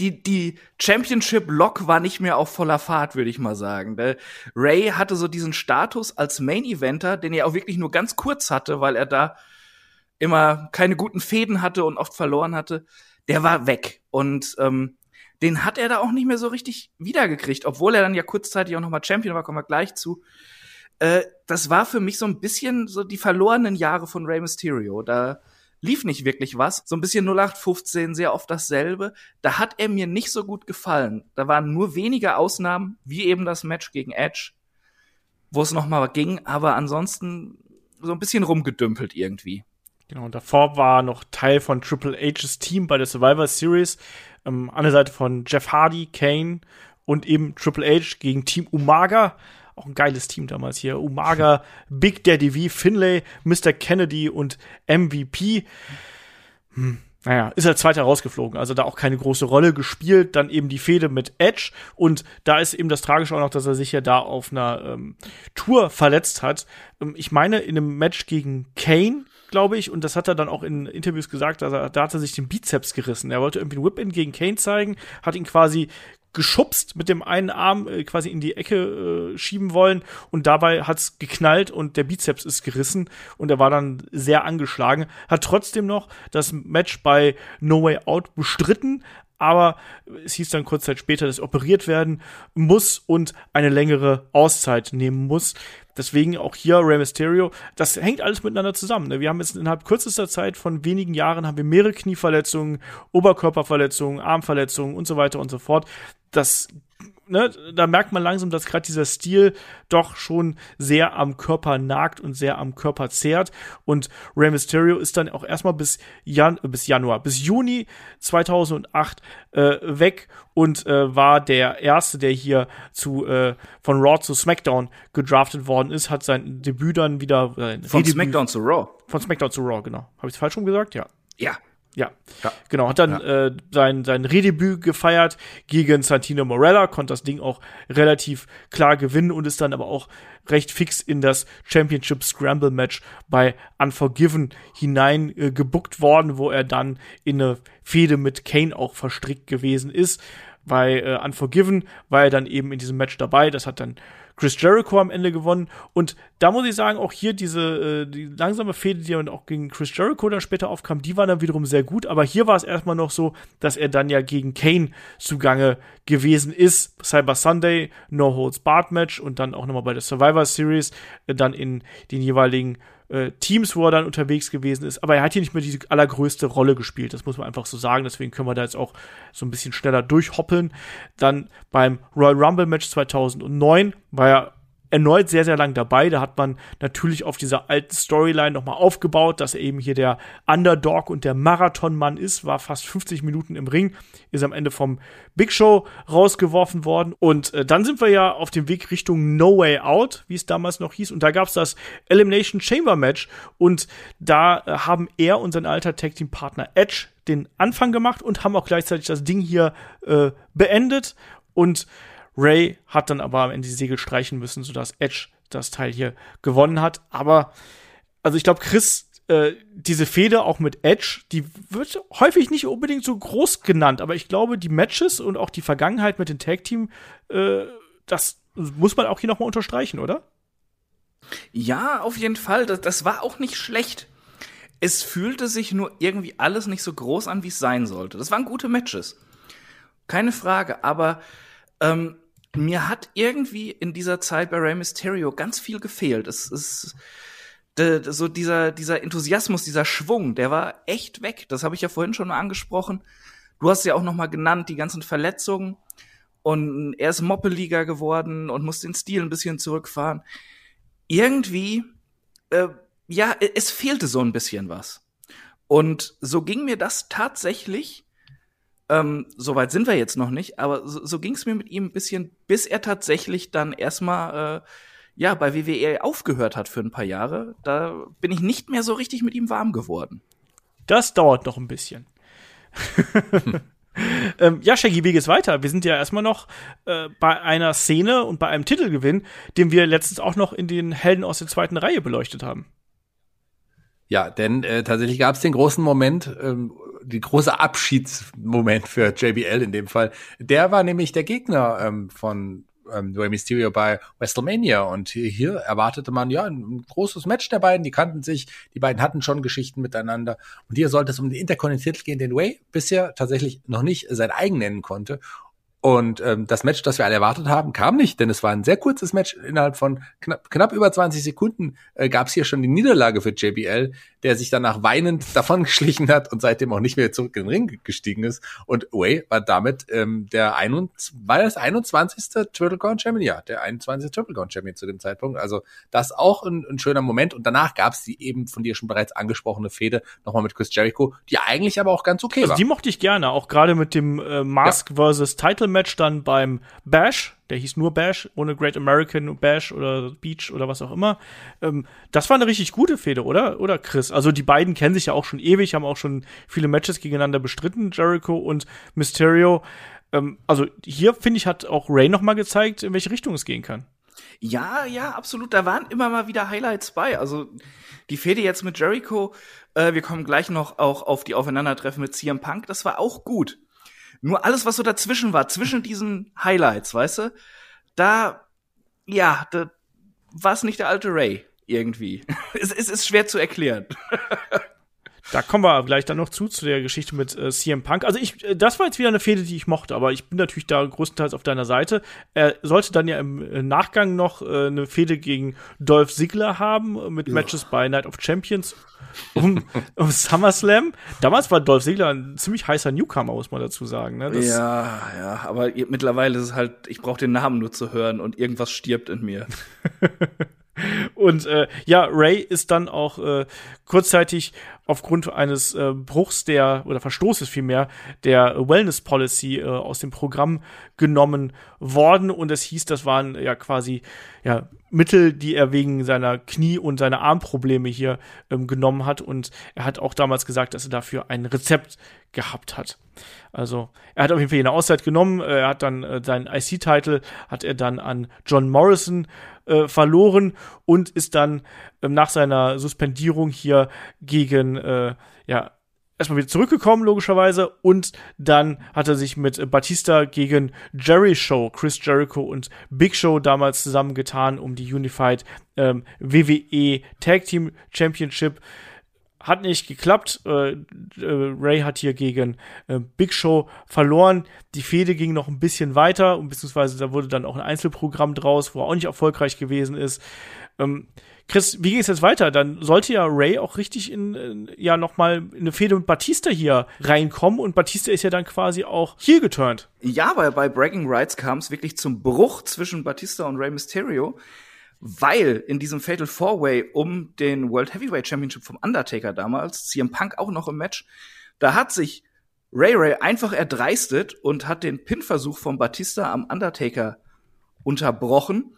die, die Championship-Lock war nicht mehr auf voller Fahrt, würde ich mal sagen. Ray hatte so diesen Status als Main-Eventer, den er auch wirklich nur ganz kurz hatte, weil er da immer keine guten Fäden hatte und oft verloren hatte. Der war weg. Und ähm, den hat er da auch nicht mehr so richtig wiedergekriegt, obwohl er dann ja kurzzeitig auch noch mal Champion war, kommen wir gleich zu. Äh, das war für mich so ein bisschen so die verlorenen Jahre von Rey Mysterio. Da lief nicht wirklich was. So ein bisschen 0815, sehr oft dasselbe. Da hat er mir nicht so gut gefallen. Da waren nur wenige Ausnahmen, wie eben das Match gegen Edge, wo es noch mal ging, aber ansonsten so ein bisschen rumgedümpelt irgendwie. Genau, und davor war noch Teil von Triple H's Team bei der Survivor Series. Ähm, an der Seite von Jeff Hardy, Kane und eben Triple H gegen Team Umaga auch ein geiles Team damals hier. Umaga, Big Daddy V, Finlay, Mr. Kennedy und MVP. Hm. Naja, ist als Zweiter rausgeflogen, also da auch keine große Rolle gespielt. Dann eben die Fehde mit Edge und da ist eben das Tragische auch noch, dass er sich ja da auf einer ähm, Tour verletzt hat. Ähm, ich meine, in einem Match gegen Kane, glaube ich, und das hat er dann auch in Interviews gesagt, dass er, da hat er sich den Bizeps gerissen. Er wollte irgendwie einen Whip-In gegen Kane zeigen, hat ihn quasi geschubst mit dem einen Arm äh, quasi in die Ecke äh, schieben wollen und dabei hat's geknallt und der Bizeps ist gerissen und er war dann sehr angeschlagen. Hat trotzdem noch das Match bei No Way Out bestritten, aber es hieß dann kurz Zeit später, dass operiert werden muss und eine längere Auszeit nehmen muss. Deswegen auch hier Rey Mysterio. Das hängt alles miteinander zusammen. Ne? Wir haben jetzt innerhalb kürzester Zeit von wenigen Jahren haben wir mehrere Knieverletzungen, Oberkörperverletzungen, Armverletzungen und so weiter und so fort. Das ne, da merkt man langsam, dass gerade dieser Stil doch schon sehr am Körper nagt und sehr am Körper zehrt. Und Rey Mysterio ist dann auch erstmal bis, Jan bis Januar, bis Juni 2008 äh, weg und äh, war der erste, der hier zu äh, von Raw zu SmackDown gedraftet worden ist, hat sein Debüt dann wieder äh, von Redebüt, SmackDown zu Raw. Von SmackDown zu Raw, genau. Habe ich es falsch rum gesagt? Ja. Ja, ja. ja, genau. Hat dann ja. äh, sein, sein Redebüt gefeiert gegen Santino Morella, konnte das Ding auch relativ klar gewinnen und ist dann aber auch recht fix in das Championship Scramble Match bei Unforgiven hinein äh, gebuckt worden, wo er dann in eine Fehde mit Kane auch verstrickt gewesen ist. Bei äh, Unforgiven war er dann eben in diesem Match dabei. Das hat dann Chris Jericho am Ende gewonnen. Und da muss ich sagen, auch hier diese äh, die langsame Fehde, die dann auch gegen Chris Jericho dann später aufkam, die war dann wiederum sehr gut. Aber hier war es erstmal noch so, dass er dann ja gegen Kane zugange gewesen ist. Cyber Sunday, No Holds Barred Match und dann auch nochmal bei der Survivor Series, äh, dann in den jeweiligen äh, Teams, wo er dann unterwegs gewesen ist. Aber er hat hier nicht mehr die allergrößte Rolle gespielt. Das muss man einfach so sagen. Deswegen können wir da jetzt auch so ein bisschen schneller durchhoppeln. Dann beim Royal Rumble Match 2009 war er erneut sehr, sehr lang dabei. Da hat man natürlich auf dieser alten Storyline nochmal aufgebaut, dass er eben hier der Underdog und der Marathonmann ist, war fast 50 Minuten im Ring, ist am Ende vom Big Show rausgeworfen worden. Und äh, dann sind wir ja auf dem Weg Richtung No Way Out, wie es damals noch hieß. Und da gab es das Elimination Chamber Match. Und da äh, haben er und sein alter Tag Team Partner Edge den Anfang gemacht und haben auch gleichzeitig das Ding hier äh, beendet. Und Ray hat dann aber am Ende die Segel streichen müssen, sodass Edge das Teil hier gewonnen hat. Aber, also ich glaube, Chris, äh, diese Fehde auch mit Edge, die wird häufig nicht unbedingt so groß genannt, aber ich glaube, die Matches und auch die Vergangenheit mit dem Tag Team, äh, das muss man auch hier nochmal unterstreichen, oder? Ja, auf jeden Fall. Das, das war auch nicht schlecht. Es fühlte sich nur irgendwie alles nicht so groß an, wie es sein sollte. Das waren gute Matches. Keine Frage, aber ähm, mir hat irgendwie in dieser Zeit bei Rey Mysterio ganz viel gefehlt. Es ist so dieser dieser Enthusiasmus, dieser Schwung, der war echt weg. Das habe ich ja vorhin schon mal angesprochen. Du hast ja auch noch mal genannt die ganzen Verletzungen und er ist Moppeliger geworden und muss den Stil ein bisschen zurückfahren. Irgendwie äh, ja, es fehlte so ein bisschen was. Und so ging mir das tatsächlich ähm, Soweit sind wir jetzt noch nicht, aber so, so ging es mir mit ihm ein bisschen, bis er tatsächlich dann erstmal äh, ja bei WWE aufgehört hat für ein paar Jahre. Da bin ich nicht mehr so richtig mit ihm warm geworden. Das dauert noch ein bisschen. ähm, ja, Shaggy, wie geht's weiter? Wir sind ja erstmal noch äh, bei einer Szene und bei einem Titelgewinn, den wir letztens auch noch in den Helden aus der zweiten Reihe beleuchtet haben. Ja, denn äh, tatsächlich gab es den großen Moment, ähm, die große Abschiedsmoment für JBL in dem Fall. Der war nämlich der Gegner ähm, von ähm, Rey Mysterio bei WrestleMania und hier, hier erwartete man ja ein großes Match der beiden. Die kannten sich, die beiden hatten schon Geschichten miteinander und hier sollte es um den Intercontinental gehen, den Way bisher tatsächlich noch nicht sein eigen nennen konnte und ähm, das Match, das wir alle erwartet haben, kam nicht, denn es war ein sehr kurzes Match. Innerhalb von knapp, knapp über 20 Sekunden äh, gab es hier schon die Niederlage für JBL, der sich danach weinend davon geschlichen hat und seitdem auch nicht mehr zurück in den Ring gestiegen ist. Und Way war damit ähm, der 21, war das 21. Triple Crown Champion? Ja, der 21. Triple Champion zu dem Zeitpunkt. Also das auch ein, ein schöner Moment. Und danach gab es die eben von dir schon bereits angesprochene Fehde nochmal mit Chris Jericho, die eigentlich aber auch ganz okay also war. Die mochte ich gerne, auch gerade mit dem äh, Mask ja. versus Title Match dann beim Bash, der hieß nur Bash, ohne Great American Bash oder Beach oder was auch immer. Ähm, das war eine richtig gute Fehde, oder? Oder Chris? Also die beiden kennen sich ja auch schon ewig, haben auch schon viele Matches gegeneinander bestritten, Jericho und Mysterio. Ähm, also hier, finde ich, hat auch Ray noch mal gezeigt, in welche Richtung es gehen kann. Ja, ja, absolut. Da waren immer mal wieder Highlights bei. Also die Fehde jetzt mit Jericho, äh, wir kommen gleich noch auch auf die Aufeinandertreffen mit CM Punk, das war auch gut. Nur alles, was so dazwischen war, zwischen diesen Highlights, weißt du, da, ja, da war es nicht der alte Ray irgendwie. es, es ist schwer zu erklären. Da kommen wir gleich dann noch zu, zu der Geschichte mit äh, CM Punk. Also ich, äh, das war jetzt wieder eine Fehde, die ich mochte, aber ich bin natürlich da größtenteils auf deiner Seite. Er sollte dann ja im äh, Nachgang noch äh, eine Fehde gegen Dolph Ziggler haben, äh, mit ja. Matches bei Night of Champions um, um SummerSlam. Damals war Dolph Ziggler ein ziemlich heißer Newcomer, muss man dazu sagen. Ne? Ja, ja, aber mittlerweile ist es halt, ich brauche den Namen nur zu hören und irgendwas stirbt in mir. Und äh, ja, Ray ist dann auch äh, kurzzeitig aufgrund eines äh, Bruchs der oder Verstoßes vielmehr der Wellness Policy äh, aus dem Programm genommen worden und es hieß, das waren ja quasi ja Mittel, die er wegen seiner Knie- und seiner Armprobleme hier ähm, genommen hat und er hat auch damals gesagt, dass er dafür ein Rezept gehabt hat. Also er hat auf jeden Fall eine Auszeit genommen. Er hat dann äh, seinen IC-Titel hat er dann an John Morrison äh, verloren und ist dann nach seiner Suspendierung hier gegen äh, ja erstmal wieder zurückgekommen, logischerweise. Und dann hat er sich mit Batista gegen Jerry Show, Chris Jericho und Big Show damals zusammengetan, um die Unified ähm, WWE Tag Team Championship hat nicht geklappt. Äh, äh, Ray hat hier gegen äh, Big Show verloren. Die Fehde ging noch ein bisschen weiter, beziehungsweise da wurde dann auch ein Einzelprogramm draus, wo er auch nicht erfolgreich gewesen ist. Ähm, Chris, wie geht es jetzt weiter? Dann sollte ja Ray auch richtig in, in ja nochmal in eine Fehde mit Batista hier reinkommen und Batista ist ja dann quasi auch hier geturnt. Ja, weil bei Bragging Rights kam es wirklich zum Bruch zwischen Batista und Ray Mysterio weil in diesem Fatal Four Way um den World Heavyweight Championship vom Undertaker damals, CM Punk auch noch im Match, da hat sich Ray Ray einfach erdreistet und hat den Pin-Versuch von Batista am Undertaker unterbrochen.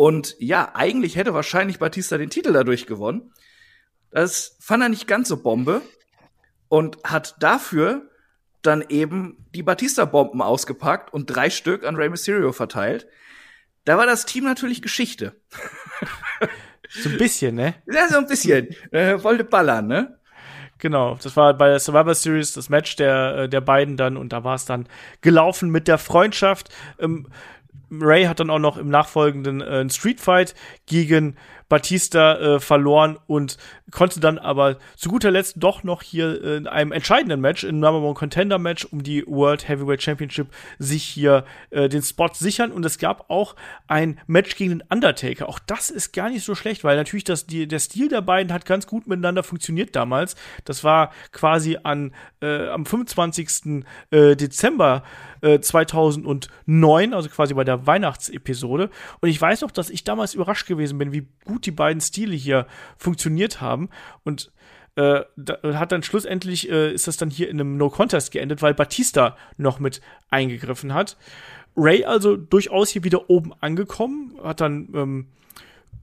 Und ja, eigentlich hätte wahrscheinlich Batista den Titel dadurch gewonnen. Das fand er nicht ganz so Bombe und hat dafür dann eben die Batista-Bomben ausgepackt und drei Stück an Rey Mysterio verteilt. Da war das Team natürlich Geschichte. so ein bisschen, ne? Ja, so ein bisschen. Äh, wollte ballern, ne? Genau, das war bei der Survivor Series das Match der, äh, der beiden dann und da war es dann gelaufen mit der Freundschaft. Ähm, Ray hat dann auch noch im nachfolgenden äh, Street Fight gegen Batista äh, verloren und konnte dann aber zu guter Letzt doch noch hier in einem entscheidenden Match, in Number One Contender Match um die World Heavyweight Championship sich hier äh, den Spot sichern und es gab auch ein Match gegen den Undertaker. Auch das ist gar nicht so schlecht, weil natürlich das, die, der Stil der beiden hat ganz gut miteinander funktioniert damals. Das war quasi an, äh, am 25. Äh, Dezember 2009, äh, also quasi bei der Weihnachtsepisode. Und ich weiß noch, dass ich damals überrascht gewesen bin, wie gut die beiden Stile hier funktioniert haben. Und äh, da hat dann schlussendlich äh, ist das dann hier in einem No Contest geendet, weil Batista noch mit eingegriffen hat. Ray also durchaus hier wieder oben angekommen, hat dann ähm,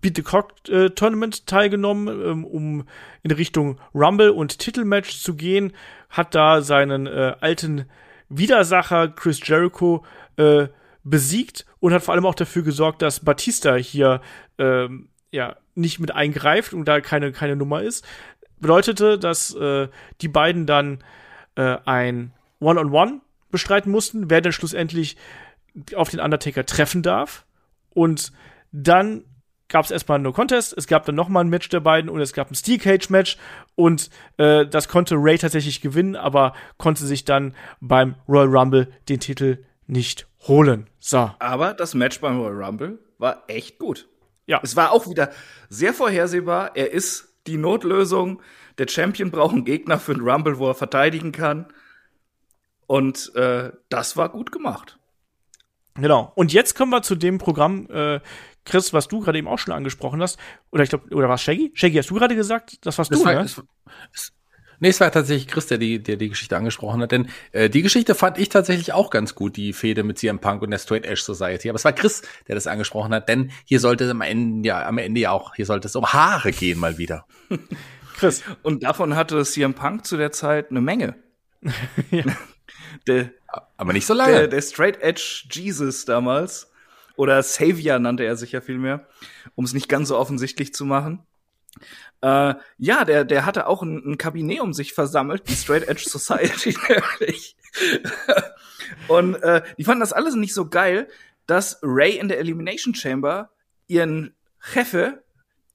Beat the Cock äh, Tournament teilgenommen, ähm, um in Richtung Rumble und Titelmatch zu gehen, hat da seinen äh, alten Widersacher Chris Jericho äh, besiegt und hat vor allem auch dafür gesorgt, dass Batista hier ähm, ja nicht mit eingreift und da keine keine Nummer ist. Bedeutete, dass äh, die beiden dann äh, ein One-on-One -on -One bestreiten mussten, wer dann schlussendlich auf den Undertaker treffen darf. Und dann gab es erstmal No Contest, es gab dann nochmal ein Match der beiden und es gab ein Steel Cage Match und äh, das konnte Ray tatsächlich gewinnen, aber konnte sich dann beim Royal Rumble den Titel nicht holen. So. Aber das Match beim Royal Rumble war echt gut. Ja. Es war auch wieder sehr vorhersehbar. Er ist die Notlösung. Der Champion braucht einen Gegner für den Rumble, wo er verteidigen kann. Und äh, das war gut gemacht. Genau. Und jetzt kommen wir zu dem Programm, äh, Chris, was du gerade eben auch schon angesprochen hast, oder ich glaube, oder war es Shaggy? Shaggy, hast du gerade gesagt? Das warst das du, war, ne? Es, es, nee, es war tatsächlich Chris, der die, der die Geschichte angesprochen hat, denn äh, die Geschichte fand ich tatsächlich auch ganz gut, die Fehde mit CM Punk und der Straight Edge Society. Aber es war Chris, der das angesprochen hat, denn hier sollte es am Ende ja, am Ende ja auch, hier sollte es um Haare gehen mal wieder. Chris. Und davon hatte CM Punk zu der Zeit eine Menge. ja. der, aber nicht so lange. Der, der Straight Edge Jesus damals oder Savior nannte er sich ja vielmehr, um es nicht ganz so offensichtlich zu machen. Äh, ja, der, der hatte auch ein, ein Kabinett um sich versammelt, die Straight Edge Society nämlich. Und äh, die fanden das alles nicht so geil, dass Ray in der Elimination Chamber ihren Chefe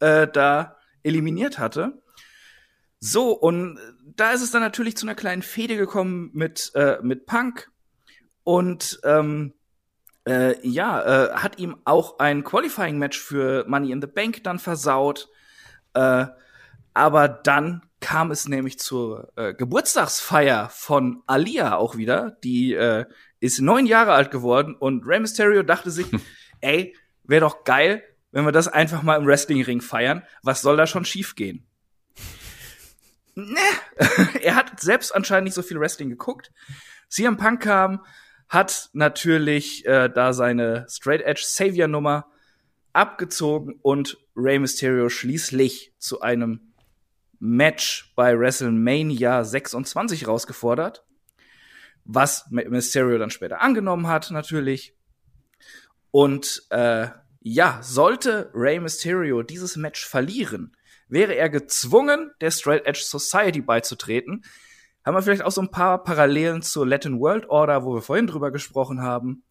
äh, da eliminiert hatte. So, und da ist es dann natürlich zu einer kleinen Fehde gekommen mit, äh, mit Punk. Und ähm, äh, ja, äh, hat ihm auch ein Qualifying-Match für Money in the Bank dann versaut. Äh, aber dann kam es nämlich zur äh, Geburtstagsfeier von Alia auch wieder. Die äh, ist neun Jahre alt geworden und Rey Mysterio dachte sich, ey, wäre doch geil, wenn wir das einfach mal im Wrestlingring feiern. Was soll da schon schiefgehen? Ne, er hat selbst anscheinend nicht so viel Wrestling geguckt. CM Punk kam, hat natürlich äh, da seine Straight Edge Savior Nummer abgezogen und Rey Mysterio schließlich zu einem Match bei WrestleMania 26 rausgefordert, was Mysterio dann später angenommen hat natürlich. Und äh, ja, sollte Rey Mysterio dieses Match verlieren, wäre er gezwungen, der Straight Edge Society beizutreten. Haben wir vielleicht auch so ein paar Parallelen zur Latin World Order, wo wir vorhin drüber gesprochen haben.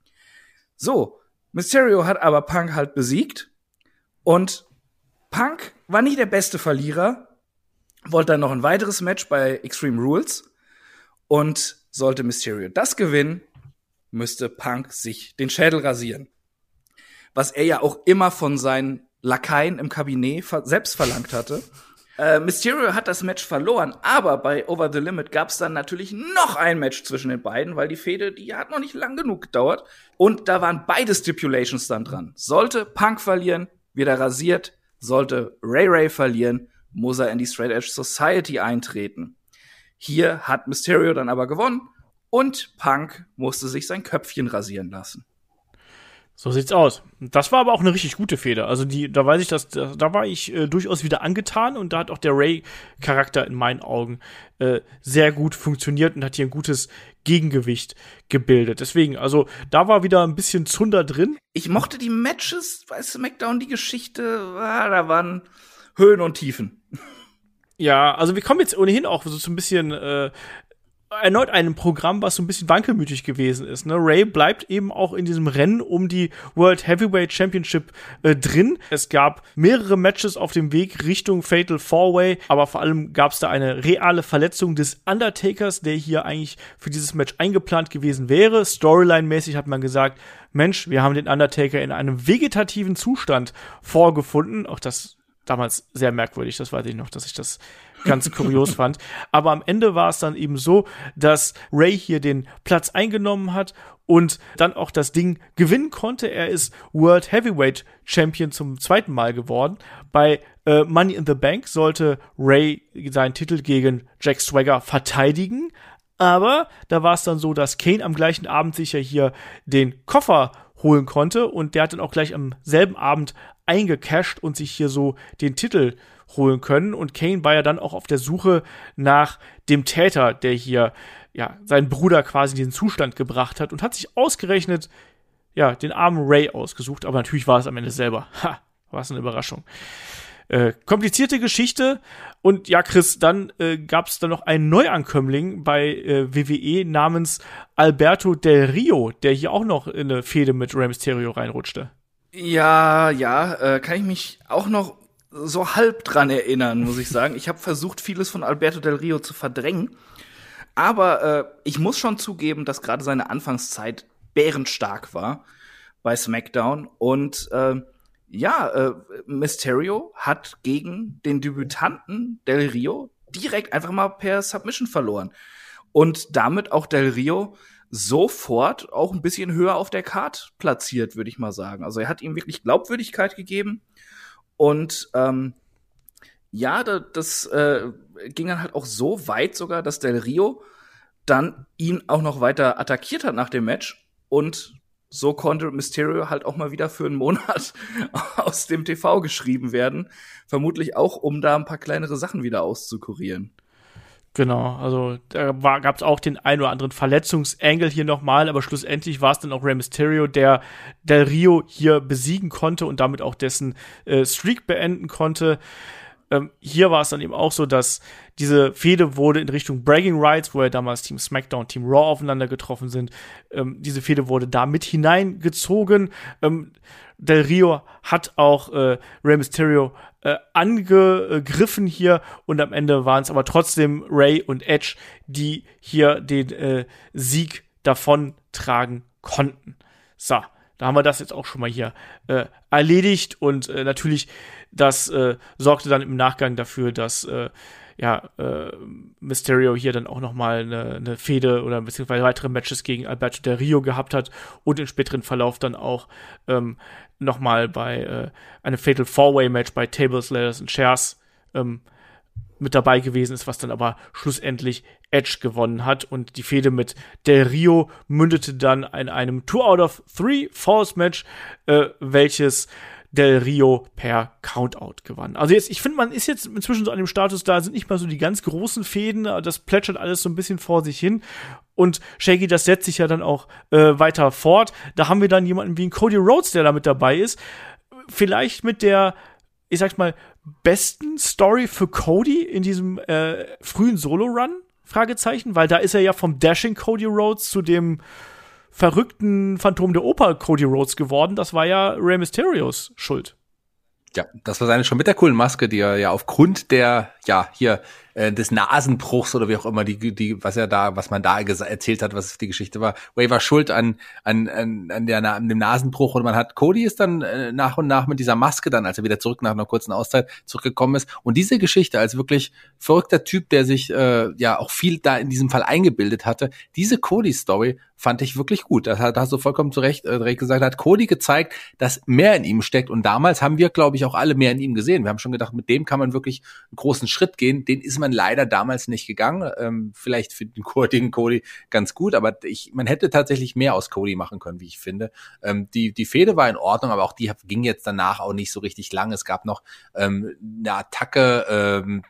So, Mysterio hat aber Punk halt besiegt und Punk war nie der beste Verlierer, wollte dann noch ein weiteres Match bei Extreme Rules und sollte Mysterio das gewinnen, müsste Punk sich den Schädel rasieren. Was er ja auch immer von seinen Lakaien im Kabinett selbst verlangt hatte. Äh, Mysterio hat das Match verloren, aber bei Over the Limit gab es dann natürlich noch ein Match zwischen den beiden, weil die Fehde, die hat noch nicht lang genug gedauert. Und da waren beide Stipulations dann dran. Sollte Punk verlieren, wird er rasiert. Sollte Ray Ray verlieren, muss er in die Straight Edge Society eintreten. Hier hat Mysterio dann aber gewonnen und Punk musste sich sein Köpfchen rasieren lassen. So sieht's aus. Das war aber auch eine richtig gute Feder. Also die, da weiß ich, dass da, da war ich äh, durchaus wieder angetan und da hat auch der Ray-Charakter in meinen Augen äh, sehr gut funktioniert und hat hier ein gutes Gegengewicht gebildet. Deswegen, also da war wieder ein bisschen Zunder drin. Ich mochte die Matches bei SmackDown, die Geschichte, ah, da waren Höhen und Tiefen. Ja, also wir kommen jetzt ohnehin auch so ein bisschen äh, erneut einem Programm, was so ein bisschen wankelmütig gewesen ist. Ne? Ray bleibt eben auch in diesem Rennen um die World Heavyweight Championship äh, drin. Es gab mehrere Matches auf dem Weg Richtung Fatal Four Way, aber vor allem gab es da eine reale Verletzung des Undertakers, der hier eigentlich für dieses Match eingeplant gewesen wäre. Storyline-mäßig hat man gesagt, Mensch, wir haben den Undertaker in einem vegetativen Zustand vorgefunden. Auch das damals sehr merkwürdig, das weiß ich noch, dass ich das ganz kurios fand. Aber am Ende war es dann eben so, dass Ray hier den Platz eingenommen hat und dann auch das Ding gewinnen konnte. Er ist World Heavyweight Champion zum zweiten Mal geworden. Bei äh, Money in the Bank sollte Ray seinen Titel gegen Jack Swagger verteidigen. Aber da war es dann so, dass Kane am gleichen Abend sich ja hier den Koffer holen konnte und der hat dann auch gleich am selben Abend eingecasht und sich hier so den Titel holen können. Und Kane war ja dann auch auf der Suche nach dem Täter, der hier ja seinen Bruder quasi in diesen Zustand gebracht hat und hat sich ausgerechnet ja den armen Ray ausgesucht. Aber natürlich war es am Ende selber. Ha, war es eine Überraschung. Äh, komplizierte Geschichte. Und ja, Chris, dann äh, gab es dann noch einen Neuankömmling bei äh, WWE namens Alberto Del Rio, der hier auch noch in eine Fehde mit Rey Mysterio reinrutschte. Ja, ja, äh, kann ich mich auch noch so halb dran erinnern, muss ich sagen. Ich habe versucht, vieles von Alberto Del Rio zu verdrängen. Aber äh, ich muss schon zugeben, dass gerade seine Anfangszeit bärenstark war bei SmackDown. Und äh, ja, äh, Mysterio hat gegen den Debütanten Del Rio direkt einfach mal per Submission verloren. Und damit auch Del Rio sofort auch ein bisschen höher auf der Card platziert, würde ich mal sagen. Also er hat ihm wirklich Glaubwürdigkeit gegeben und ähm, ja, das äh, ging dann halt auch so weit sogar, dass Del Rio dann ihn auch noch weiter attackiert hat nach dem Match und so konnte Mysterio halt auch mal wieder für einen Monat aus dem TV geschrieben werden. Vermutlich auch, um da ein paar kleinere Sachen wieder auszukurieren. Genau, also da gab es auch den ein oder anderen Verletzungsengel hier nochmal, aber schlussendlich war es dann auch Rey Mysterio, der Del Rio hier besiegen konnte und damit auch dessen äh, Streak beenden konnte. ähm, hier war es dann eben auch so, dass diese Fehde wurde in Richtung Bragging Rights, wo ja damals Team SmackDown, Team Raw aufeinander getroffen sind. Ähm, diese Fehde wurde da mit hineingezogen. Ähm, Del Rio hat auch äh, Rey Mysterio äh, angegriffen hier und am Ende waren es aber trotzdem Ray und Edge, die hier den äh, Sieg davon tragen konnten. So, da haben wir das jetzt auch schon mal hier äh, erledigt und äh, natürlich das äh, sorgte dann im Nachgang dafür, dass äh, ja, äh, Mysterio hier dann auch noch mal eine, eine Fehde oder beziehungsweise weitere Matches gegen Alberto Del Rio gehabt hat und im späteren Verlauf dann auch ähm, noch mal bei äh, einem Fatal Four-Way Match bei Tables, Ladders und Chairs ähm, mit dabei gewesen ist, was dann aber schlussendlich Edge gewonnen hat. Und die Fehde mit Del Rio mündete dann in einem Two out of Three Falls Match, äh, welches Del Rio per Countout gewann. Also jetzt, ich finde, man ist jetzt inzwischen so an dem Status, da sind nicht mal so die ganz großen Fäden, das plätschert alles so ein bisschen vor sich hin. Und Shaggy, das setzt sich ja dann auch äh, weiter fort. Da haben wir dann jemanden wie Cody Rhodes, der da mit dabei ist. Vielleicht mit der, ich sag's mal, besten Story für Cody in diesem äh, frühen Solo-Run? Fragezeichen, weil da ist er ja vom Dashing Cody Rhodes zu dem verrückten Phantom der Oper Cody Rhodes geworden. Das war ja Rey Mysterios Schuld. Ja, das war seine schon mit der coolen Maske, die er ja aufgrund der, ja, hier äh, des Nasenbruchs oder wie auch immer die die was er da was man da erzählt hat was die Geschichte war. Way war schuld an an an, an, der, an dem Nasenbruch und man hat Cody ist dann äh, nach und nach mit dieser Maske dann als er wieder zurück nach einer kurzen Auszeit zurückgekommen ist. Und diese Geschichte als wirklich verrückter Typ der sich äh, ja auch viel da in diesem Fall eingebildet hatte diese Cody Story fand ich wirklich gut. Das hat hast du vollkommen zu Recht äh, direkt gesagt hat Cody gezeigt dass mehr in ihm steckt. Und damals haben wir glaube ich auch alle mehr in ihm gesehen. Wir haben schon gedacht mit dem kann man wirklich einen großen Schritt gehen den ist man leider damals nicht gegangen. Ähm, vielleicht für den heutigen Cody ganz gut, aber ich, man hätte tatsächlich mehr aus Cody machen können, wie ich finde. Ähm, die, die Fehde war in Ordnung, aber auch die ging jetzt danach auch nicht so richtig lang. Es gab noch ähm, eine Attacke, ähm,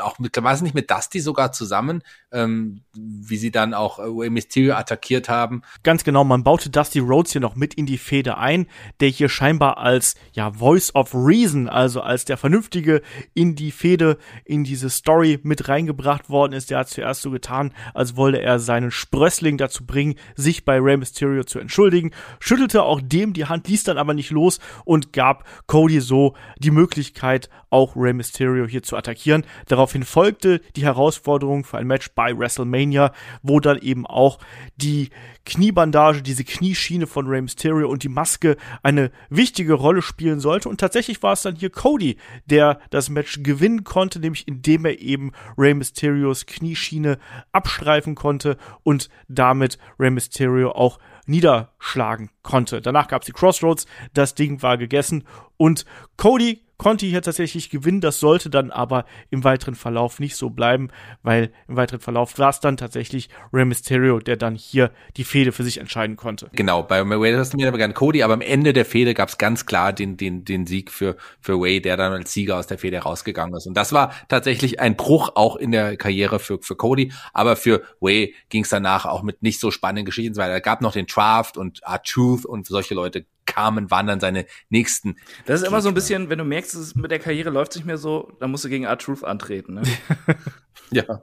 auch mit, nicht, mit Dusty sogar zusammen, ähm, wie sie dann auch äh, Mysterio attackiert haben. Ganz genau, man baute Dusty Rhodes hier noch mit in die Fehde ein, der hier scheinbar als, ja, Voice of Reason, also als der Vernünftige in die Fehde, in diese Story mit reingebracht worden ist. Der hat zuerst so getan, als wollte er seinen Sprössling dazu bringen, sich bei Rey Mysterio zu entschuldigen, schüttelte auch dem die Hand, ließ dann aber nicht los und gab Cody so die Möglichkeit, auch Rey Mysterio hier zu attackieren. Daraufhin folgte die Herausforderung für ein Match bei WrestleMania, wo dann eben auch die Kniebandage, diese Knieschiene von Rey Mysterio und die Maske eine wichtige Rolle spielen sollte. Und tatsächlich war es dann hier Cody, der das Match gewinnen konnte, nämlich indem er eben Rey Mysterios Knieschiene abstreifen konnte und damit Rey Mysterio auch niederschlagen konnte. Danach gab es die Crossroads, das Ding war gegessen und Cody konnte hier tatsächlich gewinnen. Das sollte dann aber im weiteren Verlauf nicht so bleiben, weil im weiteren Verlauf war es dann tatsächlich Rey Mysterio, der dann hier die Fehde für sich entscheiden konnte. Genau, bei aber gern Cody, aber am Ende der Fehde gab es ganz klar den, den, den Sieg für, für Way, der dann als Sieger aus der Fehde rausgegangen ist. Und das war tatsächlich ein Bruch auch in der Karriere für, für Cody, aber für Way ging es danach auch mit nicht so spannenden Geschichten, weil er gab noch den Draft und R-Truth und solche Leute kamen, waren dann seine nächsten. Das ist immer so ein bisschen, wenn du merkst, es mit der Karriere läuft nicht mehr so, dann musst du gegen R-Truth antreten. Ne? ja.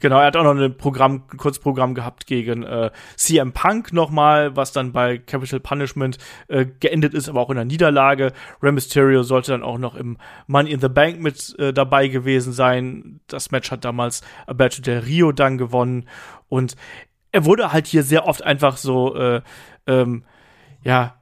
Genau, er hat auch noch ein Programm, ein Kurzprogramm gehabt gegen äh, CM Punk nochmal, was dann bei Capital Punishment äh, geendet ist, aber auch in der Niederlage. Rey Mysterio sollte dann auch noch im Money in the Bank mit äh, dabei gewesen sein. Das Match hat damals Alberto Del Rio dann gewonnen und er wurde halt hier sehr oft einfach so, äh, ähm, ja,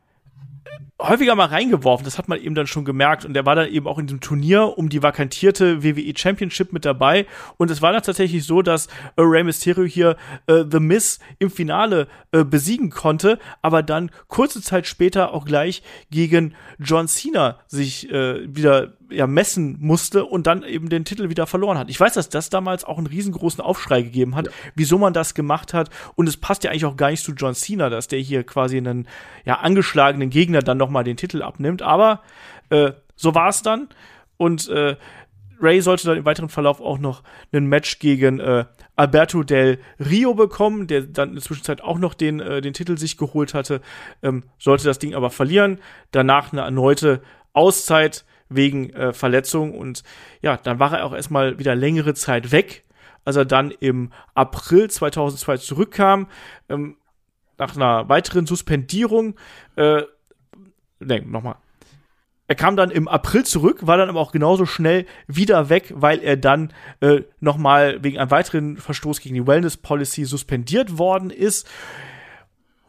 häufiger mal reingeworfen. Das hat man eben dann schon gemerkt. Und er war dann eben auch in dem Turnier um die vakantierte WWE Championship mit dabei. Und es war dann tatsächlich so, dass äh, Rey Mysterio hier äh, The Miz im Finale äh, besiegen konnte, aber dann kurze Zeit später auch gleich gegen John Cena sich äh, wieder ja, messen musste und dann eben den Titel wieder verloren hat. Ich weiß, dass das damals auch einen riesengroßen Aufschrei gegeben hat, ja. wieso man das gemacht hat. Und es passt ja eigentlich auch gar nicht zu John Cena, dass der hier quasi einen ja, angeschlagenen Gegner dann nochmal den Titel abnimmt. Aber äh, so war es dann. Und äh, Ray sollte dann im weiteren Verlauf auch noch ein Match gegen äh, Alberto del Rio bekommen, der dann in der Zwischenzeit auch noch den, äh, den Titel sich geholt hatte, ähm, sollte das Ding aber verlieren. Danach eine erneute Auszeit wegen äh, Verletzung und ja, dann war er auch erstmal wieder längere Zeit weg. Als er dann im April 2002 zurückkam, ähm, nach einer weiteren Suspendierung, äh, ne, nochmal. Er kam dann im April zurück, war dann aber auch genauso schnell wieder weg, weil er dann äh, nochmal wegen einem weiteren Verstoß gegen die Wellness Policy suspendiert worden ist.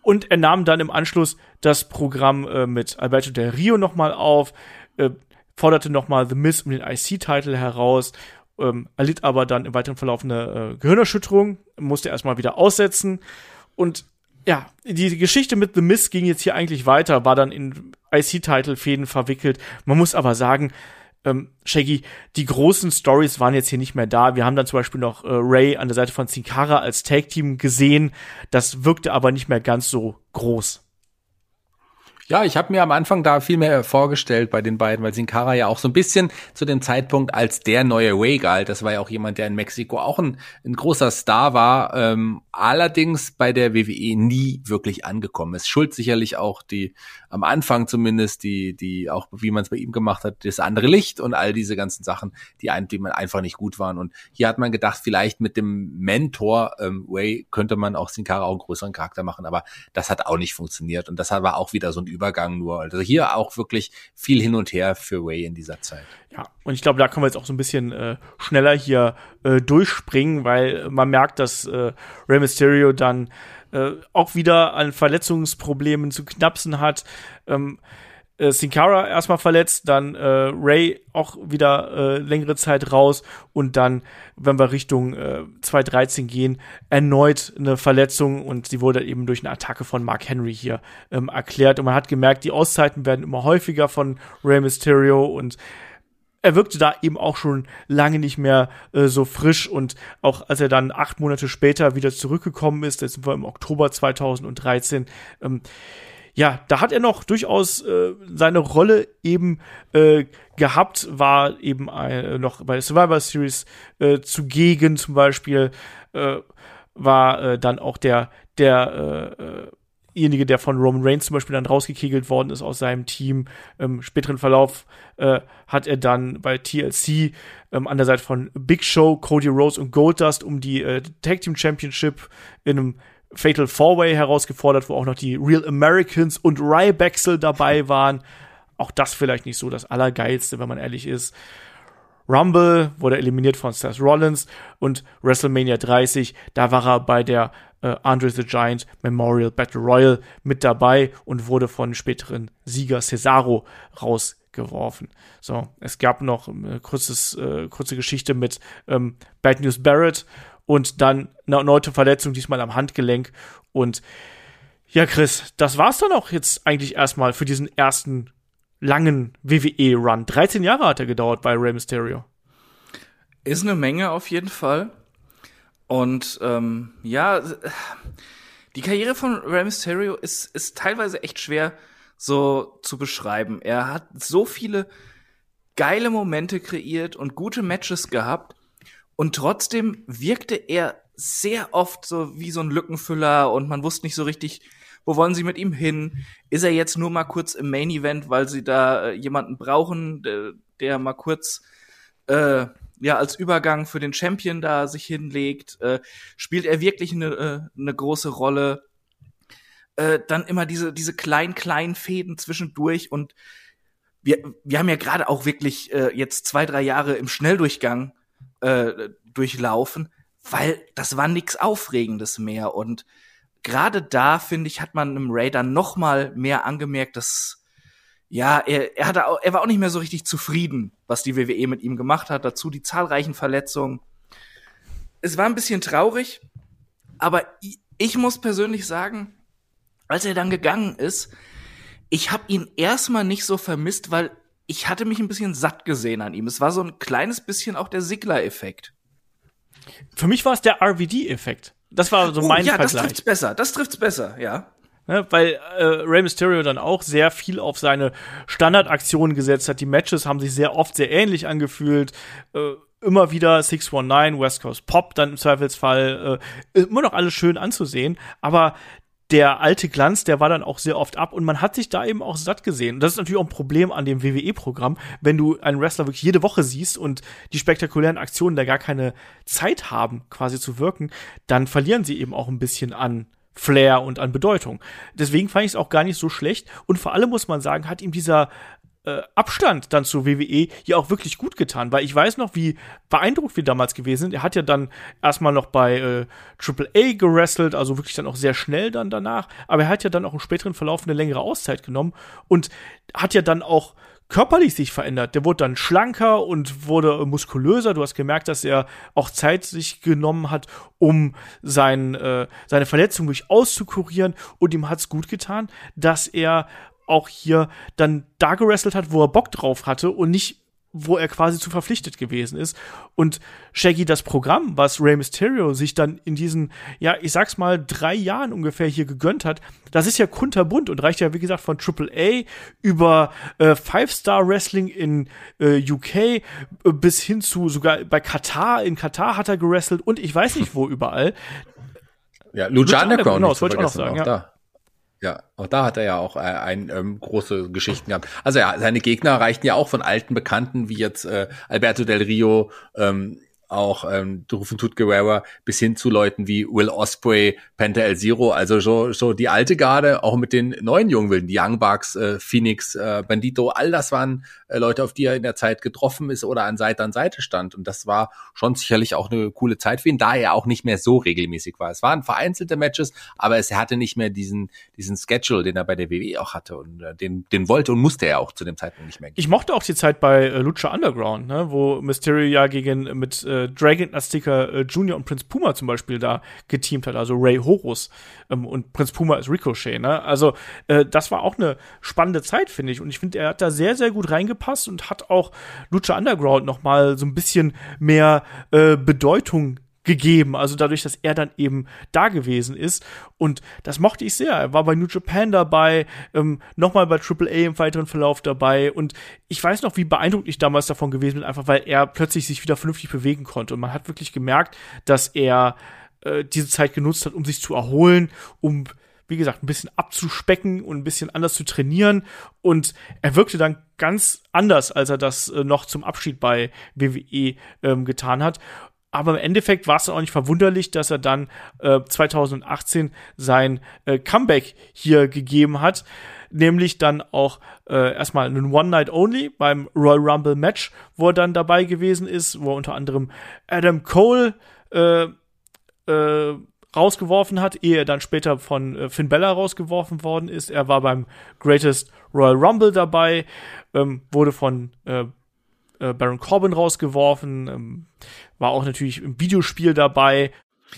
Und er nahm dann im Anschluss das Programm äh, mit Alberto Del Rio nochmal auf, äh, forderte nochmal The Miss um den IC-Titel heraus, ähm, erlitt aber dann im weiteren Verlauf eine äh, Gehirnerschütterung, musste erstmal wieder aussetzen. Und ja, die Geschichte mit The Miss ging jetzt hier eigentlich weiter, war dann in IC-Title-Fäden verwickelt. Man muss aber sagen, ähm, Shaggy, die großen Stories waren jetzt hier nicht mehr da. Wir haben dann zum Beispiel noch äh, Ray an der Seite von Sin Cara als Tag-Team gesehen. Das wirkte aber nicht mehr ganz so groß. Ja, ich habe mir am Anfang da viel mehr vorgestellt bei den beiden, weil Sin Cara ja auch so ein bisschen zu dem Zeitpunkt als der neue Way galt. Das war ja auch jemand, der in Mexiko auch ein, ein großer Star war, ähm, allerdings bei der WWE nie wirklich angekommen ist. Schuld sicherlich auch die am Anfang zumindest die die auch wie man es bei ihm gemacht hat, das andere Licht und all diese ganzen Sachen, die ein, die man einfach nicht gut waren. Und hier hat man gedacht, vielleicht mit dem Mentor ähm, Way könnte man auch Sin Cara auch einen größeren Charakter machen, aber das hat auch nicht funktioniert und das war auch wieder so ein Übergang nur. Also hier auch wirklich viel hin und her für Way in dieser Zeit. Ja, und ich glaube, da können wir jetzt auch so ein bisschen äh, schneller hier äh, durchspringen, weil man merkt, dass äh, Rey Mysterio dann äh, auch wieder an Verletzungsproblemen zu knapsen hat. Ähm, äh, Sin Cara erstmal verletzt, dann äh, Ray auch wieder äh, längere Zeit raus und dann, wenn wir Richtung äh, 2013 gehen, erneut eine Verletzung und sie wurde eben durch eine Attacke von Mark Henry hier ähm, erklärt. Und man hat gemerkt, die Auszeiten werden immer häufiger von Rey Mysterio und er wirkte da eben auch schon lange nicht mehr äh, so frisch und auch als er dann acht Monate später wieder zurückgekommen ist, jetzt sind wir im Oktober 2013, ähm, ja, da hat er noch durchaus äh, seine Rolle eben äh, gehabt, war eben äh, noch bei Survivor Series äh, zugegen zum Beispiel, äh, war äh, dann auch der, der derjenige, der von Roman Reigns zum Beispiel dann rausgekegelt worden ist aus seinem Team. Im späteren Verlauf äh, hat er dann bei TLC ähm, an der Seite von Big Show, Cody Rose und Goldust um die äh, Tag Team Championship in einem Fatal Four Way herausgefordert, wo auch noch die Real Americans und Rybacksel dabei waren. Auch das vielleicht nicht so das Allergeilste, wenn man ehrlich ist. Rumble wurde eliminiert von Seth Rollins und WrestleMania 30, da war er bei der äh, Andre the Giant Memorial Battle Royal mit dabei und wurde von späteren Sieger Cesaro rausgeworfen. So, es gab noch eine kurzes, äh, kurze Geschichte mit ähm, Bad News Barrett und dann eine erneute Verletzung, diesmal am Handgelenk. Und ja, Chris, das war's dann auch jetzt eigentlich erstmal für diesen ersten langen WWE-Run. 13 Jahre hat er gedauert bei Rey Mysterio. Ist eine Menge auf jeden Fall. Und ähm, ja, die Karriere von Rey Mysterio ist, ist teilweise echt schwer so zu beschreiben. Er hat so viele geile Momente kreiert und gute Matches gehabt. Und trotzdem wirkte er sehr oft so wie so ein Lückenfüller und man wusste nicht so richtig, wo wollen sie mit ihm hin? Ist er jetzt nur mal kurz im Main Event, weil sie da äh, jemanden brauchen, der, der mal kurz äh, ja als Übergang für den Champion da sich hinlegt, äh, spielt er wirklich eine, äh, eine große Rolle. Äh, dann immer diese diese kleinen kleinen Fäden zwischendurch und wir wir haben ja gerade auch wirklich äh, jetzt zwei drei Jahre im Schnelldurchgang äh, durchlaufen, weil das war nix Aufregendes mehr und gerade da finde ich hat man im Raider noch mal mehr angemerkt, dass ja, er, er, hatte auch, er war auch nicht mehr so richtig zufrieden, was die WWE mit ihm gemacht hat. Dazu die zahlreichen Verletzungen. Es war ein bisschen traurig, aber ich, ich muss persönlich sagen, als er dann gegangen ist, ich habe ihn erstmal nicht so vermisst, weil ich hatte mich ein bisschen satt gesehen an ihm. Es war so ein kleines bisschen auch der Sigler-Effekt. Für mich war es der RVD-Effekt. Das war so oh, mein ja, Vergleich. Ja, das trifft's besser. Das trifft's besser, ja. Ne, weil äh, Rey Mysterio dann auch sehr viel auf seine Standardaktionen gesetzt hat. Die Matches haben sich sehr oft sehr ähnlich angefühlt. Äh, immer wieder 619, West Coast Pop, dann im Zweifelsfall äh, immer noch alles schön anzusehen. Aber der alte Glanz, der war dann auch sehr oft ab und man hat sich da eben auch satt gesehen. Und das ist natürlich auch ein Problem an dem WWE-Programm, wenn du einen Wrestler wirklich jede Woche siehst und die spektakulären Aktionen da gar keine Zeit haben, quasi zu wirken, dann verlieren sie eben auch ein bisschen an Flair und an Bedeutung. Deswegen fand ich es auch gar nicht so schlecht. Und vor allem muss man sagen, hat ihm dieser äh, Abstand dann zur WWE ja auch wirklich gut getan, weil ich weiß noch, wie beeindruckt wir damals gewesen sind. Er hat ja dann erstmal noch bei äh, AAA gerestelt, also wirklich dann auch sehr schnell dann danach, aber er hat ja dann auch im späteren Verlauf eine längere Auszeit genommen und hat ja dann auch körperlich sich verändert. Der wurde dann schlanker und wurde muskulöser. Du hast gemerkt, dass er auch Zeit sich genommen hat, um sein, äh, seine Verletzung durch auszukurieren. Und ihm hat's gut getan, dass er auch hier dann da gerestelt hat, wo er Bock drauf hatte und nicht wo er quasi zu verpflichtet gewesen ist. Und Shaggy, das Programm, was Rey Mysterio sich dann in diesen, ja, ich sag's mal, drei Jahren ungefähr hier gegönnt hat, das ist ja kunterbunt und reicht ja, wie gesagt, von AAA über äh, Five-Star-Wrestling in äh, UK äh, bis hin zu sogar bei Katar, in Katar hat er gerestelt und ich weiß nicht wo überall. Ja, Lucha Underground, genau, das wollte ich auch noch sagen, ja. Ja, auch da hat er ja auch äh, ein, ähm, große Geschichten gehabt. Also ja, seine Gegner reichten ja auch von alten Bekannten wie jetzt äh, Alberto Del Rio, ähm, auch ähm, Tut Guerrera bis hin zu Leuten wie Will Osprey, Penta El Zero, also so, so die alte Garde, auch mit den neuen Jungwilden, die Young Bucks, äh, Phoenix, äh, Bandito, all das waren äh, Leute, auf die er in der Zeit getroffen ist oder an Seite an Seite stand. Und das war schon sicherlich auch eine coole Zeit für ihn, da er auch nicht mehr so regelmäßig war. Es waren vereinzelte Matches, aber es hatte nicht mehr diesen, diesen Schedule, den er bei der WWE auch hatte und äh, den, den wollte und musste er auch zu dem Zeitpunkt nicht mehr. Ich mochte auch die Zeit bei äh, Lucha Underground, ne, wo Mysterio ja gegen mit äh, Dragon Azteca äh, Junior und Prinz Puma zum Beispiel da geteamt hat, also Ray Horus ähm, und Prinz Puma ist Ricochet, ne? Also äh, das war auch eine spannende Zeit, finde ich. Und ich finde, er hat da sehr, sehr gut reingepasst und hat auch Lucha Underground noch mal so ein bisschen mehr äh, Bedeutung gegeben, also dadurch, dass er dann eben da gewesen ist und das mochte ich sehr. Er war bei New Japan dabei, ähm, nochmal bei AAA im weiteren Verlauf dabei und ich weiß noch, wie beeindruckt ich damals davon gewesen bin, einfach weil er plötzlich sich wieder vernünftig bewegen konnte und man hat wirklich gemerkt, dass er äh, diese Zeit genutzt hat, um sich zu erholen, um wie gesagt, ein bisschen abzuspecken und ein bisschen anders zu trainieren. Und er wirkte dann ganz anders, als er das äh, noch zum Abschied bei WWE ähm, getan hat. Aber im Endeffekt war es auch nicht verwunderlich, dass er dann äh, 2018 sein äh, Comeback hier gegeben hat. Nämlich dann auch äh, erstmal einen One Night Only beim Royal Rumble Match, wo er dann dabei gewesen ist, wo er unter anderem Adam Cole äh, äh, rausgeworfen hat, ehe er dann später von äh, Finn Bella rausgeworfen worden ist. Er war beim Greatest Royal Rumble dabei, ähm, wurde von äh, äh, Baron Corbin rausgeworfen, ähm, war auch natürlich im Videospiel dabei.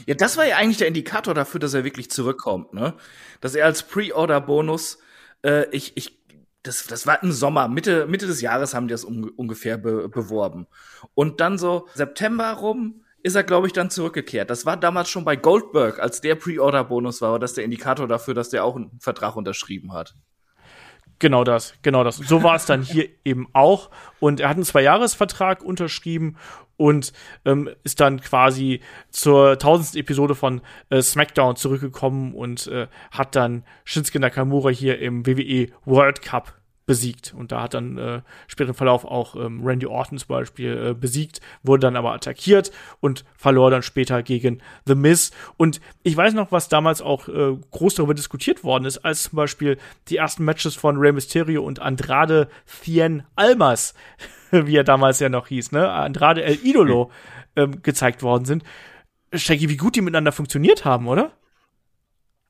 Ja, das war ja eigentlich der Indikator dafür, dass er wirklich zurückkommt, ne? Dass er als Pre-Order-Bonus, äh, ich, ich, das, das war im Sommer, Mitte, Mitte des Jahres haben die das um, ungefähr be, beworben. Und dann so September rum ist er, glaube ich, dann zurückgekehrt. Das war damals schon bei Goldberg, als der Pre-Order-Bonus war, war das der Indikator dafür, dass der auch einen Vertrag unterschrieben hat. Genau das, genau das. So war es dann hier eben auch. Und er hat einen Zwei-Jahres-Vertrag unterschrieben und ähm, ist dann quasi zur tausendsten Episode von äh, SmackDown zurückgekommen und äh, hat dann Shinsuke Nakamura hier im WWE World Cup besiegt. Und da hat dann äh, späteren Verlauf auch ähm, Randy Orton zum Beispiel äh, besiegt, wurde dann aber attackiert und verlor dann später gegen The Miz. Und ich weiß noch, was damals auch äh, groß darüber diskutiert worden ist, als zum Beispiel die ersten Matches von Rey Mysterio und Andrade Cien Almas, wie er damals ja noch hieß, ne? Andrade El Idolo ähm, gezeigt worden sind. Shaggy, wie gut die miteinander funktioniert haben, oder?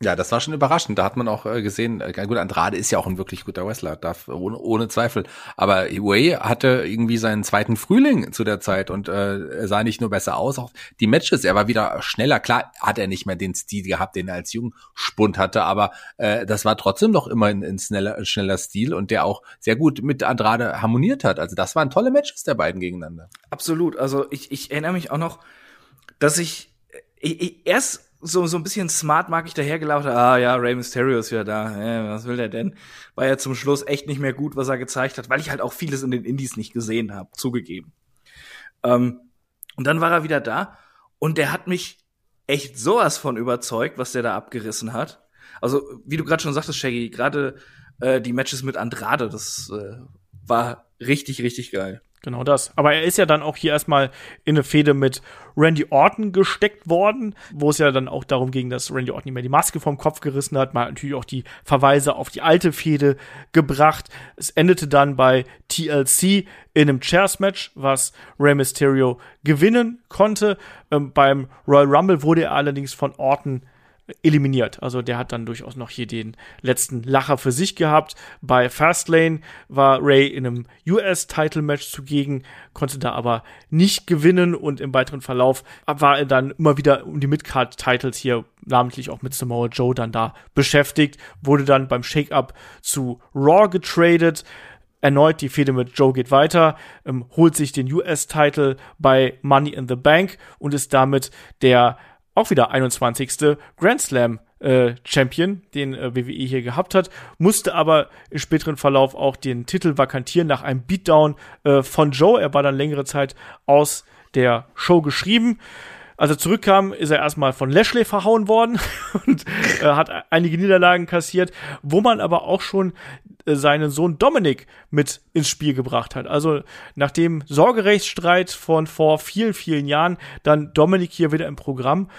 Ja, das war schon überraschend. Da hat man auch äh, gesehen, äh, gut, Andrade ist ja auch ein wirklich guter Wrestler, darf, ohne, ohne Zweifel. Aber Way hatte irgendwie seinen zweiten Frühling zu der Zeit und äh, sah nicht nur besser aus, auch die Matches, er war wieder schneller. Klar hat er nicht mehr den Stil gehabt, den er als Jungspund hatte, aber äh, das war trotzdem noch immer ein, ein schneller, schneller Stil und der auch sehr gut mit Andrade harmoniert hat. Also das waren tolle Matches der beiden gegeneinander. Absolut. Also ich, ich erinnere mich auch noch, dass ich, ich, ich erst so, so ein bisschen smart mag ich dahergelaufen. Ah ja, Rey Mysterio ist wieder da. Ja, was will der denn? War ja zum Schluss echt nicht mehr gut, was er gezeigt hat, weil ich halt auch vieles in den Indies nicht gesehen habe, zugegeben. Ähm, und dann war er wieder da und der hat mich echt sowas von überzeugt, was der da abgerissen hat. Also, wie du gerade schon sagtest, Shaggy, gerade äh, die Matches mit Andrade, das äh, war richtig, richtig geil. Genau das. Aber er ist ja dann auch hier erstmal in eine Fehde mit Randy Orton gesteckt worden, wo es ja dann auch darum ging, dass Randy Orton mehr die Maske vom Kopf gerissen hat. Hat natürlich auch die Verweise auf die alte Fehde gebracht. Es endete dann bei TLC in einem Chairs-Match, was Rey Mysterio gewinnen konnte. Ähm, beim Royal Rumble wurde er allerdings von Orton eliminiert. Also der hat dann durchaus noch hier den letzten Lacher für sich gehabt. Bei Fastlane war Ray in einem US-Title-Match zugegen, konnte da aber nicht gewinnen und im weiteren Verlauf war er dann immer wieder um die Midcard-Titles hier, namentlich auch mit Samoa Joe dann da beschäftigt, wurde dann beim Shake-Up zu Raw getradet. Erneut die Fehde mit Joe geht weiter, ähm, holt sich den US-Title bei Money in the Bank und ist damit der auch wieder 21. Grand Slam äh, Champion, den äh, WWE hier gehabt hat, musste aber im späteren Verlauf auch den Titel vakantieren nach einem Beatdown äh, von Joe. Er war dann längere Zeit aus der Show geschrieben. Als er zurückkam, ist er erstmal von Lashley verhauen worden und äh, hat einige Niederlagen kassiert, wo man aber auch schon äh, seinen Sohn Dominik mit ins Spiel gebracht hat. Also nach dem Sorgerechtsstreit von vor vielen, vielen Jahren, dann Dominik hier wieder im Programm.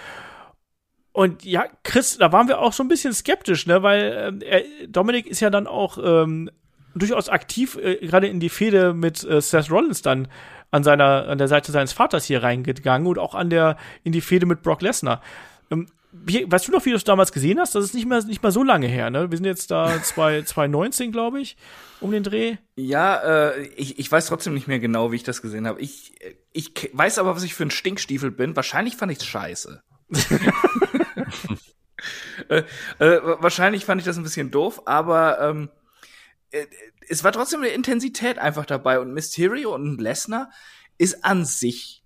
Und ja, Chris, da waren wir auch so ein bisschen skeptisch, ne, weil äh, Dominik ist ja dann auch ähm, durchaus aktiv, äh, gerade in die Fehde mit äh, Seth Rollins dann an seiner, an der Seite seines Vaters hier reingegangen und auch an der, in die Fehde mit Brock Lesnar. Ähm, wie, weißt du noch, wie du es damals gesehen hast? Das ist nicht mehr, nicht mal so lange her, ne? Wir sind jetzt da 2019, glaube ich, um den Dreh. Ja, äh, ich, ich weiß trotzdem nicht mehr genau, wie ich das gesehen habe. Ich, ich weiß aber, was ich für ein Stinkstiefel bin. Wahrscheinlich fand ich's scheiße. äh, äh, wahrscheinlich fand ich das ein bisschen doof, aber ähm, äh, es war trotzdem eine Intensität einfach dabei und Mysterio und Lesnar ist an sich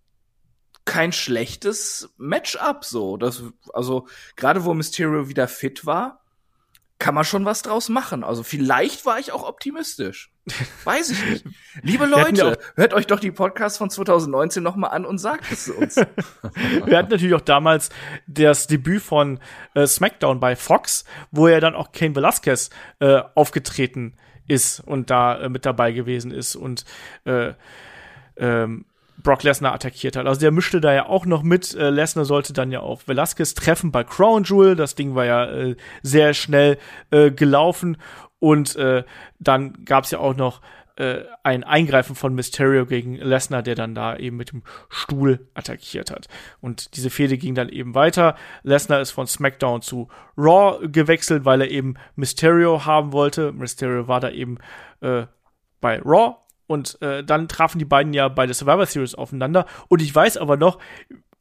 kein schlechtes Matchup so. Das, also gerade wo Mysterio wieder fit war, kann man schon was draus machen. Also vielleicht war ich auch optimistisch. Weiß ich nicht. Liebe Leute, hört euch doch die Podcasts von 2019 noch mal an und sagt es uns. Wir hatten natürlich auch damals das Debüt von äh, SmackDown bei Fox, wo er dann auch Kane Velasquez äh, aufgetreten ist und da äh, mit dabei gewesen ist und äh, ähm, Brock Lesnar attackiert hat. Also der mischte da ja auch noch mit. Äh, Lesnar sollte dann ja auf Velasquez treffen bei Crown Jewel. Das Ding war ja äh, sehr schnell äh, gelaufen. Und äh, dann gab's ja auch noch äh, ein Eingreifen von Mysterio gegen Lesnar, der dann da eben mit dem Stuhl attackiert hat. Und diese Fehde ging dann eben weiter. Lesnar ist von SmackDown zu Raw gewechselt, weil er eben Mysterio haben wollte. Mysterio war da eben äh, bei Raw und äh, dann trafen die beiden ja bei der Survivor Series aufeinander. Und ich weiß aber noch,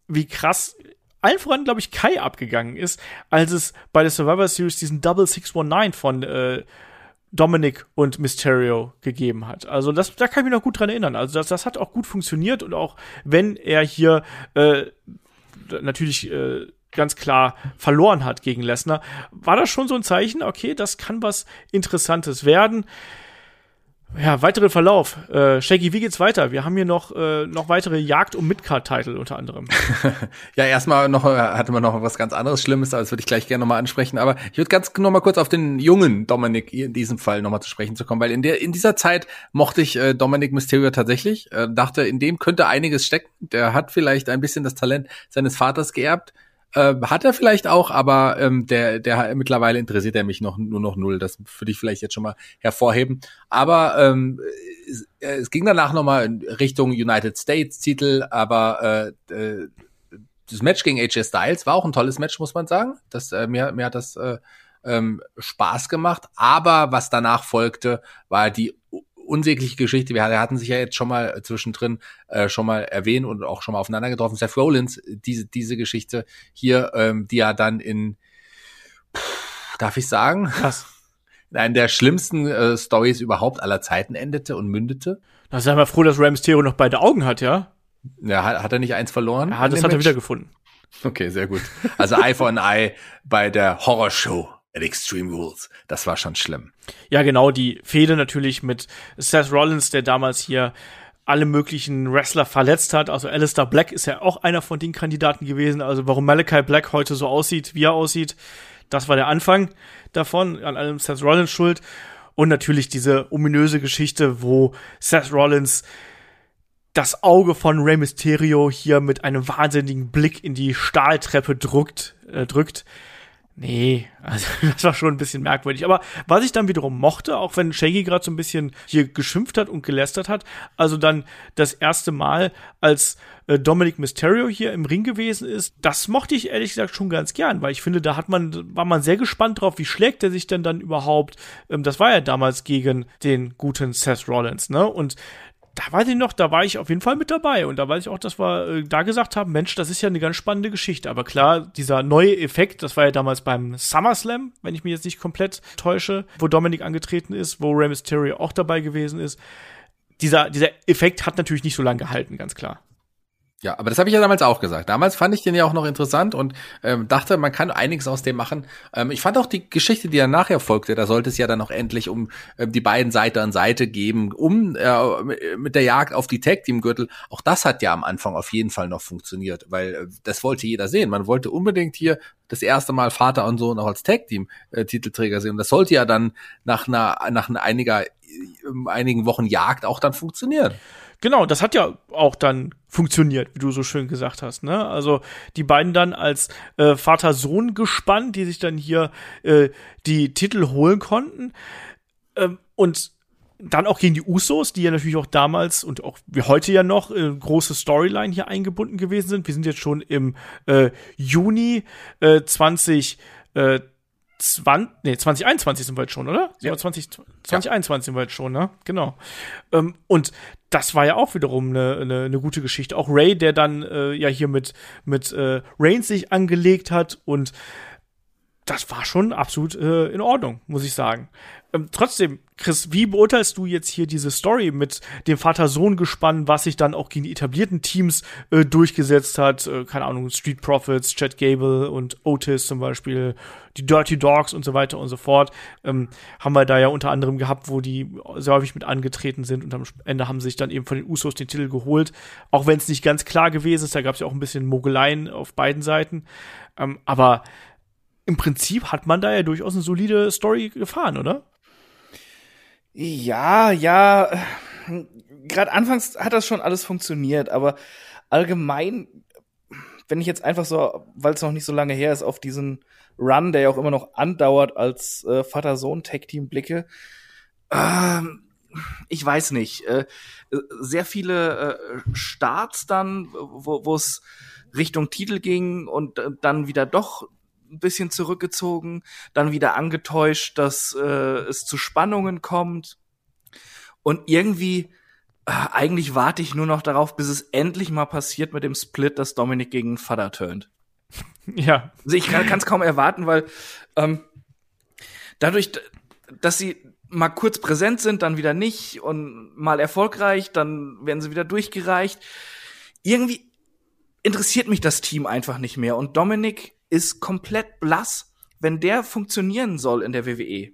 wie krass allen voran, glaube ich, Kai abgegangen ist, als es bei der Survivor Series diesen Double 619 von äh, Dominic und Mysterio gegeben hat. Also das, da kann ich mich noch gut dran erinnern. Also das, das hat auch gut funktioniert und auch wenn er hier äh, natürlich äh, ganz klar verloren hat gegen Lesnar, war das schon so ein Zeichen, okay, das kann was Interessantes werden. Ja, weitere Verlauf. Äh, Shaggy, wie geht's weiter? Wir haben hier noch, äh, noch weitere Jagd um Midcard-Title unter anderem. ja, erstmal noch, äh, hatte man noch was ganz anderes Schlimmes, aber das würde ich gleich gerne nochmal ansprechen. Aber ich würde ganz noch mal kurz auf den jungen Dominik in diesem Fall nochmal zu sprechen zu kommen, weil in der, in dieser Zeit mochte ich äh, Dominic Mysterio tatsächlich, äh, dachte, in dem könnte einiges stecken. Der hat vielleicht ein bisschen das Talent seines Vaters geerbt äh, hat er vielleicht auch, aber ähm, der, der mittlerweile interessiert er mich noch nur noch null. Das würde ich vielleicht jetzt schon mal hervorheben. Aber ähm, es, äh, es ging danach nochmal in Richtung United States Titel, aber äh, äh, das Match gegen AJ Styles war auch ein tolles Match, muss man sagen. Das, äh, mir, mir hat das äh, ähm, Spaß gemacht. Aber was danach folgte, war die unsägliche Geschichte. Wir hatten sich ja jetzt schon mal zwischendrin äh, schon mal erwähnt und auch schon mal aufeinander getroffen. Seth Rollins, diese, diese Geschichte hier, ähm, die ja dann in, pff, darf ich sagen? Was? In einer der schlimmsten äh, Stories überhaupt aller Zeiten endete und mündete. Da sei mal froh, dass Rey Mysterio noch beide Augen hat, ja? Ja, hat, hat er nicht eins verloren? Ja, das hat er wieder gefunden. Okay, sehr gut. Also Eye for an Eye bei der Horrorshow at Extreme Rules. Das war schon schlimm. Ja, genau, die Fehde natürlich mit Seth Rollins, der damals hier alle möglichen Wrestler verletzt hat. Also Alistair Black ist ja auch einer von den Kandidaten gewesen. Also warum Malachi Black heute so aussieht, wie er aussieht, das war der Anfang davon, an allem Seth Rollins schuld. Und natürlich diese ominöse Geschichte, wo Seth Rollins das Auge von Rey Mysterio hier mit einem wahnsinnigen Blick in die Stahltreppe drückt, äh, drückt. Nee, also das war schon ein bisschen merkwürdig. Aber was ich dann wiederum mochte, auch wenn Shaggy gerade so ein bisschen hier geschimpft hat und gelästert hat, also dann das erste Mal, als äh, Dominic Mysterio hier im Ring gewesen ist, das mochte ich ehrlich gesagt schon ganz gern, weil ich finde, da hat man, war man sehr gespannt drauf, wie schlägt er sich denn dann überhaupt. Ähm, das war ja damals gegen den guten Seth Rollins, ne? Und da weiß ich noch, da war ich auf jeden Fall mit dabei. Und da weiß ich auch, dass wir äh, da gesagt haben, Mensch, das ist ja eine ganz spannende Geschichte. Aber klar, dieser neue Effekt, das war ja damals beim SummerSlam, wenn ich mich jetzt nicht komplett täusche, wo Dominik angetreten ist, wo Rey Mysterio auch dabei gewesen ist. Dieser, dieser Effekt hat natürlich nicht so lange gehalten, ganz klar. Ja, aber das habe ich ja damals auch gesagt. Damals fand ich den ja auch noch interessant und ähm, dachte, man kann einiges aus dem machen. Ähm, ich fand auch die Geschichte, die dann nachher folgte, da sollte es ja dann auch endlich um ähm, die beiden Seite an Seite geben, um äh, mit der Jagd auf die Tag Team Gürtel. Auch das hat ja am Anfang auf jeden Fall noch funktioniert, weil äh, das wollte jeder sehen. Man wollte unbedingt hier das erste Mal Vater und Sohn auch als Tag Team äh, Titelträger sehen. Und das sollte ja dann nach einer nach einiger äh, einigen Wochen Jagd auch dann funktionieren. Genau, das hat ja auch dann funktioniert, wie du so schön gesagt hast. Ne? Also die beiden dann als äh, Vater-Sohn gespannt, die sich dann hier äh, die Titel holen konnten. Ähm, und dann auch gegen die Usos, die ja natürlich auch damals und auch wie heute ja noch äh, große Storyline hier eingebunden gewesen sind. Wir sind jetzt schon im äh, Juni äh, 20 äh, 20, nee, 2021 sind wir jetzt schon, oder? Ja. 20, 2021 ja. sind wir jetzt schon, ne? Genau. Ähm, und das war ja auch wiederum eine, eine, eine gute Geschichte. Auch Ray, der dann äh, ja hier mit, mit äh, Reigns sich angelegt hat und das war schon absolut äh, in Ordnung, muss ich sagen. Ähm, trotzdem, Chris, wie beurteilst du jetzt hier diese Story mit dem Vater-Sohn-Gespann, was sich dann auch gegen die etablierten Teams äh, durchgesetzt hat? Äh, keine Ahnung, Street Profits, Chad Gable und Otis zum Beispiel, die Dirty Dogs und so weiter und so fort. Ähm, haben wir da ja unter anderem gehabt, wo die sehr häufig mit angetreten sind und am Ende haben sich dann eben von den Usos den Titel geholt. Auch wenn es nicht ganz klar gewesen ist, da gab es ja auch ein bisschen Mogeleien auf beiden Seiten. Ähm, aber im Prinzip hat man da ja durchaus eine solide Story gefahren, oder? Ja, ja. Gerade anfangs hat das schon alles funktioniert, aber allgemein, wenn ich jetzt einfach so, weil es noch nicht so lange her ist, auf diesen Run, der ja auch immer noch andauert, als äh, Vater-Sohn-Tag-Team blicke, ähm, ich weiß nicht. Äh, sehr viele äh, Starts dann, wo es Richtung Titel ging und äh, dann wieder doch ein bisschen zurückgezogen, dann wieder angetäuscht, dass äh, es zu Spannungen kommt. Und irgendwie, äh, eigentlich warte ich nur noch darauf, bis es endlich mal passiert mit dem Split, dass Dominik gegen Vater turnt. Ja. Also ich kann es kaum erwarten, weil ähm, dadurch, dass sie mal kurz präsent sind, dann wieder nicht und mal erfolgreich, dann werden sie wieder durchgereicht. Irgendwie interessiert mich das Team einfach nicht mehr. Und Dominik ist komplett blass. Wenn der funktionieren soll in der WWE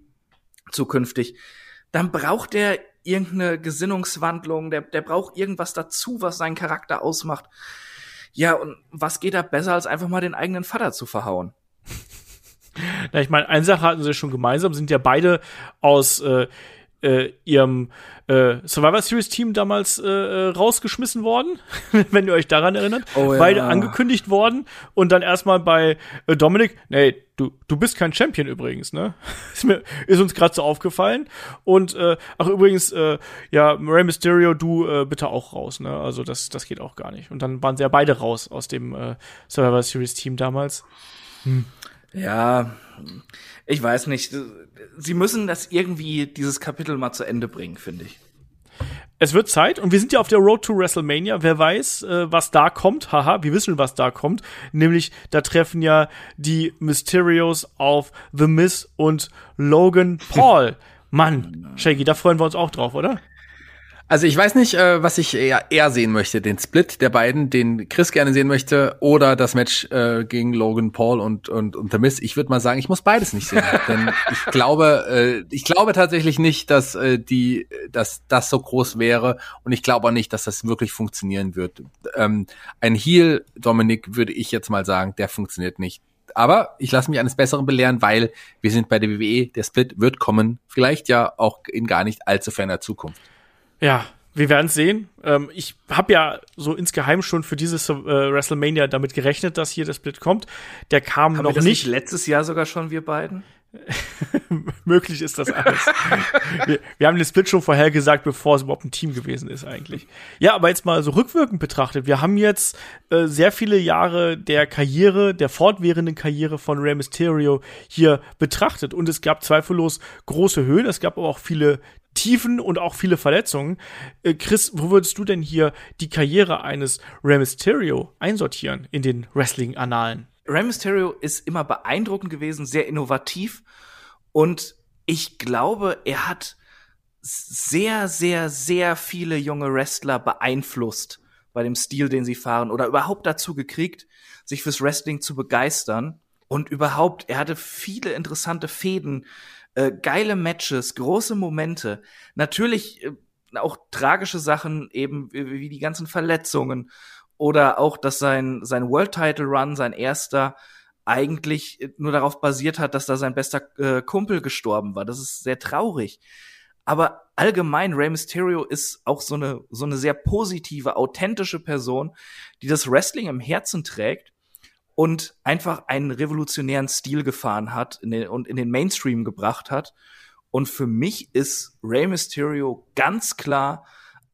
zukünftig, dann braucht der irgendeine Gesinnungswandlung, der, der braucht irgendwas dazu, was seinen Charakter ausmacht. Ja, und was geht da besser, als einfach mal den eigenen Vater zu verhauen? Na, ich meine, eine Sache hatten sie schon gemeinsam, sind ja beide aus äh, äh, ihrem äh, Survivor Series Team damals äh, äh rausgeschmissen worden, wenn ihr euch daran erinnert. Oh, ja. Beide angekündigt worden und dann erstmal bei äh, Dominik, nee, du, du bist kein Champion übrigens, ne? ist, mir, ist uns gerade so aufgefallen. Und äh, ach übrigens, äh, ja, Rey Mysterio, du äh, bitte auch raus, ne? Also das, das geht auch gar nicht. Und dann waren sie ja beide raus aus dem äh, Survivor Series Team damals. Hm. Ja, ich weiß nicht. Sie müssen das irgendwie, dieses Kapitel mal zu Ende bringen, finde ich. Es wird Zeit und wir sind ja auf der Road to WrestleMania. Wer weiß, äh, was da kommt. Haha, wir wissen, was da kommt. Nämlich, da treffen ja die Mysterios auf The Miz und Logan Paul. Mann, Shaggy, da freuen wir uns auch drauf, oder? Also ich weiß nicht, äh, was ich eher, eher sehen möchte. Den Split der beiden, den Chris gerne sehen möchte, oder das Match äh, gegen Logan Paul und, und, und The Miz. Ich würde mal sagen, ich muss beides nicht sehen. denn ich glaube, äh, ich glaube tatsächlich nicht, dass äh, die, dass das so groß wäre. Und ich glaube auch nicht, dass das wirklich funktionieren wird. Ähm, ein Heel, Dominik, würde ich jetzt mal sagen, der funktioniert nicht Aber ich lasse mich eines Besseren belehren, weil wir sind bei der WWE, der Split wird kommen, vielleicht ja auch in gar nicht allzu ferner Zukunft. Ja, wir werden es sehen. Ähm, ich habe ja so insgeheim schon für dieses äh, WrestleMania damit gerechnet, dass hier der Split kommt. Der kam Haben noch nicht. nicht letztes Jahr sogar schon, wir beiden? Möglich ist das alles. wir, wir haben den Split schon vorhergesagt, bevor es überhaupt ein Team gewesen ist eigentlich. Ja, aber jetzt mal so rückwirkend betrachtet. Wir haben jetzt äh, sehr viele Jahre der Karriere, der fortwährenden Karriere von Rey Mysterio hier betrachtet. Und es gab zweifellos große Höhen, es gab aber auch viele Tiefen und auch viele Verletzungen. Äh, Chris, wo würdest du denn hier die Karriere eines Rey Mysterio einsortieren in den Wrestling-Annalen? Rey Mysterio ist immer beeindruckend gewesen, sehr innovativ und ich glaube, er hat sehr, sehr, sehr viele junge Wrestler beeinflusst bei dem Stil, den sie fahren oder überhaupt dazu gekriegt, sich fürs Wrestling zu begeistern und überhaupt, er hatte viele interessante Fäden, äh, geile Matches, große Momente, natürlich äh, auch tragische Sachen eben wie, die ganzen Verletzungen oder auch, dass sein, sein World Title Run, sein erster, eigentlich nur darauf basiert hat, dass da sein bester äh, Kumpel gestorben war. Das ist sehr traurig. Aber allgemein, Rey Mysterio ist auch so eine, so eine sehr positive, authentische Person, die das Wrestling im Herzen trägt und einfach einen revolutionären Stil gefahren hat in den, und in den Mainstream gebracht hat. Und für mich ist Rey Mysterio ganz klar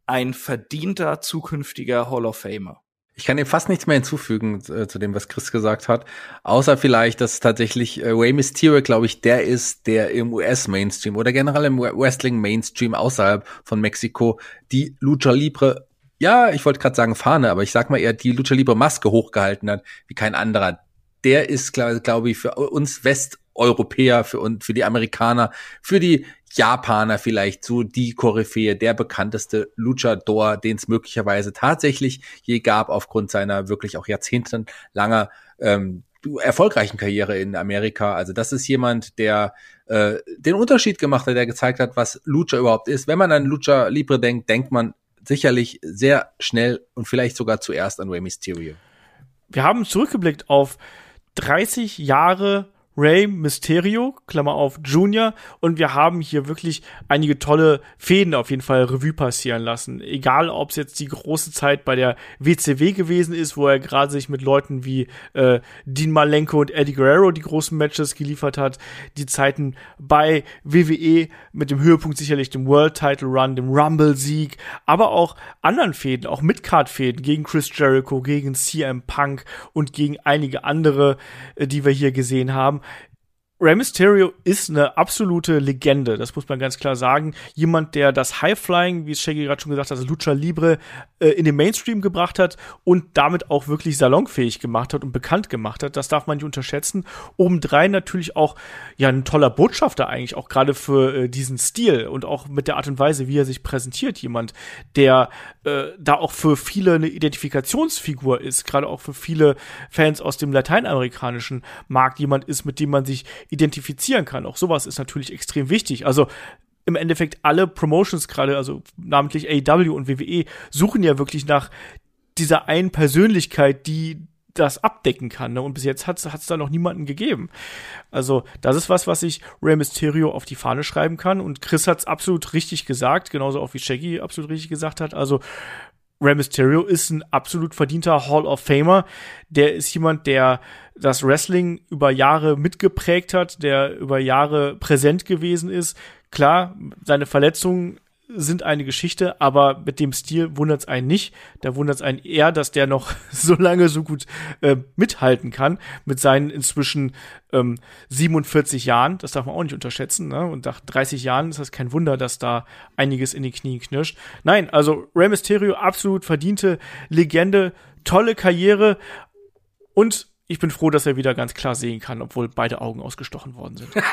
ein verdienter zukünftiger Hall of Famer. Ich kann dem fast nichts mehr hinzufügen äh, zu dem, was Chris gesagt hat. Außer vielleicht, dass tatsächlich äh, Rey Mysterio, glaube ich, der ist, der im US-Mainstream oder generell im Wrestling-Mainstream außerhalb von Mexiko die Lucha Libre, ja, ich wollte gerade sagen Fahne, aber ich sag mal eher die Lucha Libre Maske hochgehalten hat, wie kein anderer. Der ist, glaube glaub ich, für uns Westeuropäer, für, und für die Amerikaner, für die Japaner vielleicht so die Koryphäe, der bekannteste Luchador, den es möglicherweise tatsächlich je gab, aufgrund seiner wirklich auch jahrzehntelanger ähm, erfolgreichen Karriere in Amerika. Also das ist jemand, der äh, den Unterschied gemacht hat, der gezeigt hat, was Lucha überhaupt ist. Wenn man an Lucha Libre denkt, denkt man sicherlich sehr schnell und vielleicht sogar zuerst an Rey Mysterio. Wir haben zurückgeblickt auf 30 Jahre Ray Mysterio, Klammer auf Junior, und wir haben hier wirklich einige tolle Fäden auf jeden Fall Revue passieren lassen. Egal, ob es jetzt die große Zeit bei der WCW gewesen ist, wo er gerade sich mit Leuten wie äh, Dean Malenko und Eddie Guerrero die großen Matches geliefert hat, die Zeiten bei WWE mit dem Höhepunkt sicherlich dem World Title Run, dem Rumble-Sieg, aber auch anderen Fäden, auch Midcard-Fäden gegen Chris Jericho, gegen CM Punk und gegen einige andere, äh, die wir hier gesehen haben. Rey Mysterio ist eine absolute Legende, das muss man ganz klar sagen. Jemand, der das High-Flying, wie es Shaggy gerade schon gesagt hat, also Lucha Libre, äh, in den Mainstream gebracht hat und damit auch wirklich salonfähig gemacht hat und bekannt gemacht hat. Das darf man nicht unterschätzen. Obendrein natürlich auch, ja, ein toller Botschafter eigentlich, auch gerade für äh, diesen Stil und auch mit der Art und Weise, wie er sich präsentiert. Jemand, der äh, da auch für viele eine Identifikationsfigur ist, gerade auch für viele Fans aus dem lateinamerikanischen Markt. Jemand ist, mit dem man sich identifizieren kann. Auch sowas ist natürlich extrem wichtig. Also im Endeffekt alle Promotions gerade, also namentlich AEW und WWE, suchen ja wirklich nach dieser einen Persönlichkeit, die das abdecken kann. Ne? Und bis jetzt hat es da noch niemanden gegeben. Also das ist was, was ich Rey Mysterio auf die Fahne schreiben kann. Und Chris hat es absolut richtig gesagt, genauso auch wie Shaggy absolut richtig gesagt hat. Also Rey Mysterio ist ein absolut verdienter Hall of Famer. Der ist jemand, der das Wrestling über Jahre mitgeprägt hat, der über Jahre präsent gewesen ist. Klar, seine Verletzungen sind eine Geschichte, aber mit dem Stil wundert es einen nicht. Da wundert es einen eher, dass der noch so lange so gut äh, mithalten kann mit seinen inzwischen ähm, 47 Jahren. Das darf man auch nicht unterschätzen. Ne? Und nach 30 Jahren ist das kein Wunder, dass da einiges in die Knie knirscht. Nein, also Rey Mysterio absolut verdiente Legende, tolle Karriere und ich bin froh, dass er wieder ganz klar sehen kann, obwohl beide Augen ausgestochen worden sind.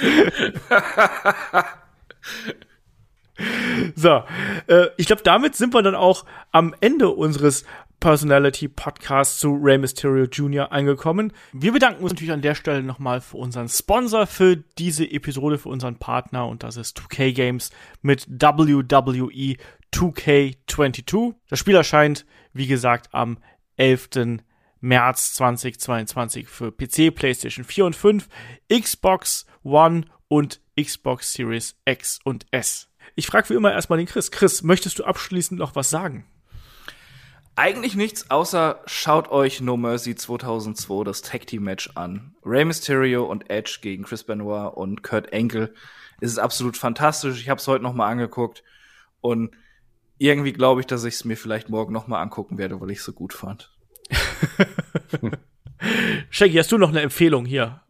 so, äh, ich glaube, damit sind wir dann auch am Ende unseres Personality Podcasts zu Rey Mysterio Jr. angekommen. Wir bedanken uns natürlich an der Stelle nochmal für unseren Sponsor für diese Episode, für unseren Partner und das ist 2K Games mit WWE 2K22. Das Spiel erscheint, wie gesagt, am 11. März 2022 für PC, PlayStation 4 und 5, Xbox One und Xbox Series X und S. Ich frage wie immer erstmal den Chris. Chris, möchtest du abschließend noch was sagen? Eigentlich nichts, außer schaut euch No Mercy 2002 das Tag Team Match an. Rey Mysterio und Edge gegen Chris Benoit und Kurt Angle. Es ist absolut fantastisch. Ich habe es heute noch mal angeguckt und irgendwie glaube ich, dass ich es mir vielleicht morgen noch mal angucken werde, weil ich es so gut fand. Shaggy, hast du noch eine Empfehlung hier?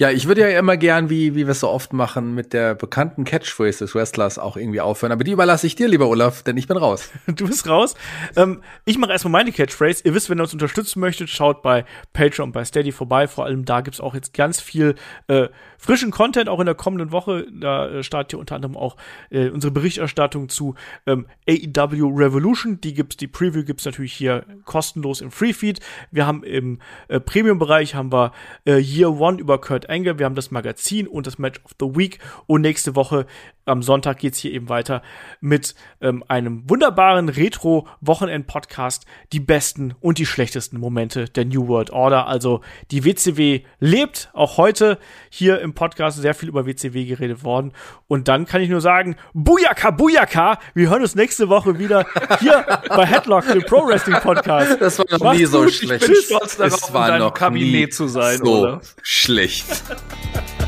Ja, ich würde ja immer gern, wie, wie wir es so oft machen, mit der bekannten Catchphrase des Wrestlers auch irgendwie aufhören. Aber die überlasse ich dir, lieber Olaf, denn ich bin raus. Du bist raus. Ähm, ich mache erstmal meine Catchphrase. Ihr wisst, wenn ihr uns unterstützen möchtet, schaut bei Patreon bei Steady vorbei. Vor allem da gibt's auch jetzt ganz viel äh, frischen Content, auch in der kommenden Woche. Da äh, startet ihr unter anderem auch äh, unsere Berichterstattung zu ähm, AEW Revolution. Die gibt's, die Preview gibt's natürlich hier kostenlos im Freefeed. Wir haben im äh, Premium-Bereich haben wir äh, Year One über Kurt Angle, wir haben das Magazin und das Match of the Week. Und nächste Woche am Sonntag geht's hier eben weiter mit ähm, einem wunderbaren Retro-Wochenend-Podcast, die besten und die schlechtesten Momente der New World Order. Also die WCW lebt auch heute hier im Podcast sehr viel über WCW geredet worden. Und dann kann ich nur sagen, Bujaka, Bujaka, wir hören uns nächste Woche wieder hier bei Headlock, dem Pro Wrestling Podcast. Das war noch Macht's nie so gut. schlecht. Ich bin stolz darauf, es war in deinem noch Kabinett zu sein, so oder? schlecht.